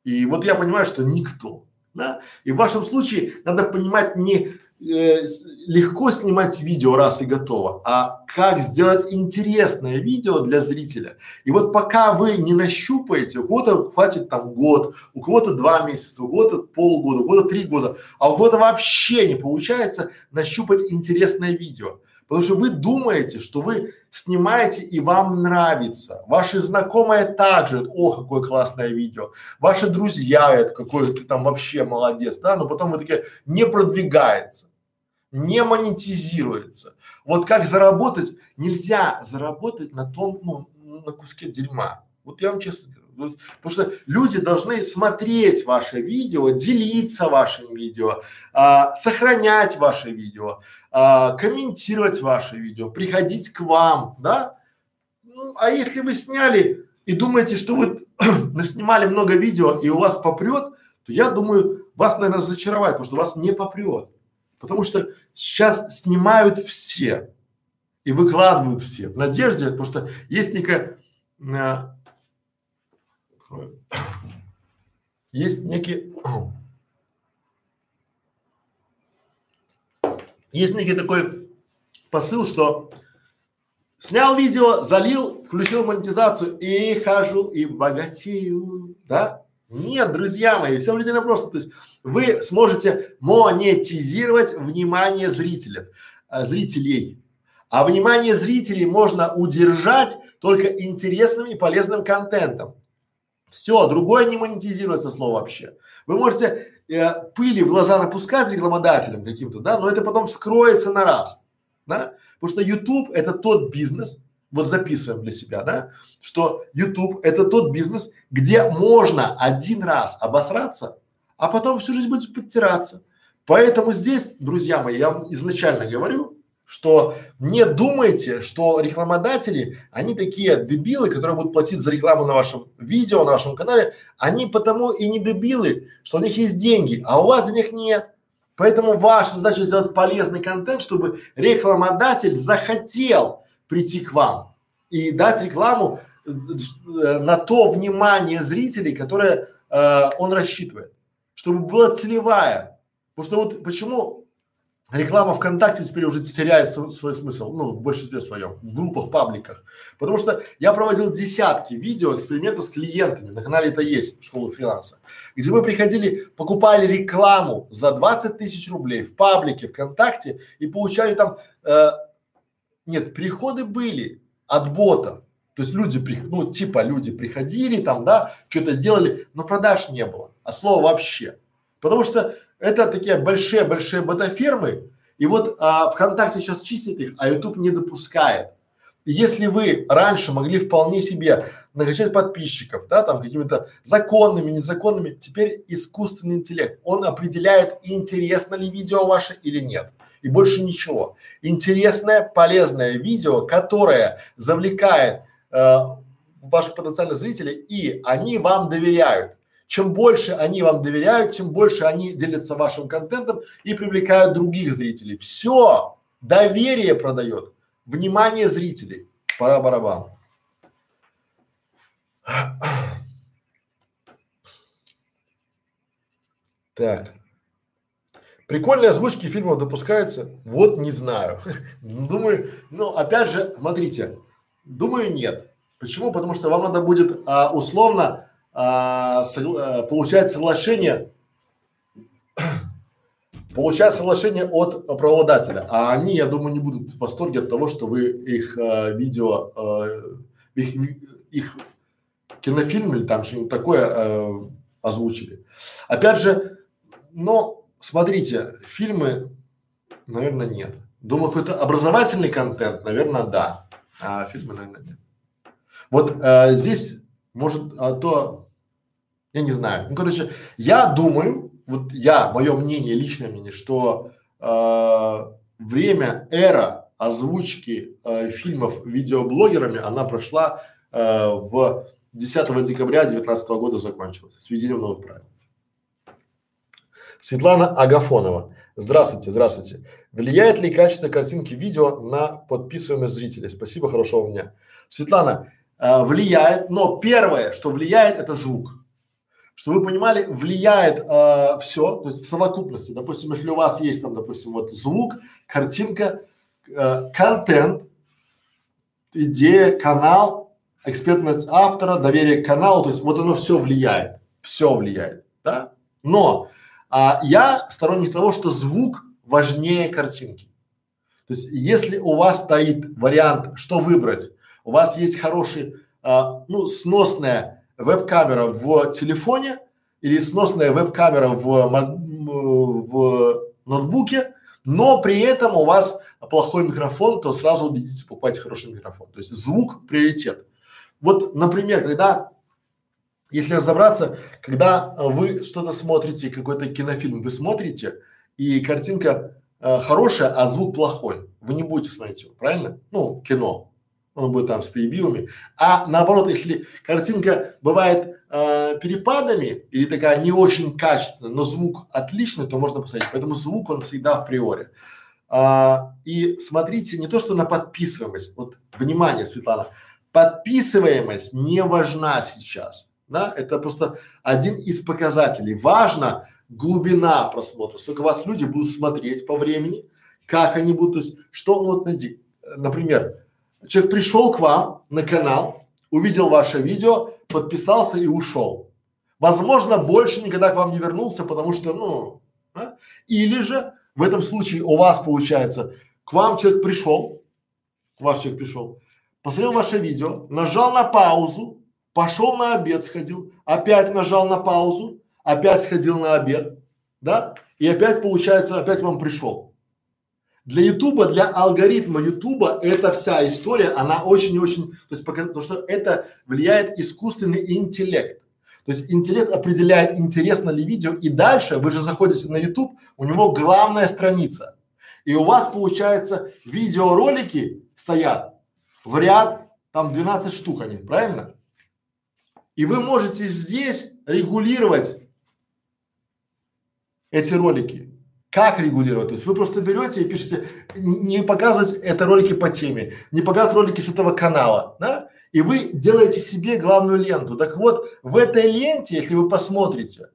И вот я понимаю, что никто, да. И в вашем случае надо понимать не э, легко снимать видео раз и готово, а как сделать интересное видео для зрителя. И вот пока вы не нащупаете, у кого-то хватит там год, у кого-то два месяца, у кого-то полгода, у кого-то три года, а у кого-то вообще не получается нащупать интересное видео. Потому что вы думаете, что вы снимаете и вам нравится. Ваши знакомые также, о, какое классное видео. Ваши друзья, это какой ты там вообще молодец, да, но потом вы такие, не продвигается не монетизируется. Вот как заработать? Нельзя заработать на том, ну, на куске дерьма. Вот я вам честно говорю. Вот, потому что люди должны смотреть ваше видео, делиться вашим видео, а, сохранять ваше видео, а, комментировать ваше видео, приходить к вам, да? Ну, а если вы сняли и думаете, что вы наснимали много видео и у вас попрет, то я думаю, вас, наверное, разочаровать, потому что вас не попрет. Потому что сейчас снимают все и выкладывают все в надежде, потому что есть некая э, есть некий есть некий такой посыл, что снял видео, залил, включил монетизацию и хожу и богатею, да? Нет, друзья мои, все предельно просто. То есть вы сможете монетизировать внимание зрителей, а, зрителей. А внимание зрителей можно удержать только интересным и полезным контентом. Все, другое не монетизируется слово вообще. Вы можете э, пыли в глаза напускать рекламодателям каким-то, да, но это потом вскроется на раз, да, потому что YouTube это тот бизнес, вот записываем для себя, да, что YouTube это тот бизнес, где можно один раз обосраться, а потом всю жизнь будет подтираться. Поэтому здесь, друзья мои, я вам изначально говорю, что не думайте, что рекламодатели, они такие дебилы, которые будут платить за рекламу на вашем видео, на вашем канале, они потому и не дебилы, что у них есть деньги, а у вас денег нет. Поэтому ваша задача сделать полезный контент, чтобы рекламодатель захотел прийти к вам и дать рекламу э, на то внимание зрителей, которое э, он рассчитывает, чтобы была целевая. Потому что вот почему реклама ВКонтакте теперь уже теряет свой, свой смысл, ну, в большинстве своем, в группах, пабликах. Потому что я проводил десятки видео, экспериментов с клиентами, на канале это есть, школа фриланса, где мы приходили, покупали рекламу за 20 тысяч рублей в паблике ВКонтакте и получали там э, нет, приходы были от ботов. То есть люди, ну, типа люди приходили там, да, что-то делали, но продаж не было, а слова вообще. Потому что это такие большие-большие бета-фермы, и вот а, ВКонтакте сейчас чистит их, а YouTube не допускает. И если вы раньше могли вполне себе накачать подписчиков, да, там какими-то законными, незаконными, теперь искусственный интеллект, он определяет, интересно ли видео ваше или нет. И больше ничего. Интересное, полезное видео, которое завлекает э, ваших потенциальных зрителей, и они вам доверяют. Чем больше они вам доверяют, тем больше они делятся вашим контентом и привлекают других зрителей. Все, доверие продает, внимание зрителей. Пора барабан. Так. Прикольные озвучки фильмов допускаются? Вот не знаю. Думаю, ну опять же, смотрите, думаю нет. Почему? Потому что вам надо будет а, условно а, согла- получать соглашение, получать соглашение от правообладателя, а они, я думаю, не будут в восторге от того, что вы их а, видео, а, их, их кинофильм или там что-нибудь такое а, озвучили. Опять же, но смотрите, фильмы, наверное, нет. Думаю, какой-то образовательный контент, наверное, да, а фильмы, наверное, нет. Вот а, здесь может, а то, я не знаю. Ну, короче, я думаю, вот я, мое мнение, личное мнение, что э, время, эра озвучки э, фильмов видеоблогерами, она прошла э, в 10 декабря 2019 года закончилась с введением новых правил. Светлана Агафонова. Здравствуйте, здравствуйте. Влияет ли качество картинки видео на подписываемость зрителей? Спасибо, хорошего дня. Светлана, э, влияет, но первое, что влияет, это звук. Что вы понимали, влияет э, все, то есть в совокупности. Допустим, если у вас есть там, допустим, вот звук, картинка, э, контент, идея, канал, экспертность автора, доверие к каналу, то есть вот оно все влияет, все влияет, да? Но а, я сторонник того, что звук важнее картинки. То есть, если у вас стоит вариант, что выбрать, у вас есть хороший, а, ну, сносная веб-камера в телефоне или сносная веб-камера в, в ноутбуке, но при этом у вас плохой микрофон, то сразу убедитесь покупать хороший микрофон. То есть звук приоритет. Вот, например, когда, если разобраться, когда вы что-то смотрите, какой-то кинофильм вы смотрите, и картинка э, хорошая, а звук плохой, вы не будете смотреть его, правильно? Ну, кино, он будет там с перебивами. А наоборот, если картинка бывает э, перепадами или такая не очень качественная, но звук отличный, то можно посмотреть. Поэтому звук он всегда в приоре. А, и смотрите не то, что на подписываемость. Вот внимание, Светлана, подписываемость не важна сейчас. Да? Это просто один из показателей. Важно глубина просмотра, сколько вас люди будут смотреть по времени, как они будут, то есть что, вот, смотрите, например, Человек пришел к вам на канал, увидел ваше видео, подписался и ушел. Возможно, больше никогда к вам не вернулся, потому что, ну, а? или же в этом случае у вас получается, к вам человек пришел, ваш человек пришел, посмотрел ваше видео, нажал на паузу, пошел на обед сходил, опять нажал на паузу, опять сходил на обед, да, и опять получается, опять вам пришел. Для Ютуба, для алгоритма Ютуба эта вся история, она очень и очень, то есть пока, потому что это влияет искусственный интеллект. То есть интеллект определяет, интересно ли видео, и дальше вы же заходите на YouTube, у него главная страница. И у вас получается видеоролики стоят в ряд, там 12 штук они, правильно? И вы можете здесь регулировать эти ролики. Как регулировать? То есть вы просто берете и пишете, не показывать это ролики по теме, не показывать ролики с этого канала, да? И вы делаете себе главную ленту. Так вот, в этой ленте, если вы посмотрите,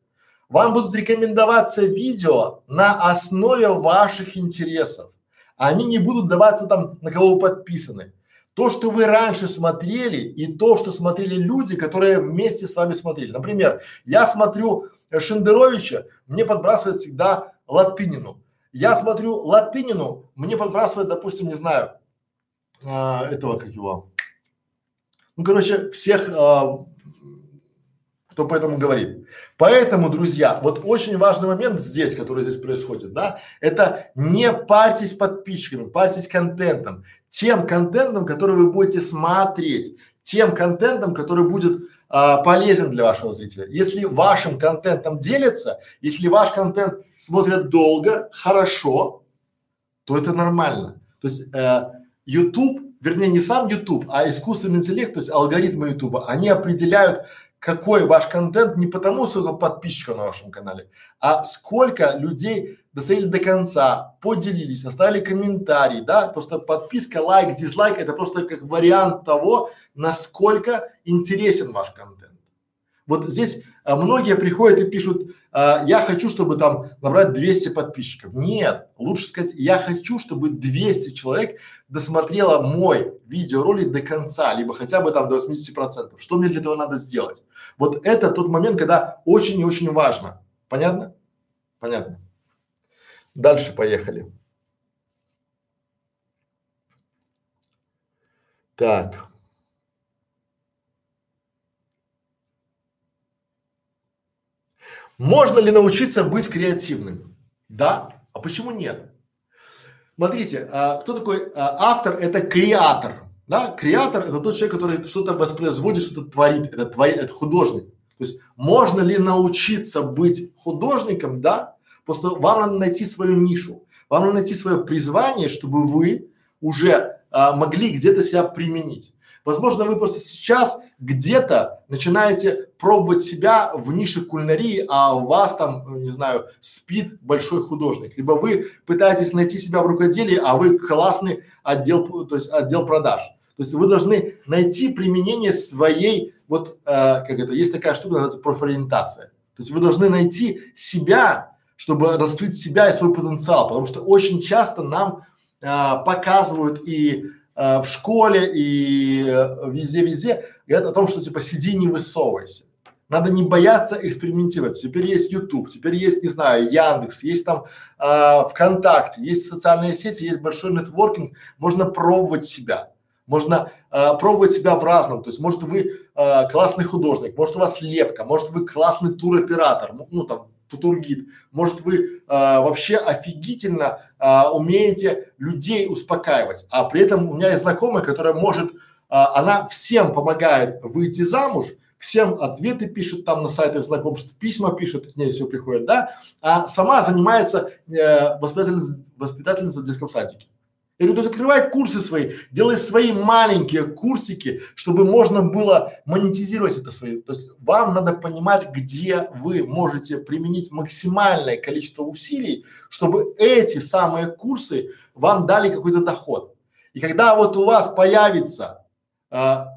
вам будут рекомендоваться видео на основе ваших интересов. Они не будут даваться там, на кого вы подписаны. То, что вы раньше смотрели и то, что смотрели люди, которые вместе с вами смотрели. Например, я смотрю Шендеровича, мне подбрасывает всегда Латынину. Я смотрю Латынину, мне подбрасывает, допустим, не знаю, а, этого как его. Ну, короче, всех а, кто поэтому говорит. Поэтому, друзья, вот очень важный момент здесь, который здесь происходит, да, это не парьтесь подписчиками, парьтесь контентом, тем контентом, который вы будете смотреть, тем контентом, который будет а, полезен для вашего зрителя. Если вашим контентом делятся, если ваш контент смотрят долго, хорошо, то это нормально. То есть э, YouTube, вернее не сам YouTube, а искусственный интеллект, то есть алгоритмы YouTube, они определяют, какой ваш контент не потому, сколько подписчиков на вашем канале, а сколько людей досмотрели до конца, поделились, оставили комментарий, да, просто подписка, лайк, дизлайк, это просто как вариант того, насколько интересен ваш контент. Вот здесь а, многие приходят и пишут, а, я хочу, чтобы там набрать 200 подписчиков. Нет, лучше сказать, я хочу, чтобы 200 человек досмотрело мой видеоролик до конца, либо хотя бы там до 80 процентов. Что мне для этого надо сделать? Вот это тот момент, когда очень и очень важно. Понятно? Понятно. Дальше поехали. Так. Можно ли научиться быть креативным? Да. А почему нет? Смотрите, а, кто такой а, автор? Это креатор. Да, креатор это тот человек, который что-то воспроизводит, что-то творит, это творит, это художник. То есть можно ли научиться быть художником? Да. Просто вам надо найти свою нишу, вам надо найти свое призвание, чтобы вы уже а, могли где-то себя применить. Возможно, вы просто сейчас где-то начинаете пробовать себя в нише кулинарии, а у вас там, не знаю, спит большой художник. Либо вы пытаетесь найти себя в рукоделии, а вы классный отдел, то есть отдел продаж. То есть вы должны найти применение своей, вот э, как это, есть такая штука, называется профориентация. То есть вы должны найти себя, чтобы раскрыть себя и свой потенциал, потому что очень часто нам э, показывают и э, в школе и э, везде-везде говорят о том, что типа сиди не высовывайся. Надо не бояться экспериментировать. Теперь есть YouTube, теперь есть, не знаю, Яндекс, есть там э, ВКонтакте, есть социальные сети, есть большой нетворкинг. Можно пробовать себя. Можно э, пробовать себя в разном. То есть, может, вы э, классный художник, может, у вас лепка, может, вы классный туроператор, ну там Футургид. Может, вы э, вообще офигительно э, умеете людей успокаивать, а при этом у меня есть знакомая, которая может, э, она всем помогает выйти замуж, всем ответы пишет там на сайтах знакомств, письма пишет, к ней все приходит, да, а сама занимается э, воспитательницей, воспитательницей в детском садике. Я говорю, открывай курсы свои, делай свои маленькие курсики, чтобы можно было монетизировать это свои. То есть вам надо понимать, где вы можете применить максимальное количество усилий, чтобы эти самые курсы вам дали какой-то доход. И когда вот у вас появится а,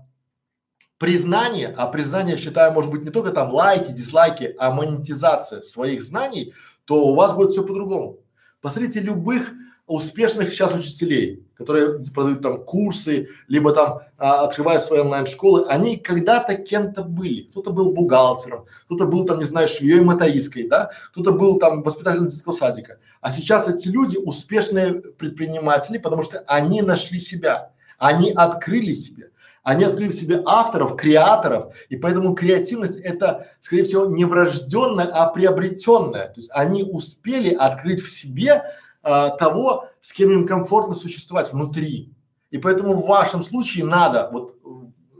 признание, а признание, считаю, может быть не только там лайки, дизлайки, а монетизация своих знаний, то у вас будет все по-другому. Посмотрите любых успешных сейчас учителей, которые продают там курсы, либо там а, открывают свои онлайн-школы, они когда-то кем-то были. Кто-то был бухгалтером, кто-то был там, не знаю, швеей мотористкой, да, кто-то был там воспитателем детского садика. А сейчас эти люди успешные предприниматели, потому что они нашли себя, они открыли себе. Они открыли в себе авторов, креаторов, и поэтому креативность это, скорее всего, не врожденная, а приобретенная. То есть они успели открыть в себе а, того, с кем им комфортно существовать внутри. И поэтому в вашем случае надо вот,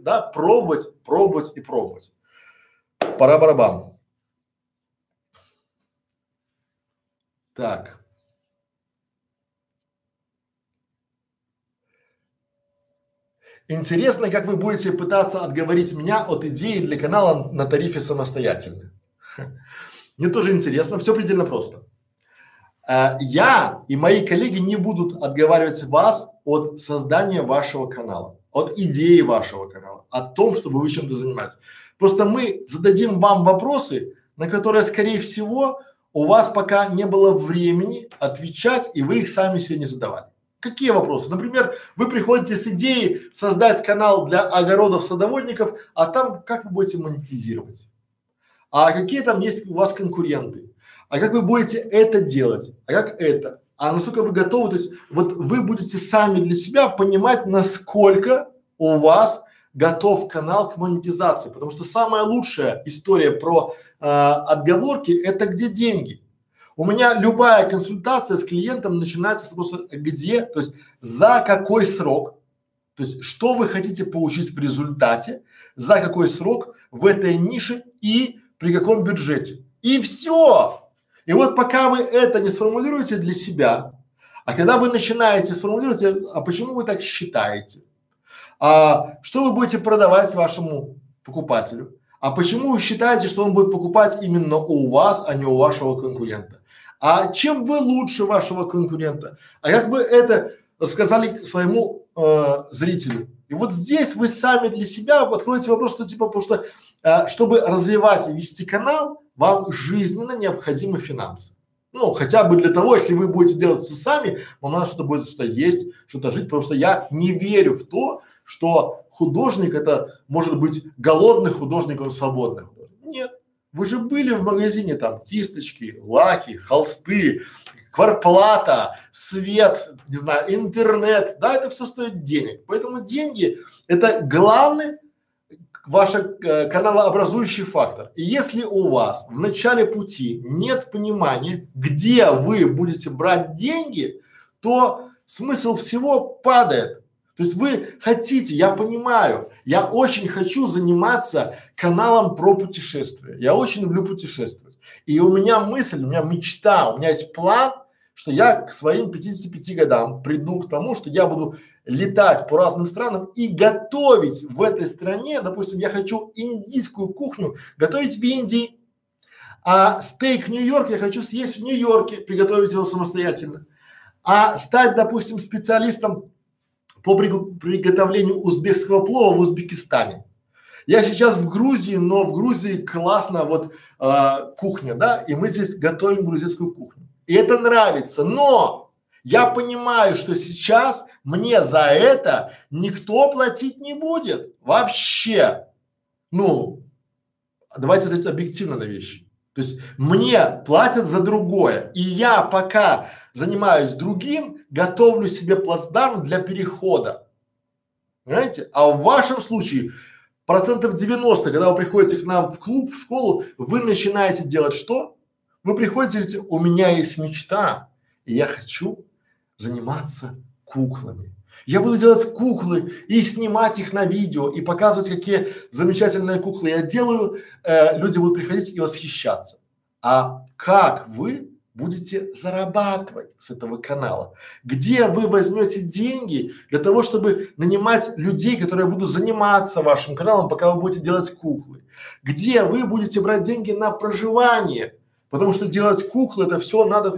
да, пробовать, пробовать и пробовать. Пора барабан. Так. Интересно, как вы будете пытаться отговорить меня от идеи для канала на тарифе самостоятельно. Мне тоже интересно, все предельно просто. Э, я и мои коллеги не будут отговаривать вас от создания вашего канала, от идеи вашего канала, о том, чтобы вы чем-то занимались. Просто мы зададим вам вопросы, на которые, скорее всего, у вас пока не было времени отвечать, и вы их сами себе не задавали. Какие вопросы? Например, вы приходите с идеей создать канал для огородов садоводников, а там как вы будете монетизировать? А какие там есть у вас конкуренты? А как вы будете это делать, а как это, а насколько вы готовы, то есть вот вы будете сами для себя понимать, насколько у вас готов канал к монетизации, потому что самая лучшая история про э, отговорки – это где деньги. У меня любая консультация с клиентом начинается с вопроса где, то есть за какой срок, то есть что вы хотите получить в результате, за какой срок в этой нише и при каком бюджете. И все. И вот пока вы это не сформулируете для себя, а когда вы начинаете сформулировать, а почему вы так считаете? А что вы будете продавать вашему покупателю? А почему вы считаете, что он будет покупать именно у вас, а не у вашего конкурента? А чем вы лучше вашего конкурента? А как вы это рассказали своему э, зрителю? И вот здесь вы сами для себя откроете вопрос, что типа, потому что э, чтобы развивать и вести канал, вам жизненно необходимы финансы. Ну, хотя бы для того, если вы будете делать все сами, вам надо что-то будет что-то есть, что-то жить, потому что я не верю в то, что художник это может быть голодный художник, он свободный. Нет. Вы же были в магазине там кисточки, лаки, холсты, кварплата, свет, не знаю, интернет, да, это все стоит денег. Поэтому деньги это главный ваш э, каналообразующий фактор. И если у вас в начале пути нет понимания, где вы будете брать деньги, то смысл всего падает. То есть вы хотите, я понимаю, я очень хочу заниматься каналом про путешествия. Я очень люблю путешествовать. И у меня мысль, у меня мечта, у меня есть план, что я к своим 55 годам приду к тому, что я буду летать по разным странам и готовить в этой стране, допустим, я хочу индийскую кухню готовить в Индии, а стейк Нью-Йорк я хочу съесть в Нью-Йорке, приготовить его самостоятельно, а стать, допустим, специалистом по приготовлению узбекского плова в Узбекистане. Я сейчас в Грузии, но в Грузии классно вот э, кухня, да, и мы здесь готовим грузинскую кухню. И это нравится, но я понимаю, что сейчас мне за это никто платить не будет вообще. Ну, давайте сказать объективно на вещи. То есть мне платят за другое, и я пока занимаюсь другим, готовлю себе плацдарм для перехода. Понимаете? А в вашем случае процентов 90, когда вы приходите к нам в клуб, в школу, вы начинаете делать что? Вы приходите и говорите, у меня есть мечта, и я хочу заниматься куклами. Я буду делать куклы и снимать их на видео и показывать, какие замечательные куклы я делаю. Э, люди будут приходить и восхищаться. А как вы будете зарабатывать с этого канала? Где вы возьмете деньги для того, чтобы нанимать людей, которые будут заниматься вашим каналом, пока вы будете делать куклы? Где вы будете брать деньги на проживание? Потому что делать куклы это все надо.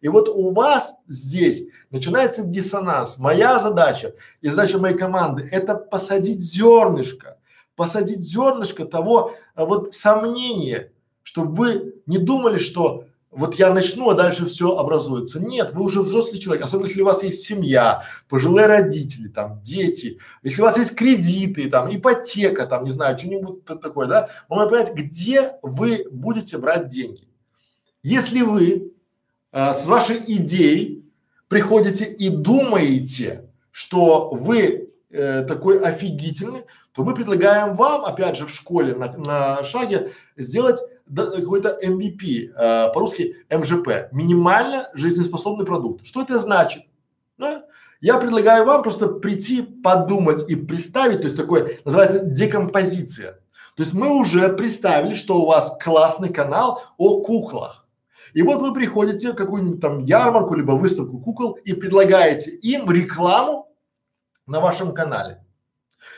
И вот у вас здесь начинается диссонанс. Моя задача и задача моей команды это посадить зернышко, посадить зернышко того а, вот сомнения, чтобы вы не думали, что вот я начну, а дальше все образуется. Нет, вы уже взрослый человек, особенно если у вас есть семья, пожилые родители, там, дети, если у вас есть кредиты, там, ипотека, там, не знаю, что-нибудь такое, да, вам надо понять, где вы будете брать деньги. Если вы э, с вашей идеей приходите и думаете, что вы э, такой офигительный, то мы предлагаем вам, опять же, в школе на, на шаге сделать какой-то MVP, э, по-русски МЖП, минимально жизнеспособный продукт. Что это значит? Да? Я предлагаю вам просто прийти, подумать и представить, то есть такое называется декомпозиция. То есть мы уже представили, что у вас классный канал о куклах. И вот вы приходите в какую-нибудь там ярмарку, либо выставку кукол и предлагаете им рекламу на вашем канале.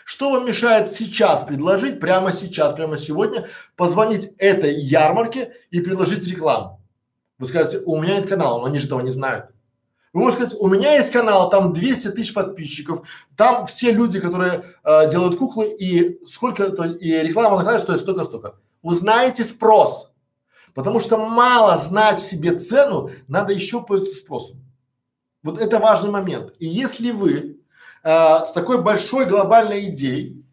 Что вам мешает сейчас предложить, прямо сейчас, прямо сегодня, позвонить этой ярмарке и предложить рекламу? Вы скажете, у меня нет канала, но они же этого не знают. Вы можете сказать, у меня есть канал, там 200 тысяч подписчиков, там все люди, которые э, делают куклы, и сколько то и реклама на канале стоит столько-столько. Узнаете спрос. Потому что мало знать себе цену, надо еще пользоваться спросом. Вот это важный момент. И если вы э, с такой большой глобальной идеей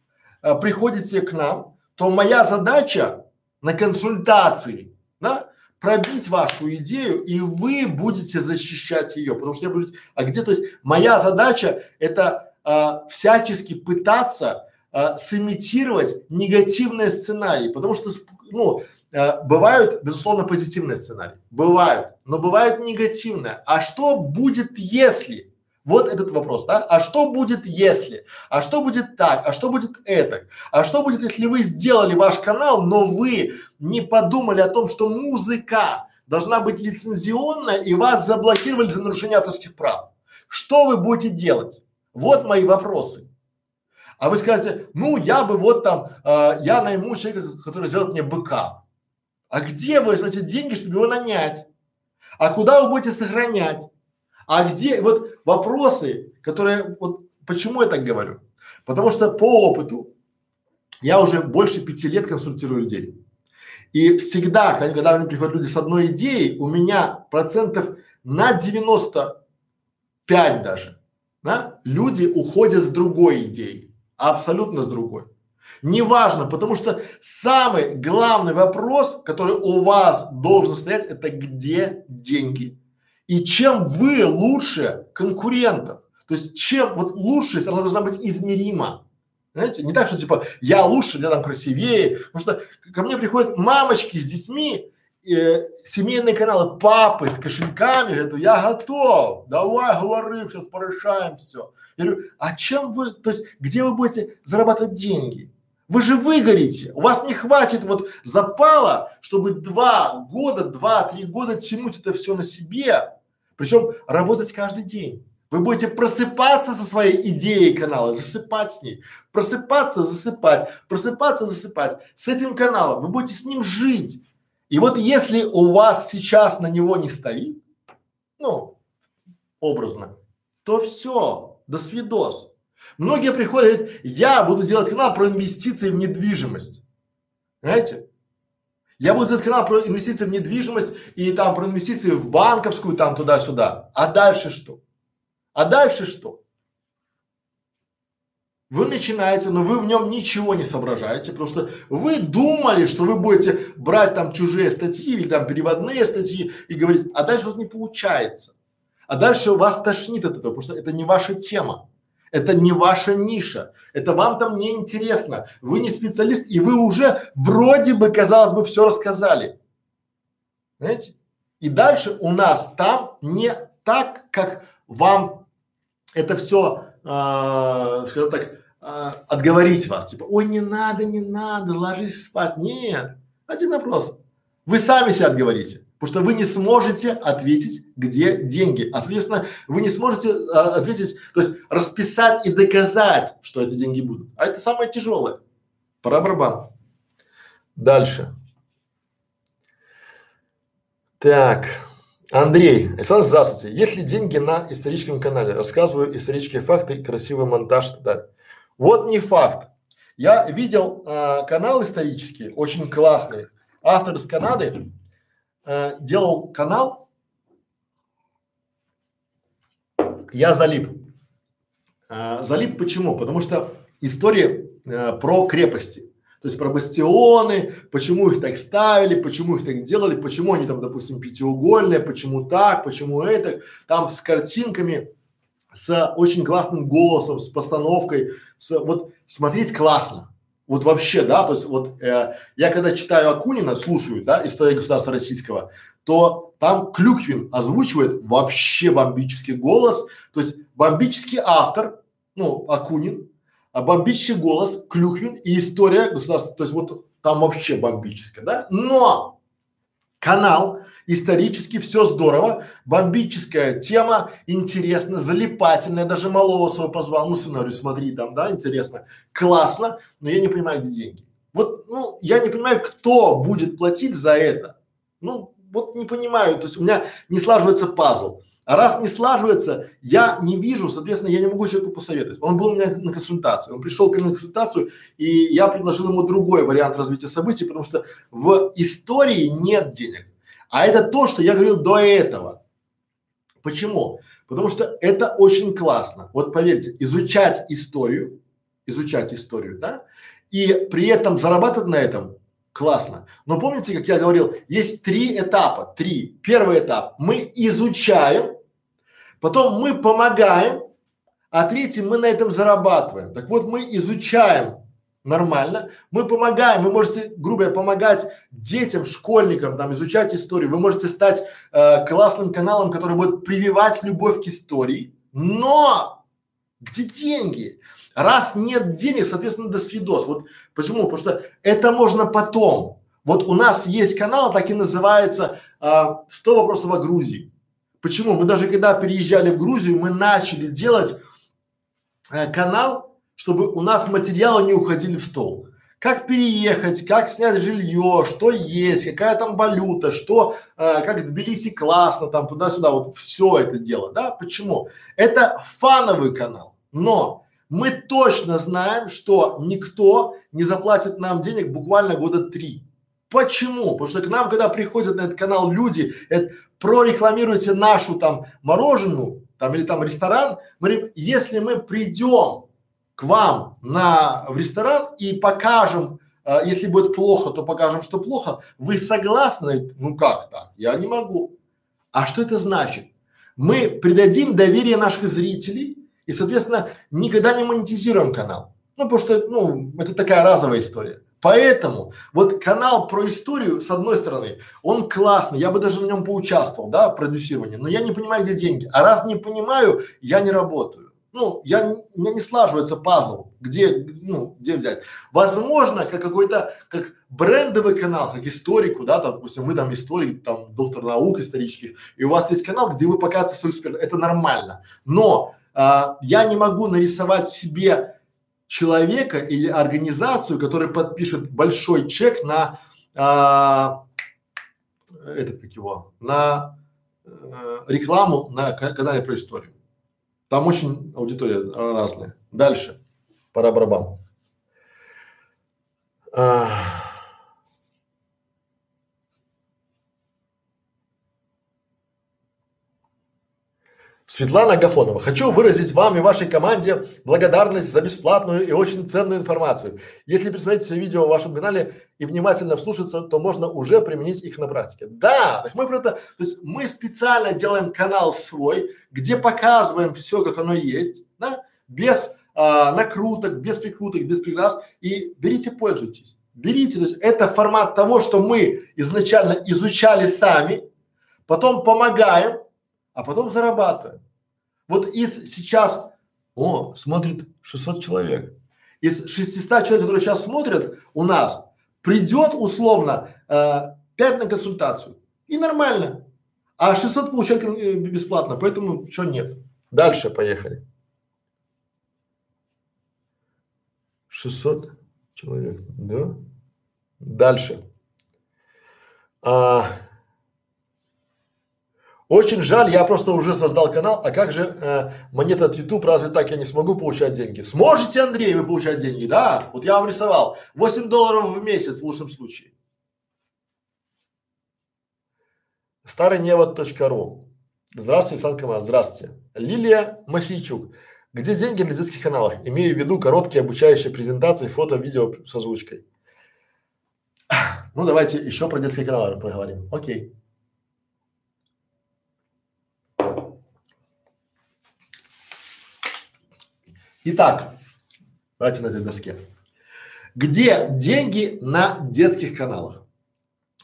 э, приходите к нам, то моя задача на консультации, да, пробить вашу идею, и вы будете защищать ее, потому что я буду, а где, то есть моя задача это э, всячески пытаться а, сымитировать негативные сценарии, потому что, ну, а, бывают, безусловно, позитивные сценарии, бывают, но бывают негативные. А что будет, если? Вот этот вопрос, да? А что будет если? А что будет так? А что будет это? А что будет, если вы сделали ваш канал, но вы не подумали о том, что музыка должна быть лицензионная и вас заблокировали за нарушение авторских прав? Что вы будете делать? Вот мои вопросы. А вы скажете, ну я бы вот там, э, я найму человека, который сделает мне БК. А где вы возьмете деньги, чтобы его нанять? А куда вы будете сохранять? А где, вот вопросы, которые, вот почему я так говорю? Потому что по опыту я уже больше пяти лет консультирую людей. И всегда, когда мне приходят люди с одной идеей, у меня процентов на 95 даже, да, люди уходят с другой идеей, абсолютно с другой. Неважно, потому что самый главный вопрос, который у вас должен стоять, это где деньги и чем вы лучше конкурентов. То есть чем вот лучшесть, она должна быть измерима. Знаете, не так, что типа я лучше, я там красивее, потому что ко мне приходят мамочки с детьми, семейные каналы, папы с кошельками, говорят, я готов, давай говори, сейчас порешаем все. Я говорю, а чем вы, то есть где вы будете зарабатывать деньги? Вы же выгорите, у вас не хватит вот запала, чтобы два года, два-три года тянуть это все на себе, причем работать каждый день. Вы будете просыпаться со своей идеей канала, засыпать с ней, просыпаться, засыпать, просыпаться, засыпать. С этим каналом вы будете с ним жить. И вот если у вас сейчас на него не стоит, ну, образно, то все, до свидос. Многие приходят я буду делать канал про инвестиции в недвижимость. Знаете? Я буду делать канал про инвестиции в недвижимость и там про инвестиции в банковскую, там туда-сюда. А дальше что? А дальше что? Вы начинаете, но вы в нем ничего не соображаете, потому что вы думали, что вы будете брать там чужие статьи или там переводные статьи и говорить, а дальше у вас не получается. А дальше вас тошнит от этого, потому что это не ваша тема. Это не ваша ниша. Это вам там не интересно. Вы не специалист, и вы уже вроде бы, казалось бы, все рассказали. Знаете? И дальше у нас там не так, как вам это все, э, скажем так, э, отговорить вас. Типа, ой, не надо, не надо, ложись спать. Нет. Один вопрос. Вы сами себя отговорите. Потому что вы не сможете ответить, где деньги. А соответственно, вы не сможете а, ответить, то есть расписать и доказать, что эти деньги будут. А это самое тяжелое. Пора барабан. Дальше. Так. Андрей, Александр, здравствуйте. Есть ли деньги на историческом канале? Рассказываю исторические факты, красивый монтаж и так далее. Вот не факт. Я видел а, канал исторический, очень классный. Автор из Канады, э, делал канал, я залип. Э, залип почему? Потому что история э, про крепости. То есть про бастионы, почему их так ставили, почему их так сделали, почему они там, допустим, пятиугольные, почему так, почему это, там с картинками, с очень классным голосом, с постановкой, с, вот смотреть классно. Вот вообще, да, то есть вот э, я когда читаю Акунина, слушаю, да, история государства российского, то там Клюквин озвучивает вообще бомбический голос, то есть бомбический автор, ну, Акунин, а бомбический голос, Клюквин и история государства, то есть вот там вообще бомбическая, да, но канал исторически все здорово, бомбическая тема, интересно, залипательная, даже малого своего позвал, ну сценарий смотри там, да, интересно, классно, но я не понимаю, где деньги. Вот, ну, я не понимаю, кто будет платить за это. Ну, вот не понимаю, то есть у меня не слаживается пазл. А раз не слаживается, я не вижу, соответственно, я не могу человеку посоветовать. Он был у меня на консультации, он пришел ко мне на консультацию, и я предложил ему другой вариант развития событий, потому что в истории нет денег. А это то, что я говорил до этого. Почему? Потому что это очень классно. Вот поверьте, изучать историю, изучать историю, да, и при этом зарабатывать на этом классно. Но помните, как я говорил, есть три этапа, три. Первый этап – мы изучаем, потом мы помогаем, а третий мы на этом зарабатываем. Так вот мы изучаем нормально, мы помогаем, вы можете, грубо говоря, помогать детям, школьникам, там, изучать историю, вы можете стать э, классным каналом, который будет прививать любовь к истории, но где деньги? Раз нет денег, соответственно, до свидос. Вот почему? Потому что это можно потом. Вот у нас есть канал, так и называется а, «100 вопросов о Грузии». Почему? Мы даже когда переезжали в Грузию, мы начали делать э, канал, чтобы у нас материалы не уходили в стол. Как переехать, как снять жилье, что есть, какая там валюта, что, э, как в Тбилиси классно, там туда-сюда, вот все это дело, да? Почему? Это фановый канал, но мы точно знаем, что никто не заплатит нам денег буквально года три. Почему? Потому что к нам, когда приходят на этот канал люди, это, прорекламируйте нашу там мороженую, там или там ресторан, мы, если мы придем к вам на, в ресторан и покажем, э, если будет плохо, то покажем, что плохо, вы согласны? Ну как так? Я не могу. А что это значит? Мы придадим доверие наших зрителей и, соответственно, никогда не монетизируем канал. Ну, потому что, ну, это такая разовая история. Поэтому вот канал про историю, с одной стороны, он классный, я бы даже в нем поучаствовал, да, в продюсировании, но я не понимаю, где деньги. А раз не понимаю, я не работаю. Ну, я, у меня не слаживается пазл, где, ну, где взять. Возможно, как какой-то, как брендовый канал, как историку, да, там, допустим, вы там историк, там, доктор наук исторических, и у вас есть канал, где вы показываете свой эксперт, это нормально. Но а, я не могу нарисовать себе человека или организацию, которая подпишет большой чек на а, этот как его, на э, рекламу на канале про историю. Там очень аудитория разная. Дальше. Пора барабан. А, Светлана Агафонова, хочу выразить вам и вашей команде благодарность за бесплатную и очень ценную информацию. Если посмотреть все видео в вашем канале и внимательно вслушаться, то можно уже применить их на практике. Да, так мы про то есть мы специально делаем канал свой, где показываем все, как оно есть, да, без а, накруток, без прикруток, без прикрас и берите, пользуйтесь. Берите, то есть это формат того, что мы изначально изучали сами, потом помогаем, а потом зарабатываем. Вот из сейчас, о, смотрит 600 человек. Из 600 человек, которые сейчас смотрят у нас, придет условно э, 5 на консультацию. И нормально. А 600 получают э, бесплатно, поэтому что нет. Дальше поехали. 600 человек, да? Дальше. А, очень жаль, я просто уже создал канал, а как же э, монета от YouTube, разве так я не смогу получать деньги? Сможете, Андрей, вы получать деньги? Да, вот я вам рисовал. 8 долларов в месяц в лучшем случае. Старый невод.ру Здравствуйте, Сан Камал, здравствуйте. Лилия Масейчук. Где деньги для детских каналов? Имею в виду короткие обучающие презентации, фото, видео с озвучкой. Ну, давайте еще про детские каналы проговорим. Окей. Итак, давайте на этой доске. Где деньги на детских каналах?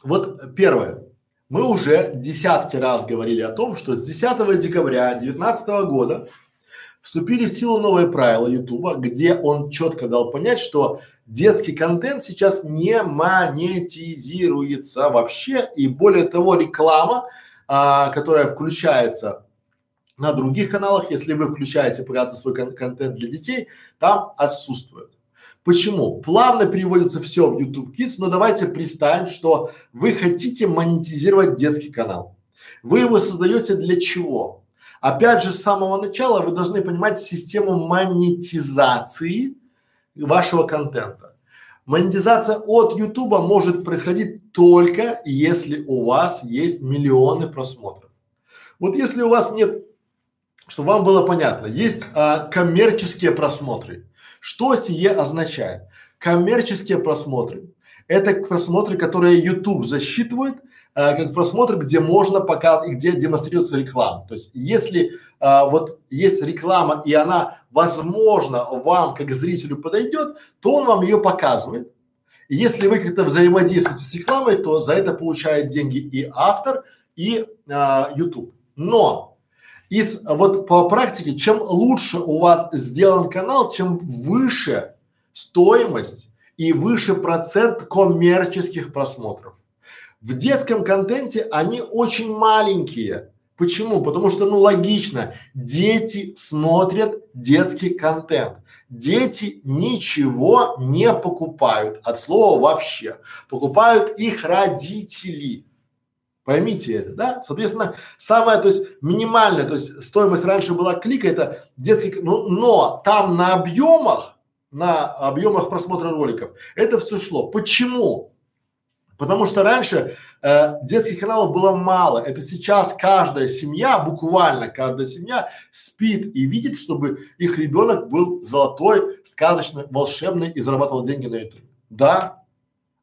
Вот первое. Мы уже десятки раз говорили о том, что с 10 декабря 2019 года вступили в силу новые правила Ютуба, где он четко дал понять, что детский контент сейчас не монетизируется вообще, и более того, реклама, а, которая включается на других каналах, если вы включаете показывать свой кон- контент для детей, там отсутствует. Почему? Плавно переводится все в YouTube Kids, но давайте представим, что вы хотите монетизировать детский канал. Вы его создаете для чего? Опять же, с самого начала вы должны понимать систему монетизации вашего контента. Монетизация от YouTube может происходить только если у вас есть миллионы просмотров. Вот если у вас нет чтобы вам было понятно, есть а, коммерческие просмотры. Что сие означает? Коммерческие просмотры – это просмотры, которые YouTube засчитывает э, как просмотр, где можно показывать, где демонстрируется реклама. То есть, если э, вот есть реклама и она, возможно, вам как зрителю подойдет, то он вам ее показывает. И если вы как-то взаимодействуете с рекламой, то за это получает деньги и автор, и э, YouTube. Но из вот по практике, чем лучше у вас сделан канал, чем выше стоимость и выше процент коммерческих просмотров. В детском контенте они очень маленькие. Почему? Потому что, ну, логично, дети смотрят детский контент. Дети ничего не покупают от слова вообще. Покупают их родители. Поймите это, да? Соответственно, самая, то есть минимальная, то есть стоимость раньше была клика, это детский, ну, но там на объемах, на объемах просмотра роликов это все шло. Почему? Потому что раньше э, детских каналов было мало. Это сейчас каждая семья, буквально каждая семья спит и видит, чтобы их ребенок был золотой, сказочный, волшебный и зарабатывал деньги на YouTube. Да,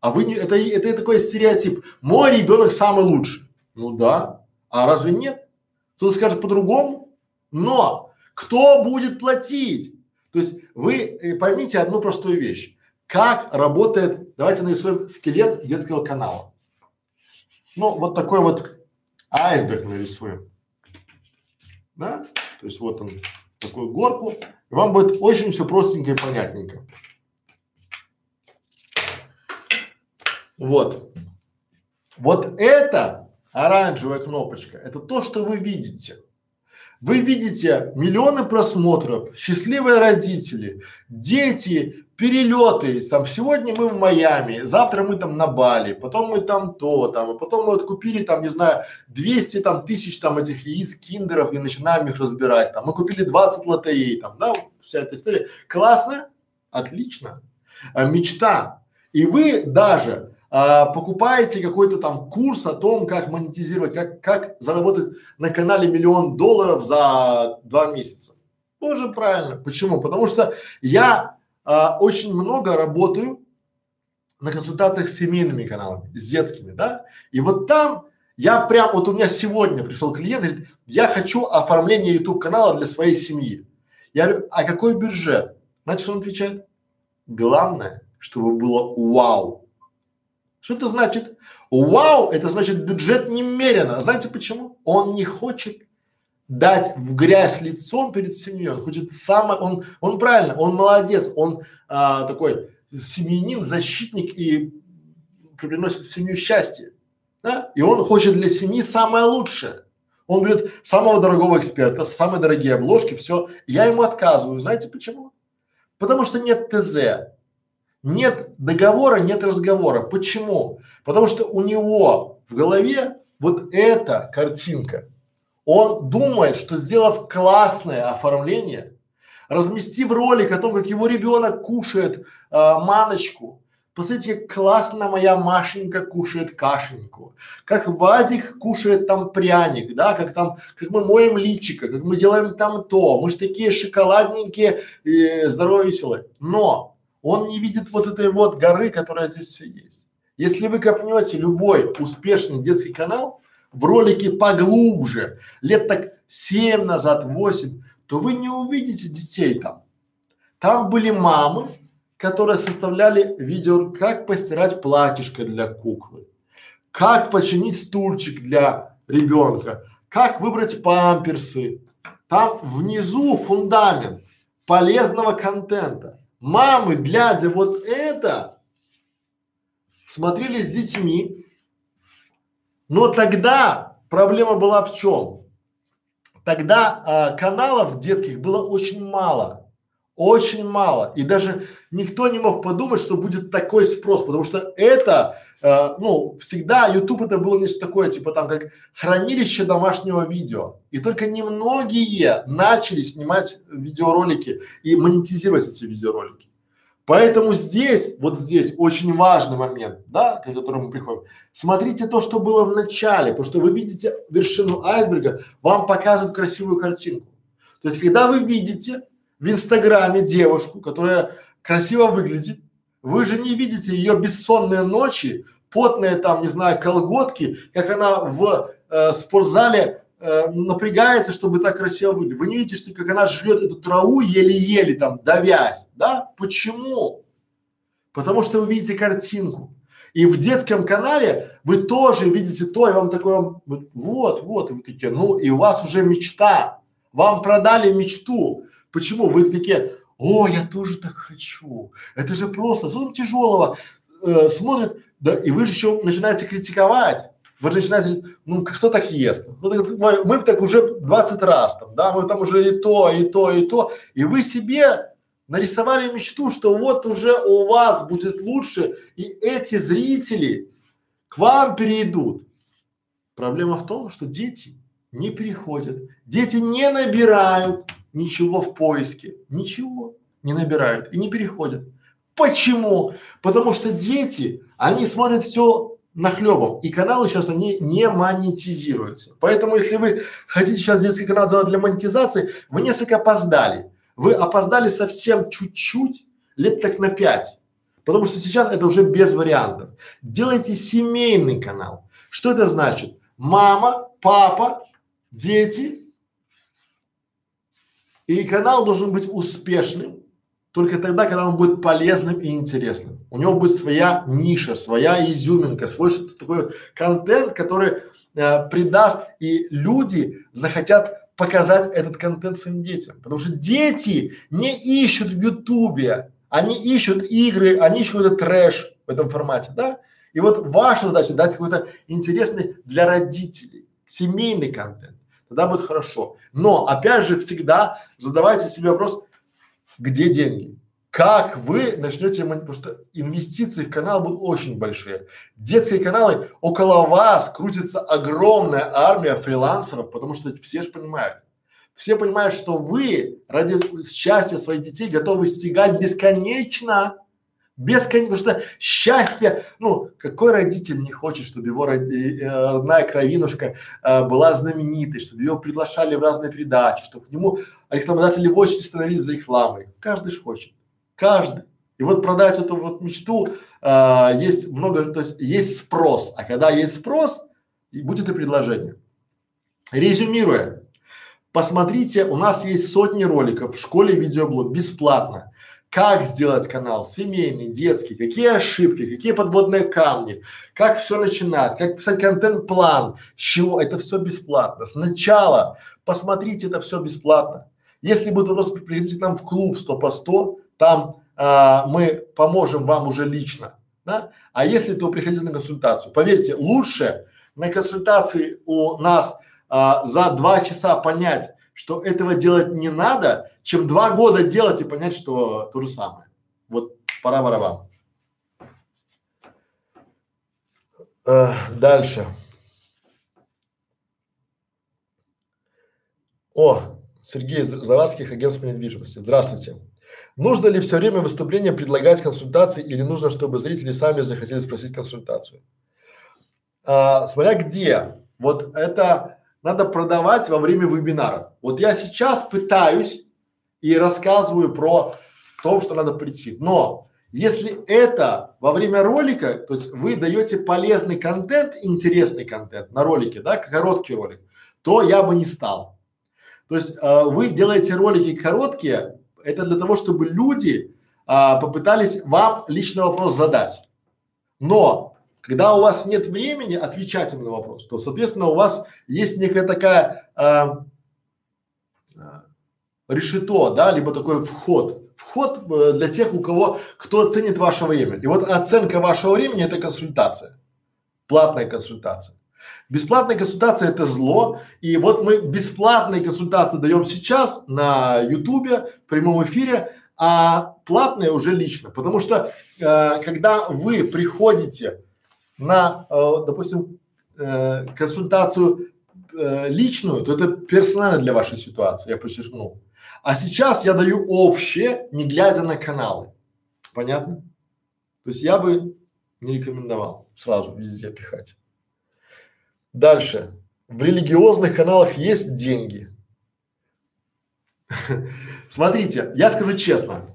а вы не, это, это такой стереотип. Мой ребенок самый лучший. Ну да. А разве нет? Кто-то скажет по-другому. Но кто будет платить? То есть вы э, поймите одну простую вещь. Как работает, давайте нарисуем скелет детского канала. Ну, вот такой вот айсберг нарисуем. Да? То есть вот он, такую горку. И вам будет очень все простенько и понятненько. Вот. Вот это оранжевая кнопочка, это то, что вы видите. Вы видите миллионы просмотров, счастливые родители, дети, перелеты, там сегодня мы в Майами, завтра мы там на Бали, потом мы там то, там, а потом мы вот купили там, не знаю, 200 там тысяч там этих яиц киндеров и начинаем их разбирать, там, мы купили 20 лотерей, там, да, вся эта история. Классно? Отлично. А, мечта. И вы даже а, покупаете какой-то там курс о том, как монетизировать, как, как заработать на канале миллион долларов за два месяца. Тоже правильно. Почему? Потому что я а, очень много работаю на консультациях с семейными каналами, с детскими, да, и вот там я прям, вот у меня сегодня пришел клиент, говорит, я хочу оформление YouTube канала для своей семьи. Я говорю, а какой бюджет? Что он отвечает? Главное, чтобы было вау. Что это значит? Вау, это значит бюджет немерено. Знаете почему? Он не хочет дать в грязь лицом перед семьей. Он хочет самое, он, он правильно, он молодец, он а, такой семьянин, защитник и приносит в семью счастье. Да? И он хочет для семьи самое лучшее. Он берет самого дорогого эксперта, самые дорогие обложки, все. Я ему отказываю. Знаете почему? Потому что нет ТЗ. Нет договора, нет разговора. Почему? Потому что у него в голове вот эта картинка. Он думает, что сделав классное оформление, разместив ролик о том, как его ребенок кушает э, маночку, посмотрите, как классно моя Машенька кушает кашеньку, как Вадик кушает там пряник, да, как там, как мы моем личико, как мы делаем там то, мы же такие шоколадненькие, и здоровые, веселые. Но он не видит вот этой вот горы, которая здесь все есть. Если вы копнете любой успешный детский канал в ролике поглубже, лет так семь назад, восемь, то вы не увидите детей там. Там были мамы, которые составляли видео, как постирать платьишко для куклы, как починить стульчик для ребенка, как выбрать памперсы. Там внизу фундамент полезного контента. Мамы, глядя вот это, смотрели с детьми, но тогда проблема была в чем? Тогда а, каналов детских было очень мало. Очень мало. И даже никто не мог подумать, что будет такой спрос, потому что это, э, ну, всегда YouTube это было нечто такое, типа там как хранилище домашнего видео. И только немногие начали снимать видеоролики и монетизировать эти видеоролики. Поэтому здесь, вот здесь очень важный момент, да, к которому мы приходим. Смотрите то, что было в начале, потому что вы видите вершину айсберга, вам покажут красивую картинку. То есть, когда вы видите в Инстаграме девушку, которая красиво выглядит, вы же не видите ее бессонные ночи, потные там, не знаю, колготки, как она в э, спортзале э, напрягается, чтобы так красиво выглядеть. Вы не видите, что как она жрет эту траву еле-еле там, давясь, да? Почему? Потому что вы видите картинку. И в детском канале вы тоже видите то, и вам такое, вот, вот, и вы такие, ну, и у вас уже мечта. Вам продали мечту. Почему? Вы такие, о, я тоже так хочу. Это же просто, что там тяжелого? Э, смотрит, да, и вы же еще начинаете критиковать. Вы же начинаете, ну, кто так ест? Ну, так, мы так уже 20 раз там, да, мы там уже и то, и то, и то. И вы себе нарисовали мечту, что вот уже у вас будет лучше, и эти зрители к вам перейдут. Проблема в том, что дети не переходят, дети не набирают ничего в поиске, ничего не набирают и не переходят. Почему? Потому что дети, они смотрят все нахлебом, и каналы сейчас они не монетизируются. Поэтому, если вы хотите сейчас детский канал делать для монетизации, вы несколько опоздали. Вы опоздали совсем чуть-чуть, лет так на пять. Потому что сейчас это уже без вариантов. Делайте семейный канал. Что это значит? Мама, папа, дети. И канал должен быть успешным только тогда, когда он будет полезным и интересным. У него будет своя ниша, своя изюминка, свой что-то такой контент, который э, придаст и люди захотят показать этот контент своим детям. Потому что дети не ищут в Ютубе, они ищут игры, они ищут какой-то трэш в этом формате, да? И вот ваша задача дать какой-то интересный для родителей, семейный контент. Тогда будет хорошо. Но опять же всегда задавайте себе вопрос, где деньги? как вы начнете, потому что инвестиции в канал будут очень большие. Детские каналы, около вас крутится огромная армия фрилансеров, потому что все же понимают. Все понимают, что вы ради счастья своих детей готовы стягать бесконечно. Бесконечно, потому что счастье, ну, какой родитель не хочет, чтобы его роди, э, родная кровинушка э, была знаменитой, чтобы его приглашали в разные передачи, чтобы к нему рекламодатели в очередь становились за рекламой. Каждый же хочет. Каждый. И вот продать эту вот мечту а, есть много, то есть есть спрос, а когда есть спрос, и будет и предложение. Резюмируя, посмотрите, у нас есть сотни роликов в школе видеоблог бесплатно. Как сделать канал семейный, детский, какие ошибки, какие подводные камни, как все начинать, как писать контент-план, с чего, это все бесплатно. Сначала посмотрите это все бесплатно. Если будет вопрос, приходите к нам в клуб 100 по 100, там а, мы поможем вам уже лично, да? А если то приходите на консультацию, поверьте, лучше на консультации у нас а, за два часа понять, что этого делать не надо, чем два года делать и понять, что то же самое. Вот пора барабан. Э, дальше. О, Сергей Завадских, агентство недвижимости. Здравствуйте. Нужно ли все время выступления предлагать консультации или нужно, чтобы зрители сами захотели спросить консультацию? А, смотря где. Вот это надо продавать во время вебинаров. Вот я сейчас пытаюсь и рассказываю про то, что надо прийти. Но если это во время ролика, то есть вы даете полезный контент, интересный контент на ролике, да, короткий ролик, то я бы не стал. То есть э, вы делаете ролики короткие, это для того, чтобы люди а, попытались вам личный вопрос задать. Но когда у вас нет времени отвечать им на вопрос, то, соответственно, у вас есть некая такая а, решето, да, либо такой вход. Вход э, для тех, у кого, кто оценит ваше время. И вот оценка вашего времени – это консультация, платная консультация. Бесплатная консультация это зло. И вот мы бесплатные консультации даем сейчас на Ютубе в прямом эфире, а платные уже лично. Потому что э, когда вы приходите на, э, допустим, э, консультацию э, личную, то это персонально для вашей ситуации, я подчеркнул. А сейчас я даю общее, не глядя на каналы. Понятно? То есть я бы не рекомендовал сразу везде пихать. Дальше. В религиозных каналах есть деньги. Смотрите, я скажу честно,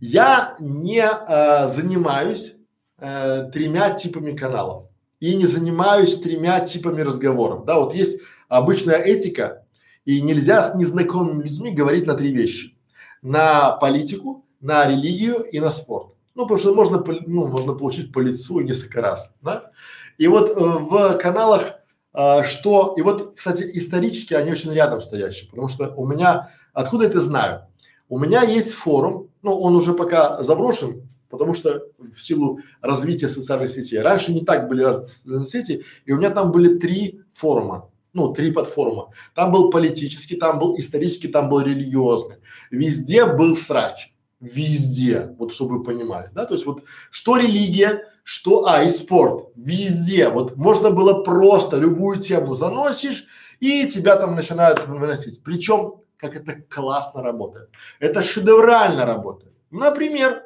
я не э, занимаюсь э, тремя типами каналов и не занимаюсь тремя типами разговоров. Да, вот есть обычная этика, и нельзя с незнакомыми людьми говорить на три вещи: на политику, на религию и на спорт. Ну, потому что можно, ну, можно получить по лицу несколько раз, да. И вот э, в каналах э, что, и вот, кстати, исторически они очень рядом стоящие, потому что у меня, откуда это знаю? У меня есть форум, ну, он уже пока заброшен, потому что в силу развития социальных сетей. Раньше не так были социальные сети, и у меня там были три форума, ну, три подфорума. Там был политический, там был исторический, там был религиозный. Везде был срач. Везде, вот чтобы вы понимали, да, то есть вот что религия, что, а, и спорт, везде, вот можно было просто любую тему заносишь и тебя там начинают выносить. Причем, как это классно работает, это шедеврально работает. Например,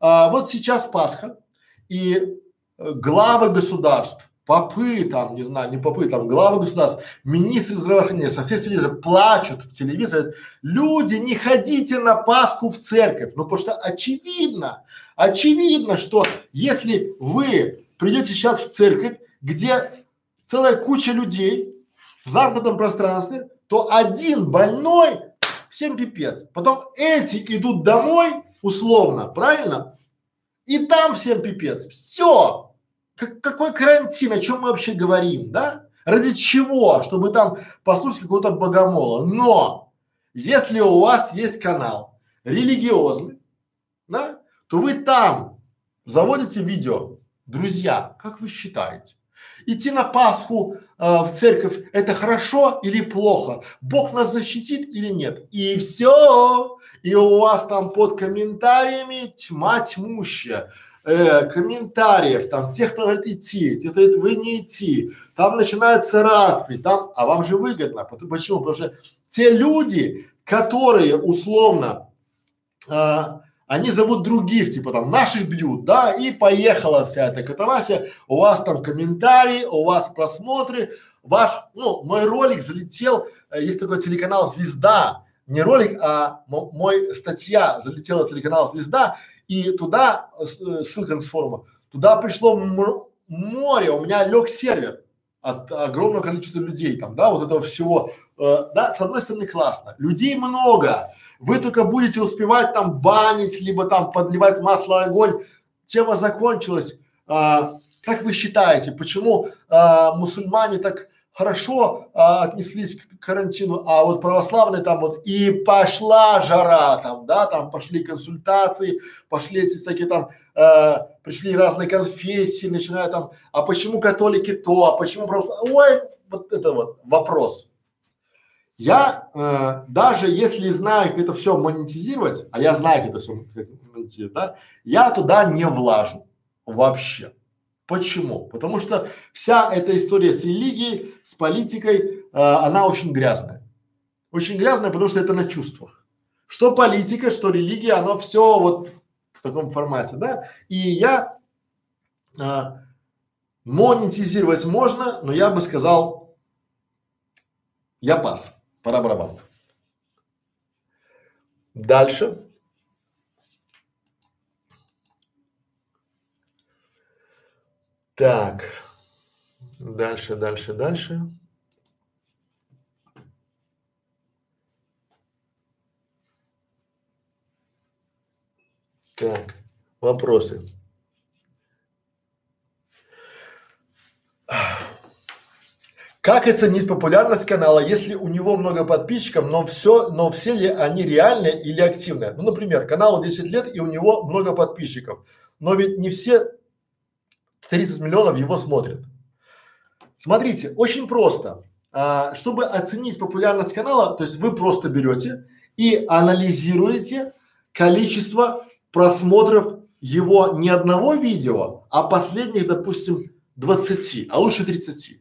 а, вот сейчас Пасха, и э, главы государств, попы там, не знаю, не попы, там главы государств, министры здравоохранения со всех телевизоров плачут в телевизоре, люди, не ходите на Пасху в церковь, ну потому что очевидно, очевидно, что если вы придете сейчас в церковь, где целая куча людей в замкнутом пространстве, то один больной всем пипец. Потом эти идут домой, условно, правильно? И там всем пипец. Все. Как, какой карантин, о чем мы вообще говорим, да? Ради чего? Чтобы там послушать какого-то богомола. Но если у вас есть канал религиозный, да, то вы там заводите видео. Друзья, как вы считаете? Идти на Пасху э, в церковь – это хорошо или плохо? Бог нас защитит или нет? И все. И у вас там под комментариями тьма тьмущая. Э, комментариев, там, тех, кто говорит идти, тех, кто говорит вы не идти, там начинается распри, там, а вам же выгодно. Почему? Потому что те люди, которые условно э, они зовут других, типа там наших бьют, да, и поехала вся эта катавасия, у вас там комментарии, у вас просмотры, ваш, ну, мой ролик залетел, э, есть такой телеканал «Звезда», не ролик, а мой статья залетела телеканал «Звезда», и туда, э, э, ссылка с форума, туда пришло море, у меня лег сервер от огромного количества людей там, да, вот этого всего, э, да, с одной стороны классно, людей много, вы только будете успевать там банить, либо там подливать масло огонь. Тема закончилась. А, как вы считаете, почему а, мусульмане так хорошо а, отнеслись к карантину, а вот православные там вот и пошла жара там, да, там пошли консультации, пошли эти всякие там, э, пришли разные конфессии, начиная там, а почему католики то, а почему православные, ой, вот это вот вопрос. Я э, даже если знаю, как это все монетизировать, а я знаю, как это все монетизировать, да, я туда не влажу вообще. Почему? Потому что вся эта история с религией, с политикой, э, она очень грязная. Очень грязная, потому что это на чувствах. Что политика, что религия, оно все вот в таком формате, да. И я э, монетизировать можно, но я бы сказал, я пас. Пора барабан. Дальше. Так. Дальше, дальше, дальше. Так, вопросы. Как оценить популярность канала, если у него много подписчиков, но все, но все ли они реальные или активные? Ну, например, каналу 10 лет и у него много подписчиков, но ведь не все 30 миллионов его смотрят. Смотрите, очень просто. А, чтобы оценить популярность канала, то есть вы просто берете и анализируете количество просмотров его не одного видео, а последних, допустим, 20, а лучше 30.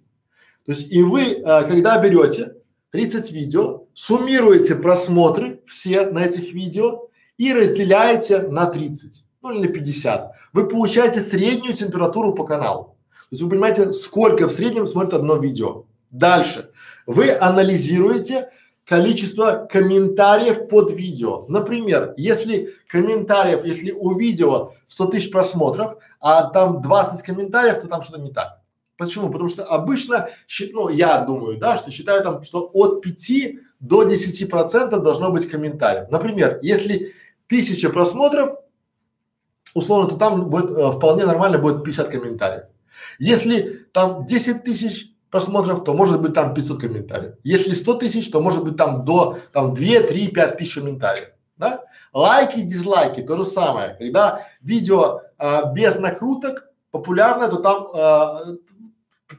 То есть и вы, э, когда берете 30 видео, суммируете просмотры все на этих видео и разделяете на 30, ну или на 50. Вы получаете среднюю температуру по каналу. То есть вы понимаете, сколько в среднем смотрит одно видео. Дальше. Вы анализируете количество комментариев под видео. Например, если комментариев, если у видео 100 тысяч просмотров, а там 20 комментариев, то там что-то не так. Почему? Потому что обычно, ну, я думаю, да, что считаю там, что от 5 до 10 процентов должно быть комментариев. Например, если тысяча просмотров, условно, то там будет э, вполне нормально будет 50 комментариев. Если там 10 тысяч просмотров, то может быть там 500 комментариев. Если 100 тысяч, то может быть там до там 2, 3, 5 тысяч комментариев. Да? Лайки, дизлайки, то же самое. Когда видео а, без накруток популярно, то там а,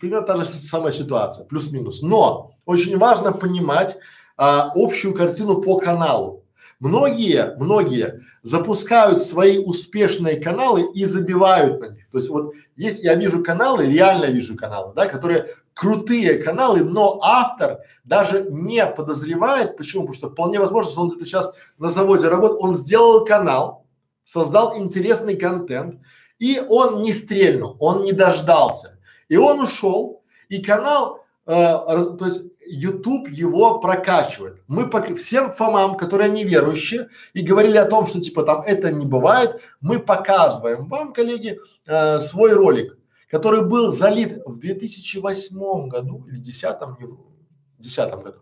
примерно та же самая ситуация, плюс-минус. Но очень важно понимать а, общую картину по каналу. Многие, многие запускают свои успешные каналы и забивают на них. То есть вот есть, я вижу каналы, реально вижу каналы, да, которые крутые каналы, но автор даже не подозревает, почему? Потому что вполне возможно, что он где-то сейчас на заводе работает, он сделал канал, создал интересный контент, и он не стрельнул, он не дождался. И он ушел, и канал, э, то есть YouTube его прокачивает. Мы по всем фомам, которые неверующие и говорили о том, что типа там это не бывает, мы показываем вам, коллеги, э, свой ролик который был залит в 2008 году или 10 не в 10 году.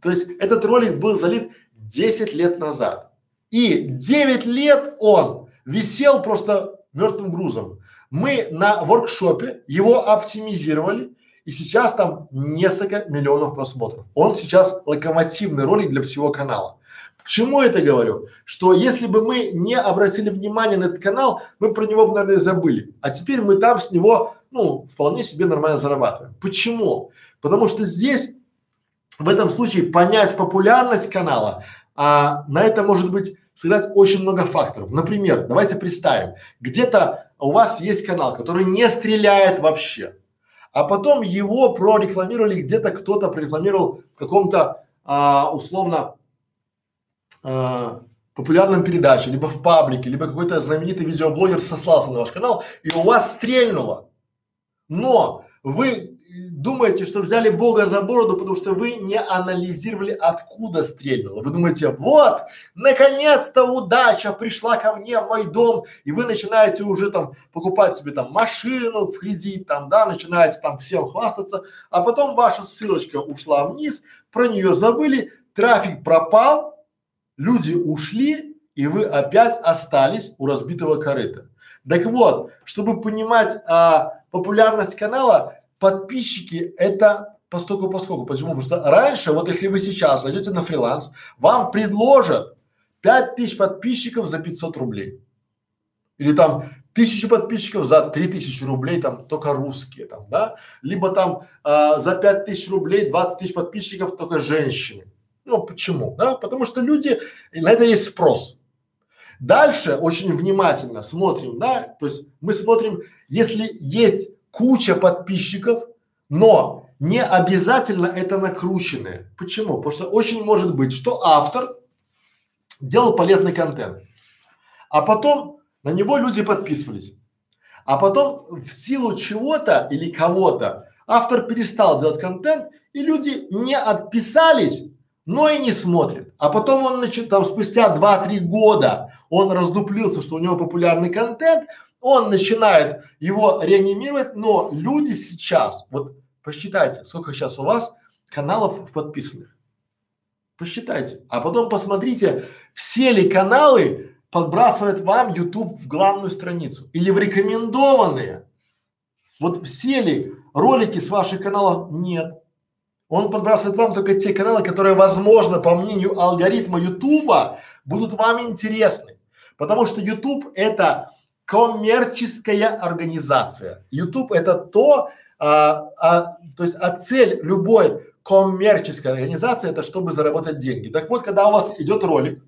То есть этот ролик был залит 10 лет назад. И 9 лет он висел просто мертвым грузом. Мы на воркшопе его оптимизировали, и сейчас там несколько миллионов просмотров. Он сейчас локомотивный ролик для всего канала. К чему это говорю? Что если бы мы не обратили внимание на этот канал, мы про него бы, наверное, забыли. А теперь мы там с него, ну, вполне себе нормально зарабатываем. Почему? Потому что здесь, в этом случае, понять популярность канала, а на это может быть сыграть очень много факторов. Например, давайте представим, где-то у вас есть канал, который не стреляет вообще, а потом его прорекламировали, где-то кто-то прорекламировал в каком-то а, условно э, популярном передаче, либо в паблике, либо какой-то знаменитый видеоблогер сослался на ваш канал, и у вас стрельнуло. Но вы думаете, что взяли Бога за бороду, потому что вы не анализировали, откуда стрельнуло. Вы думаете, вот, наконец-то удача пришла ко мне мой дом, и вы начинаете уже там покупать себе там машину в кредит, там, да, начинаете там всем хвастаться, а потом ваша ссылочка ушла вниз, про нее забыли, трафик пропал, люди ушли, и вы опять остались у разбитого корыта. Так вот, чтобы понимать а, популярность канала, подписчики это постольку поскольку. Почему? Потому что раньше, вот если вы сейчас зайдете на фриланс, вам предложат 5000 подписчиков за 500 рублей. Или там тысячу подписчиков за 3000 рублей, там только русские там, да? Либо там а, за 5000 рублей 20 тысяч подписчиков только женщины. Ну, почему? Да? Потому что люди, на это есть спрос. Дальше очень внимательно смотрим, да, то есть мы смотрим, если есть куча подписчиков, но не обязательно это накрученные. Почему? Потому что очень может быть, что автор делал полезный контент, а потом на него люди подписывались, а потом в силу чего-то или кого-то автор перестал делать контент, и люди не отписались, но и не смотрит. А потом он начал, там спустя 2-3 года он раздуплился, что у него популярный контент, он начинает его реанимировать, но люди сейчас, вот посчитайте, сколько сейчас у вас каналов подписанных. Посчитайте. А потом посмотрите, все ли каналы подбрасывает вам YouTube в главную страницу или в рекомендованные. Вот все ли ролики с ваших каналов? Нет. Он подбрасывает вам только те каналы, которые, возможно, по мнению алгоритма Ютуба, будут вам интересны. Потому что YouTube это коммерческая организация. YouTube это то, а, а, то есть а цель любой коммерческой организации это чтобы заработать деньги. Так вот, когда у вас идет ролик,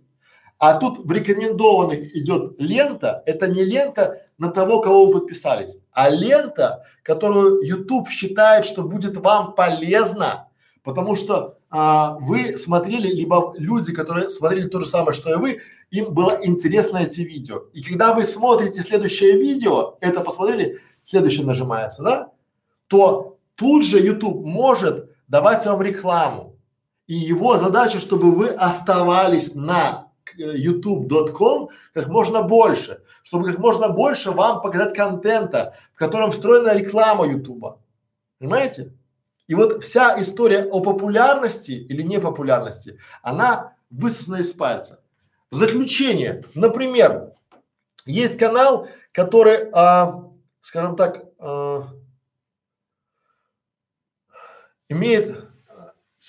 а тут в рекомендованных идет лента, это не лента на того, кого вы подписались, а лента, которую YouTube считает, что будет вам полезна Потому что а, вы смотрели, либо люди, которые смотрели то же самое, что и вы, им было интересно эти видео. И когда вы смотрите следующее видео, это посмотрели, следующее нажимается, да, то тут же YouTube может давать вам рекламу. И его задача, чтобы вы оставались на э, youtube.com как можно больше, чтобы как можно больше вам показать контента, в котором встроена реклама YouTube. Понимаете? И вот вся история о популярности или непопулярности, она высосана из пальца. Заключение, например, есть канал, который, а, скажем так, а, имеет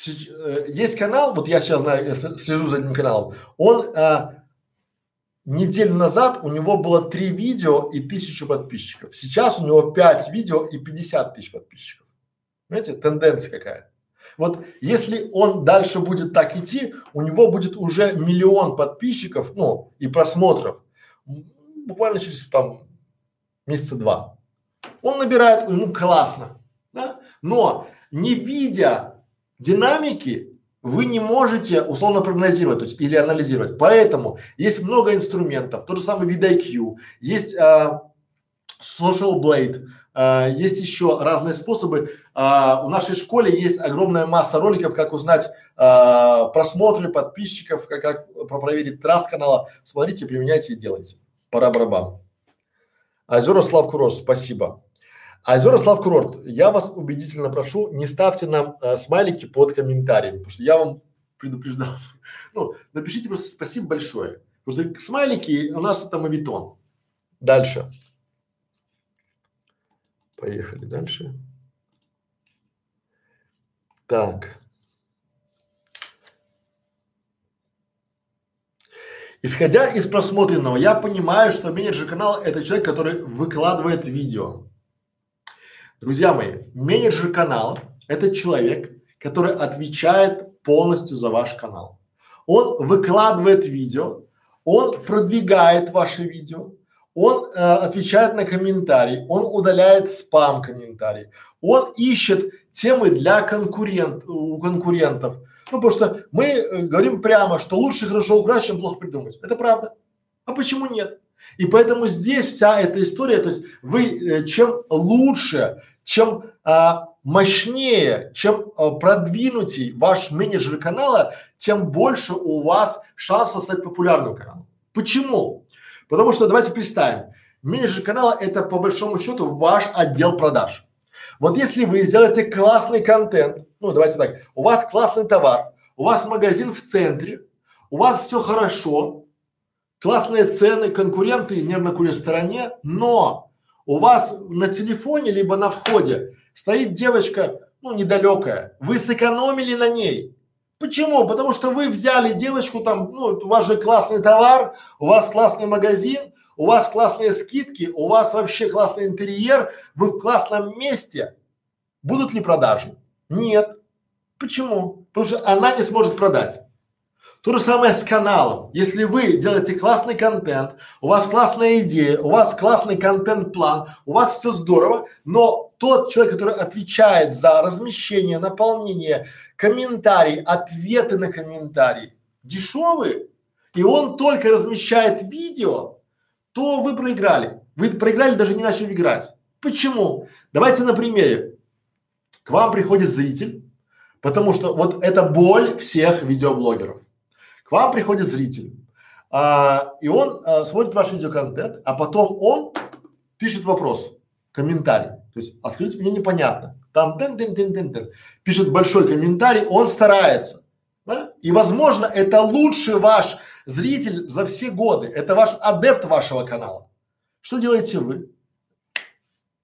э, есть канал, вот я сейчас знаю, я слежу за этим каналом, он а, неделю назад у него было три видео и тысячу подписчиков. Сейчас у него пять видео и пятьдесят тысяч подписчиков. Знаете, тенденция какая. Вот если он дальше будет так идти, у него будет уже миллион подписчиков, ну, и просмотров. Буквально через там месяца два. Он набирает, ему классно, да? Но не видя динамики, вы не можете условно прогнозировать, то есть или анализировать. Поэтому есть много инструментов, тот же самый VidIQ, есть а, Social Blade, а, есть еще разные способы. А, в нашей школе есть огромная масса роликов, как узнать а, просмотры подписчиков, как, как проверить траст канала. Смотрите, применяйте и делайте. Пора барабан. Озера Слав Курорт, спасибо. Озера Слав Курорт, я вас убедительно прошу, не ставьте нам э, смайлики под комментариями, потому что я вам предупреждал. Ну, напишите просто спасибо большое. Потому что смайлики у нас это мавитон. Дальше. Поехали дальше. Так. Исходя из просмотренного, я понимаю, что менеджер канала это человек, который выкладывает видео. Друзья мои, менеджер канала это человек, который отвечает полностью за ваш канал. Он выкладывает видео, он продвигает ваши видео, он э, отвечает на комментарии, он удаляет спам комментарий, он ищет темы для конкурент, у конкурентов. Ну, потому что мы э, говорим прямо, что лучше хорошо украсть, чем плохо придумать. Это правда. А почему нет? И поэтому здесь вся эта история, то есть вы э, чем лучше, чем а, мощнее, чем а, продвинутый ваш менеджер канала, тем больше у вас шансов стать популярным каналом. Почему? Потому что давайте представим, менеджер канала это по большому счету ваш отдел продаж. Вот если вы сделаете классный контент, ну давайте так, у вас классный товар, у вас магазин в центре, у вас все хорошо, классные цены, конкуренты нервно курят в стороне, но у вас на телефоне либо на входе стоит девочка, ну недалекая, вы сэкономили на ней, Почему? Потому что вы взяли девочку там, ну, у вас же классный товар, у вас классный магазин, у вас классные скидки, у вас вообще классный интерьер, вы в классном месте. Будут ли продажи? Нет. Почему? Потому что она не сможет продать. То же самое с каналом. Если вы делаете классный контент, у вас классная идея, у вас классный контент-план, у вас все здорово, но тот человек, который отвечает за размещение, наполнение, комментарий, ответы на комментарии дешевые, и он только размещает видео, то вы проиграли. Вы проиграли, даже не начали играть. Почему? Давайте на примере. К вам приходит зритель, потому что вот это боль всех видеоблогеров. К вам приходит зритель, а, и он а, смотрит ваш видеоконтент, а потом он пишет вопрос, комментарий. То есть открыть мне непонятно. Там тын тын тын тын тын пишет большой комментарий, он старается. Да? И возможно это лучший ваш зритель за все годы, это ваш адепт вашего канала. Что делаете вы?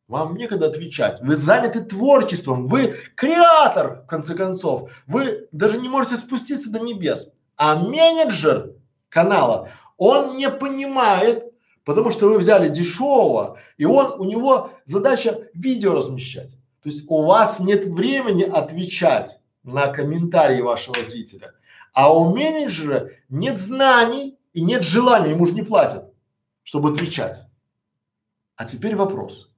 Вам некогда отвечать. Вы заняты творчеством, вы креатор, в конце концов. Вы даже не можете спуститься до небес. А менеджер канала, он не понимает, потому что вы взяли дешевого, и он, у него задача видео размещать. То есть у вас нет времени отвечать на комментарии вашего зрителя, а у менеджера нет знаний и нет желания, ему же не платят, чтобы отвечать. А теперь вопрос.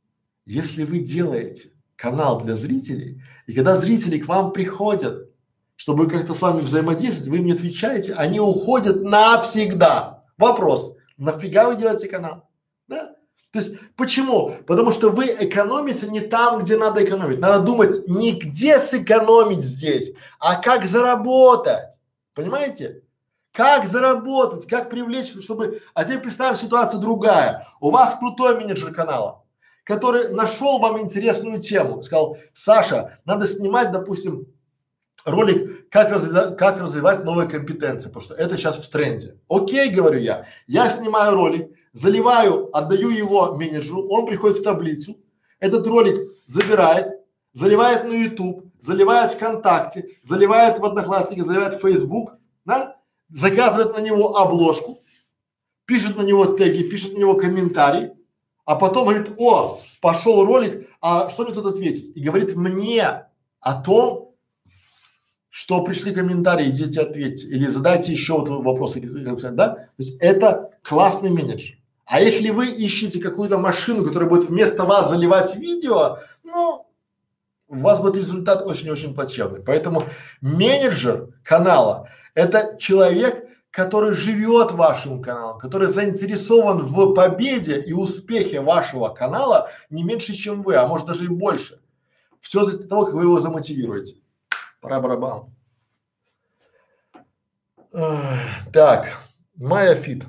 Если вы делаете канал для зрителей, и когда зрители к вам приходят чтобы как-то с вами взаимодействовать, вы им не отвечаете, они уходят навсегда. Вопрос, нафига вы делаете канал? Да? То есть почему? Потому что вы экономите не там, где надо экономить. Надо думать не где сэкономить здесь, а как заработать. Понимаете? Как заработать, как привлечь, чтобы… А теперь представим ситуацию другая. У вас крутой менеджер канала, который нашел вам интересную тему. Сказал, Саша, надо снимать, допустим, ролик, как, развивать, как развивать новые компетенции, потому что это сейчас в тренде. Окей, говорю я, я снимаю ролик, заливаю, отдаю его менеджеру, он приходит в таблицу, этот ролик забирает, заливает на YouTube, заливает ВКонтакте, заливает в Одноклассники, заливает в Facebook, да, заказывает на него обложку, пишет на него теги, пишет на него комментарий, а потом говорит, о, пошел ролик, а что мне тут ответить? И говорит мне о том, что пришли комментарии, идите ответьте, или задайте еще вот вопросы, да? То есть это классный менеджер. А если вы ищете какую-то машину, которая будет вместо вас заливать видео, ну, у вас будет результат очень-очень плачевный. Поэтому менеджер канала – это человек, который живет вашим каналом, который заинтересован в победе и успехе вашего канала не меньше, чем вы, а может даже и больше. Все зависит от того, как вы его замотивируете. Пора барабан. Так, Майя Фит.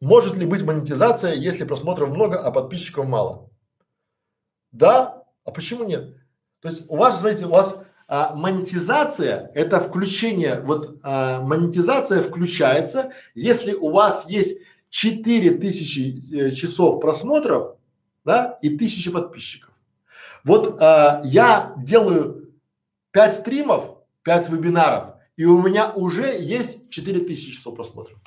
Может ли быть монетизация, если просмотров много, а подписчиков мало? Да, а почему нет? То есть у вас, знаете, у вас а, монетизация – это включение, вот а, монетизация включается, если у вас есть 4000 э, часов просмотров, да, и тысячи подписчиков. Вот а, я делаю 5 стримов, 5 вебинаров, и у меня уже есть 4000 часов просмотров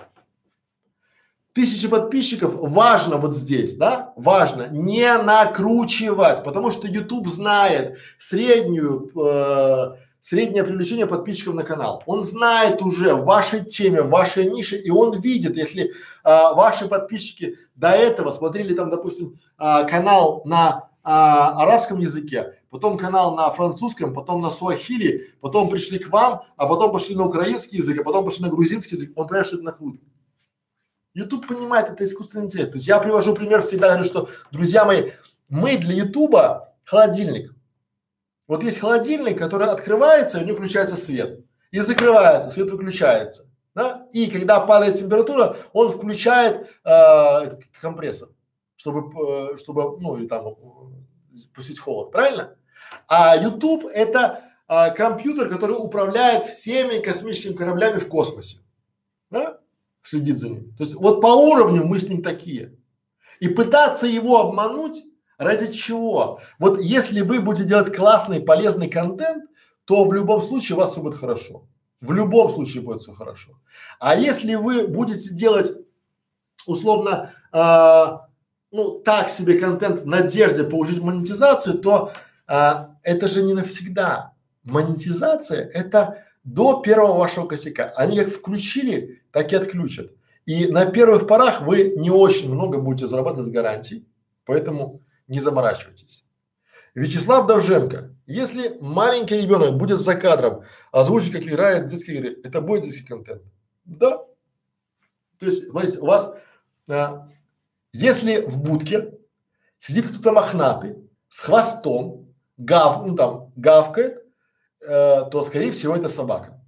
тысячи подписчиков, важно вот здесь, да, важно не накручивать, потому что YouTube знает среднюю, э, среднее привлечение подписчиков на канал. Он знает уже в вашей теме, в вашей нише, и он видит, если э, ваши подписчики до этого смотрели там, допустим, э, канал на э, арабском языке, потом канал на французском, потом на суахили, потом пришли к вам, а потом пошли на украинский язык, а потом пошли на грузинский язык, он понимает, что это накрутит. YouTube понимает, это искусственный интеллект. То есть я привожу пример всегда, говорю, что, друзья мои, мы для Ютуба холодильник. Вот есть холодильник, который открывается, и у него включается свет. И закрывается, свет выключается. Да? И когда падает температура, он включает э, компрессор, чтобы, э, чтобы, ну, или там, э, пустить холод. Правильно? А YouTube это э, компьютер, который управляет всеми космическими кораблями в космосе. Да? Следит за ним. То есть вот по уровню мы с ним такие. И пытаться его обмануть ради чего? Вот если вы будете делать классный, полезный контент, то в любом случае у вас все будет хорошо. В любом случае будет все хорошо. А если вы будете делать условно, э, ну так себе контент в надежде получить монетизацию, то э, это же не навсегда. Монетизация это до первого вашего косяка. Они как включили, так и отключат. И на первых порах вы не очень много будете зарабатывать с гарантией, поэтому не заморачивайтесь. Вячеслав Довженко. Если маленький ребенок будет за кадром озвучить, как играет в детские игры, это будет детский контент? Да. То есть, смотрите, у вас, а, если в будке сидит кто-то мохнатый с хвостом, гав, ну там, гавкает, э, то скорее всего это собака.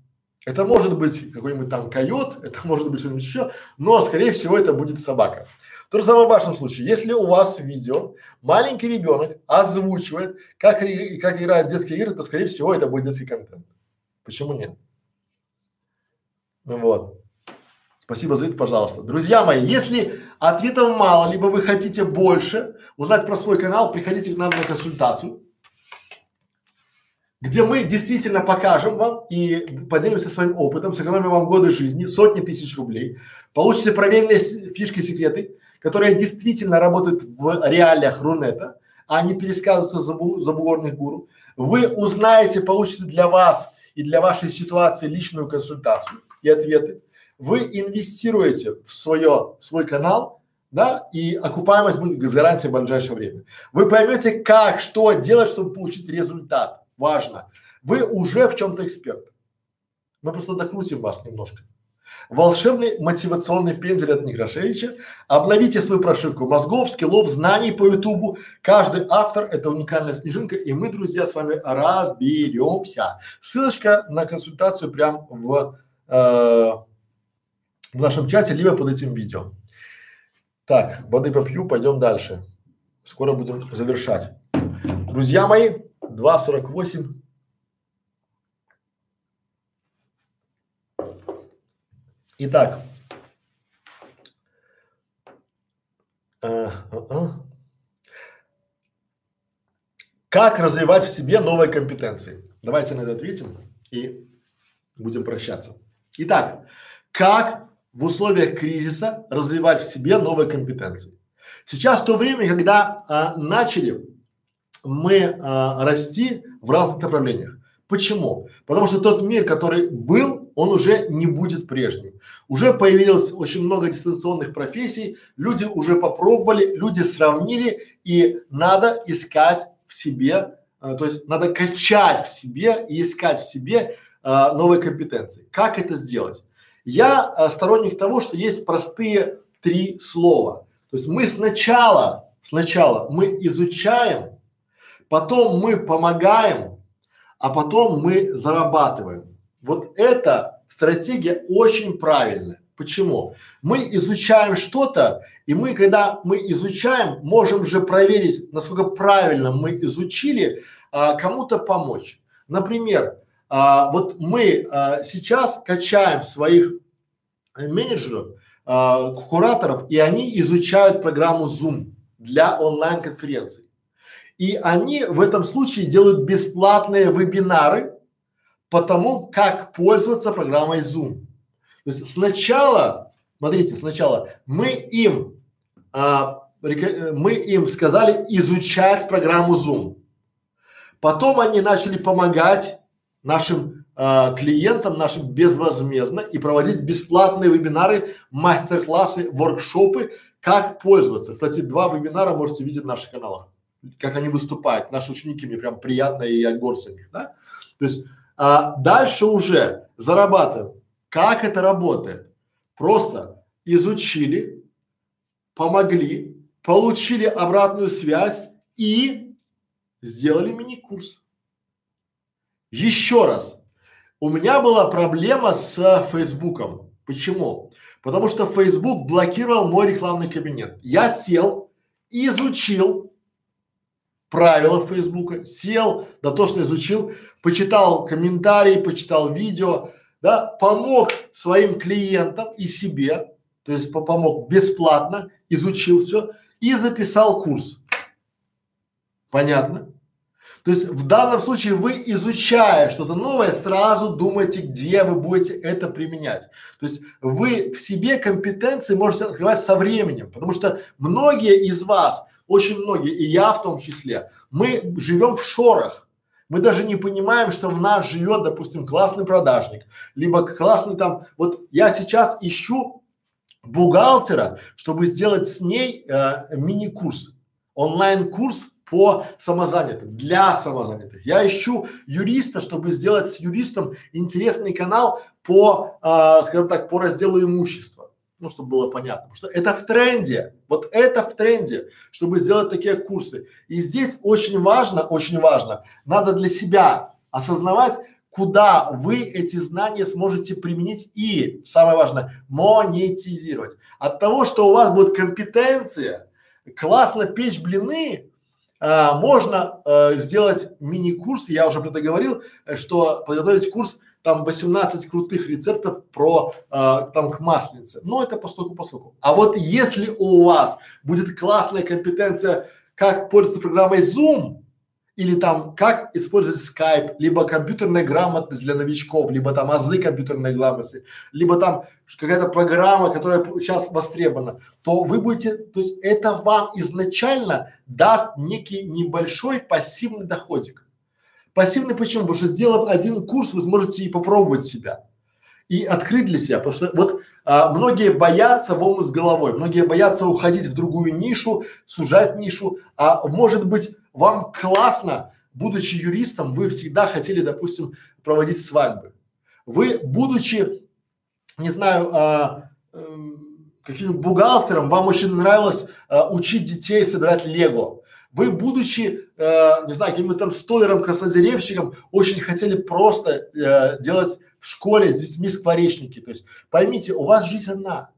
Это может быть какой-нибудь там койот, это может быть что-нибудь еще, но скорее всего это будет собака. То же самое в вашем случае. Если у вас видео маленький ребенок озвучивает, как, как играют детские игры, то скорее всего это будет детский контент. Почему нет? Ну вот. Спасибо за это, пожалуйста. Друзья мои, если ответов мало, либо вы хотите больше узнать про свой канал, приходите к нам на консультацию где мы действительно покажем вам и поделимся своим опытом, сэкономим вам годы жизни, сотни тысяч рублей, получите проверенные фишки, секреты, которые действительно работают в реалиях Рунета, а не пересказываются за забугорных гуру. Вы узнаете, получите для вас и для вашей ситуации личную консультацию и ответы. Вы инвестируете в свое, в свой канал, да, и окупаемость будет гарантией в ближайшее время. Вы поймете, как, что делать, чтобы получить результат важно. Вы уже в чем-то эксперт. Мы просто докрутим вас немножко. волшебный мотивационный пензель от Некрашевича. Обновите свою прошивку мозгов, скиллов, знаний по ютубу. Каждый автор – это уникальная снежинка, и мы, друзья, с вами разберемся. Ссылочка на консультацию прям в, э, в нашем чате, либо под этим видео. Так, воды попью, пойдем дальше. Скоро будем завершать. Друзья мои, 2.48. Итак, а, а, а. как развивать в себе новые компетенции? Давайте на это ответим и будем прощаться. Итак, как в условиях кризиса развивать в себе новые компетенции? Сейчас то время, когда а, начали мы а, расти в разных направлениях. Почему? Потому что тот мир, который был, он уже не будет прежним. Уже появилось очень много дистанционных профессий, люди уже попробовали, люди сравнили, и надо искать в себе, э, то есть надо качать в себе и искать в себе э, новые компетенции. Как это сделать? Я э, сторонник того, что есть простые три слова. То есть мы сначала, сначала мы изучаем, потом мы помогаем, а потом мы зарабатываем. Вот эта стратегия очень правильная. Почему? Мы изучаем что-то, и мы, когда мы изучаем, можем же проверить, насколько правильно мы изучили, а, кому-то помочь. Например, а, вот мы а, сейчас качаем своих менеджеров, а, кураторов, и они изучают программу Zoom для онлайн-конференций. И они в этом случае делают бесплатные вебинары по тому, как пользоваться программой Zoom. То есть сначала, смотрите, сначала мы им, а, мы им сказали изучать программу Zoom. Потом они начали помогать нашим а, клиентам, нашим безвозмездно и проводить бесплатные вебинары, мастер-классы, воркшопы, как пользоваться. Кстати, два вебинара можете видеть в наших каналах как они выступают. Наши ученики, мне прям приятно и я горд них, да? То есть а, дальше уже зарабатываем. Как это работает? Просто изучили, помогли, получили обратную связь и сделали мини-курс. Еще раз. У меня была проблема с Фейсбуком. Почему? Потому что Facebook блокировал мой рекламный кабинет. Я сел, изучил, правила Фейсбука, сел, дотошно изучил, почитал комментарии, почитал видео, да, помог своим клиентам и себе, то есть помог бесплатно, изучил все и записал курс. Понятно? То есть в данном случае вы, изучая что-то новое, сразу думаете, где вы будете это применять. То есть вы в себе компетенции можете открывать со временем, потому что многие из вас очень многие, и я в том числе, мы живем в шорах. Мы даже не понимаем, что в нас живет, допустим, классный продажник, либо классный там, вот я сейчас ищу бухгалтера, чтобы сделать с ней э, мини-курс, онлайн-курс по самозанятым, для самозанятых. Я ищу юриста, чтобы сделать с юристом интересный канал по, э, скажем так, по разделу имущества ну, чтобы было понятно, потому что это в тренде, вот это в тренде, чтобы сделать такие курсы. И здесь очень важно, очень важно, надо для себя осознавать, куда вы эти знания сможете применить и, самое важное, монетизировать. От того, что у вас будет компетенция, классно печь блины, а, можно а, сделать мини-курс, я уже про это говорил, что подготовить курс там 18 крутых рецептов про э, там к масленице. Но это постольку поскольку. А вот если у вас будет классная компетенция, как пользоваться программой Zoom, или там как использовать Skype, либо компьютерная грамотность для новичков, либо там азы компьютерной грамотности, либо там какая-то программа, которая сейчас востребована, то вы будете, то есть это вам изначально даст некий небольшой пассивный доходик. Пассивный почему? Потому что сделав один курс, вы сможете и попробовать себя и открыть для себя. Потому что вот а, многие боятся в омут с головой, многие боятся уходить в другую нишу, сужать нишу. А может быть, вам классно, будучи юристом, вы всегда хотели, допустим, проводить свадьбы. Вы, будучи не знаю, а, э, каким бухгалтером вам очень нравилось а, учить детей собирать лего. Вы, будучи, э, не знаю, каким-то там столером, краснодеревщиком, очень хотели просто э, делать в школе с детьми скворечники. То есть поймите, у вас жизнь одна,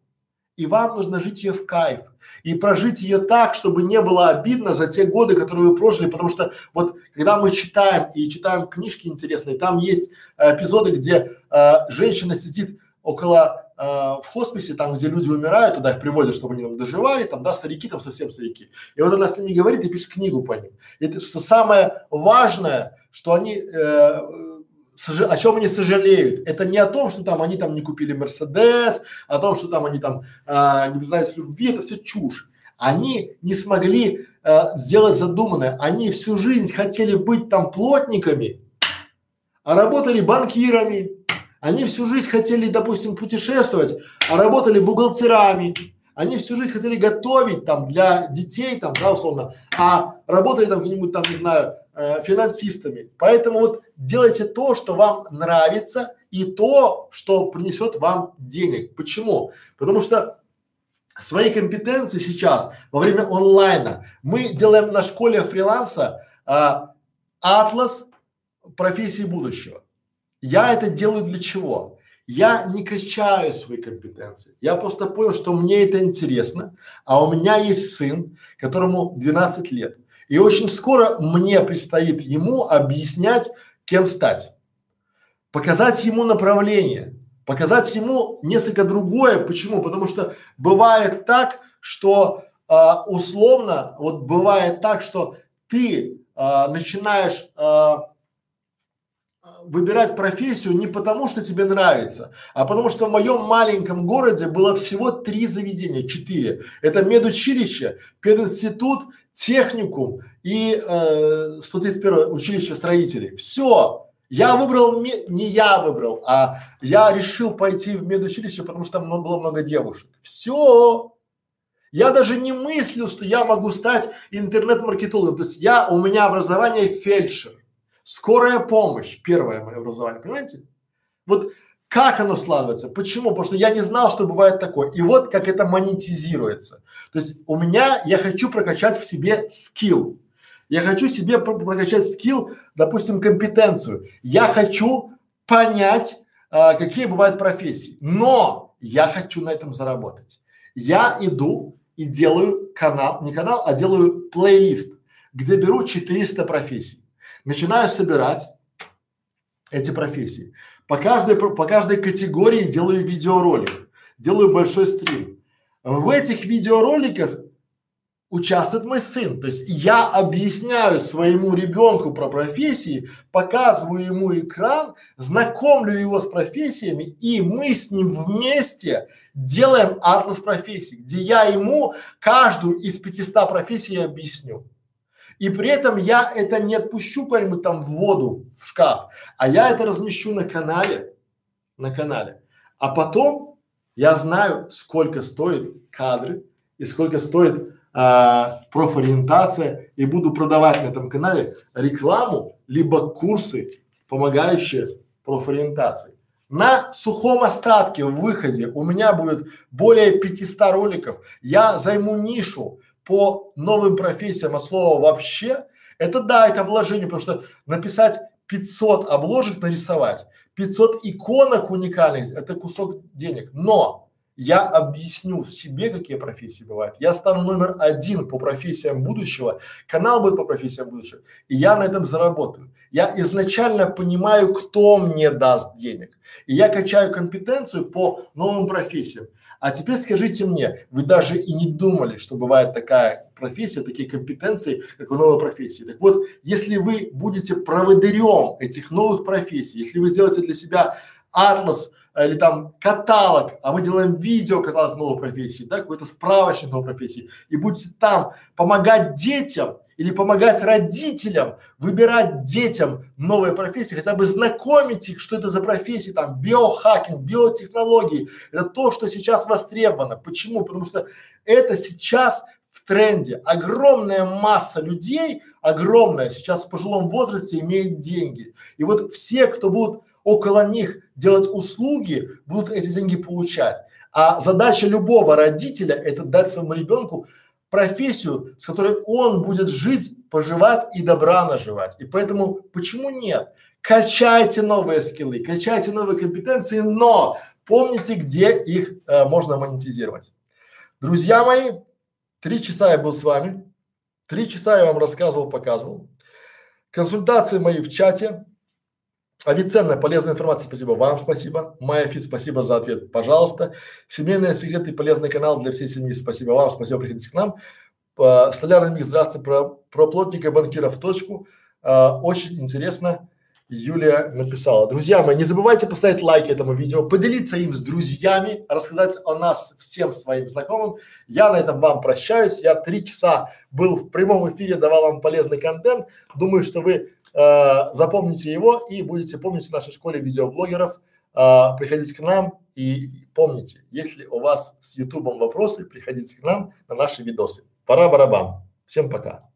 и вам нужно жить ее в кайф и прожить ее так, чтобы не было обидно за те годы, которые вы прожили, потому что вот когда мы читаем и читаем книжки интересные, там есть э, эпизоды, где э, женщина сидит около э, в хосписе, там, где люди умирают, туда их привозят, чтобы они там доживали, там, да, старики, там совсем старики. И вот она с ними говорит и пишет книгу по ним. И это что самое важное, что они э, о чем они сожалеют. Это не о том, что там они там не купили Мерседес, о том, что там они там а, не признались любви, это все чушь. Они не смогли а, сделать задуманное. Они всю жизнь хотели быть там плотниками, а работали банкирами. Они всю жизнь хотели, допустим, путешествовать, а работали бухгалтерами. Они всю жизнь хотели готовить там для детей, там, да, условно, а работали там где-нибудь там, не знаю, э, финансистами. Поэтому вот делайте то, что вам нравится и то, что принесет вам денег. Почему? Потому что свои компетенции сейчас во время онлайна мы делаем на школе фриланса а, атлас профессии будущего. Я это делаю для чего? Я не качаю свои компетенции. Я просто понял, что мне это интересно, а у меня есть сын, которому 12 лет. И очень скоро мне предстоит ему объяснять, кем стать. Показать ему направление, показать ему несколько другое. Почему? Потому что бывает так, что а, условно, вот бывает так, что ты а, начинаешь а, выбирать профессию не потому, что тебе нравится, а потому что в моем маленьком городе было всего три заведения, четыре. Это медучилище, пединститут, техникум и э, 131 училище строителей. Все. Я выбрал, не я выбрал, а я решил пойти в медучилище, потому что там было много девушек. Все. Я даже не мыслил, что я могу стать интернет-маркетологом. То есть я, у меня образование фельдшер. Скорая помощь, первое мое образование, понимаете? Вот как оно складывается? Почему? Потому что я не знал, что бывает такое. И вот как это монетизируется. То есть у меня, я хочу прокачать в себе скилл. Я хочу себе прокачать скилл, допустим, компетенцию. Я хочу понять, а, какие бывают профессии. Но я хочу на этом заработать. Я иду и делаю канал, не канал, а делаю плейлист, где беру 400 профессий начинаю собирать эти профессии. По каждой, по каждой категории делаю видеоролик, делаю большой стрим. В этих видеороликах участвует мой сын. То есть я объясняю своему ребенку про профессии, показываю ему экран, знакомлю его с профессиями, и мы с ним вместе делаем атлас профессий, где я ему каждую из 500 профессий объясню. И при этом я это не отпущу пойму там в воду, в шкаф, а я это размещу на канале, на канале. А потом я знаю, сколько стоит кадры и сколько стоит а, профориентация и буду продавать на этом канале рекламу, либо курсы, помогающие профориентации. На сухом остатке в выходе у меня будет более 500 роликов. Я займу нишу, по новым профессиям от слова вообще, это да, это вложение, потому что написать 500 обложек нарисовать, 500 иконок уникальных, это кусок денег. Но я объясню себе, какие профессии бывают. Я стану номер один по профессиям будущего, канал будет по профессиям будущего, и я на этом заработаю. Я изначально понимаю, кто мне даст денег, и я качаю компетенцию по новым профессиям. А теперь скажите мне, вы даже и не думали, что бывает такая профессия, такие компетенции, как в новой профессии. Так вот, если вы будете проводырем этих новых профессий, если вы сделаете для себя атлас или там каталог, а мы делаем видео каталог новой профессии, да, какой-то справочник новой профессии, и будете там помогать детям, или помогать родителям выбирать детям новые профессии, хотя бы знакомить их, что это за профессии, там, биохакинг, биотехнологии. Это то, что сейчас востребовано. Почему? Потому что это сейчас в тренде. Огромная масса людей, огромная, сейчас в пожилом возрасте имеет деньги. И вот все, кто будут около них делать услуги, будут эти деньги получать. А задача любого родителя – это дать своему ребенку профессию, с которой он будет жить, поживать и добра наживать. И поэтому почему нет? Качайте новые скиллы, качайте новые компетенции, но помните, где их э, можно монетизировать. Друзья мои, три часа я был с вами, три часа я вам рассказывал, показывал. Консультации мои в чате. Авиценная, полезная информация, спасибо вам, спасибо. Майя Фит, спасибо за ответ, пожалуйста. Семейные секреты, полезный канал для всей семьи, спасибо вам, спасибо, приходите к нам. Uh, Столярный микс, здравствуйте, про, про плотника банкира в точку. Uh, очень интересно. Юлия написала. Друзья мои, не забывайте поставить лайк этому видео, поделиться им с друзьями, рассказать о нас всем своим знакомым. Я на этом вам прощаюсь. Я три часа был в прямом эфире, давал вам полезный контент. Думаю, что вы э, запомните его и будете помнить в нашей школе видеоблогеров. Э, приходите к нам и помните, если у вас с ютубом вопросы, приходите к нам на наши видосы. Пора барабан. Всем пока.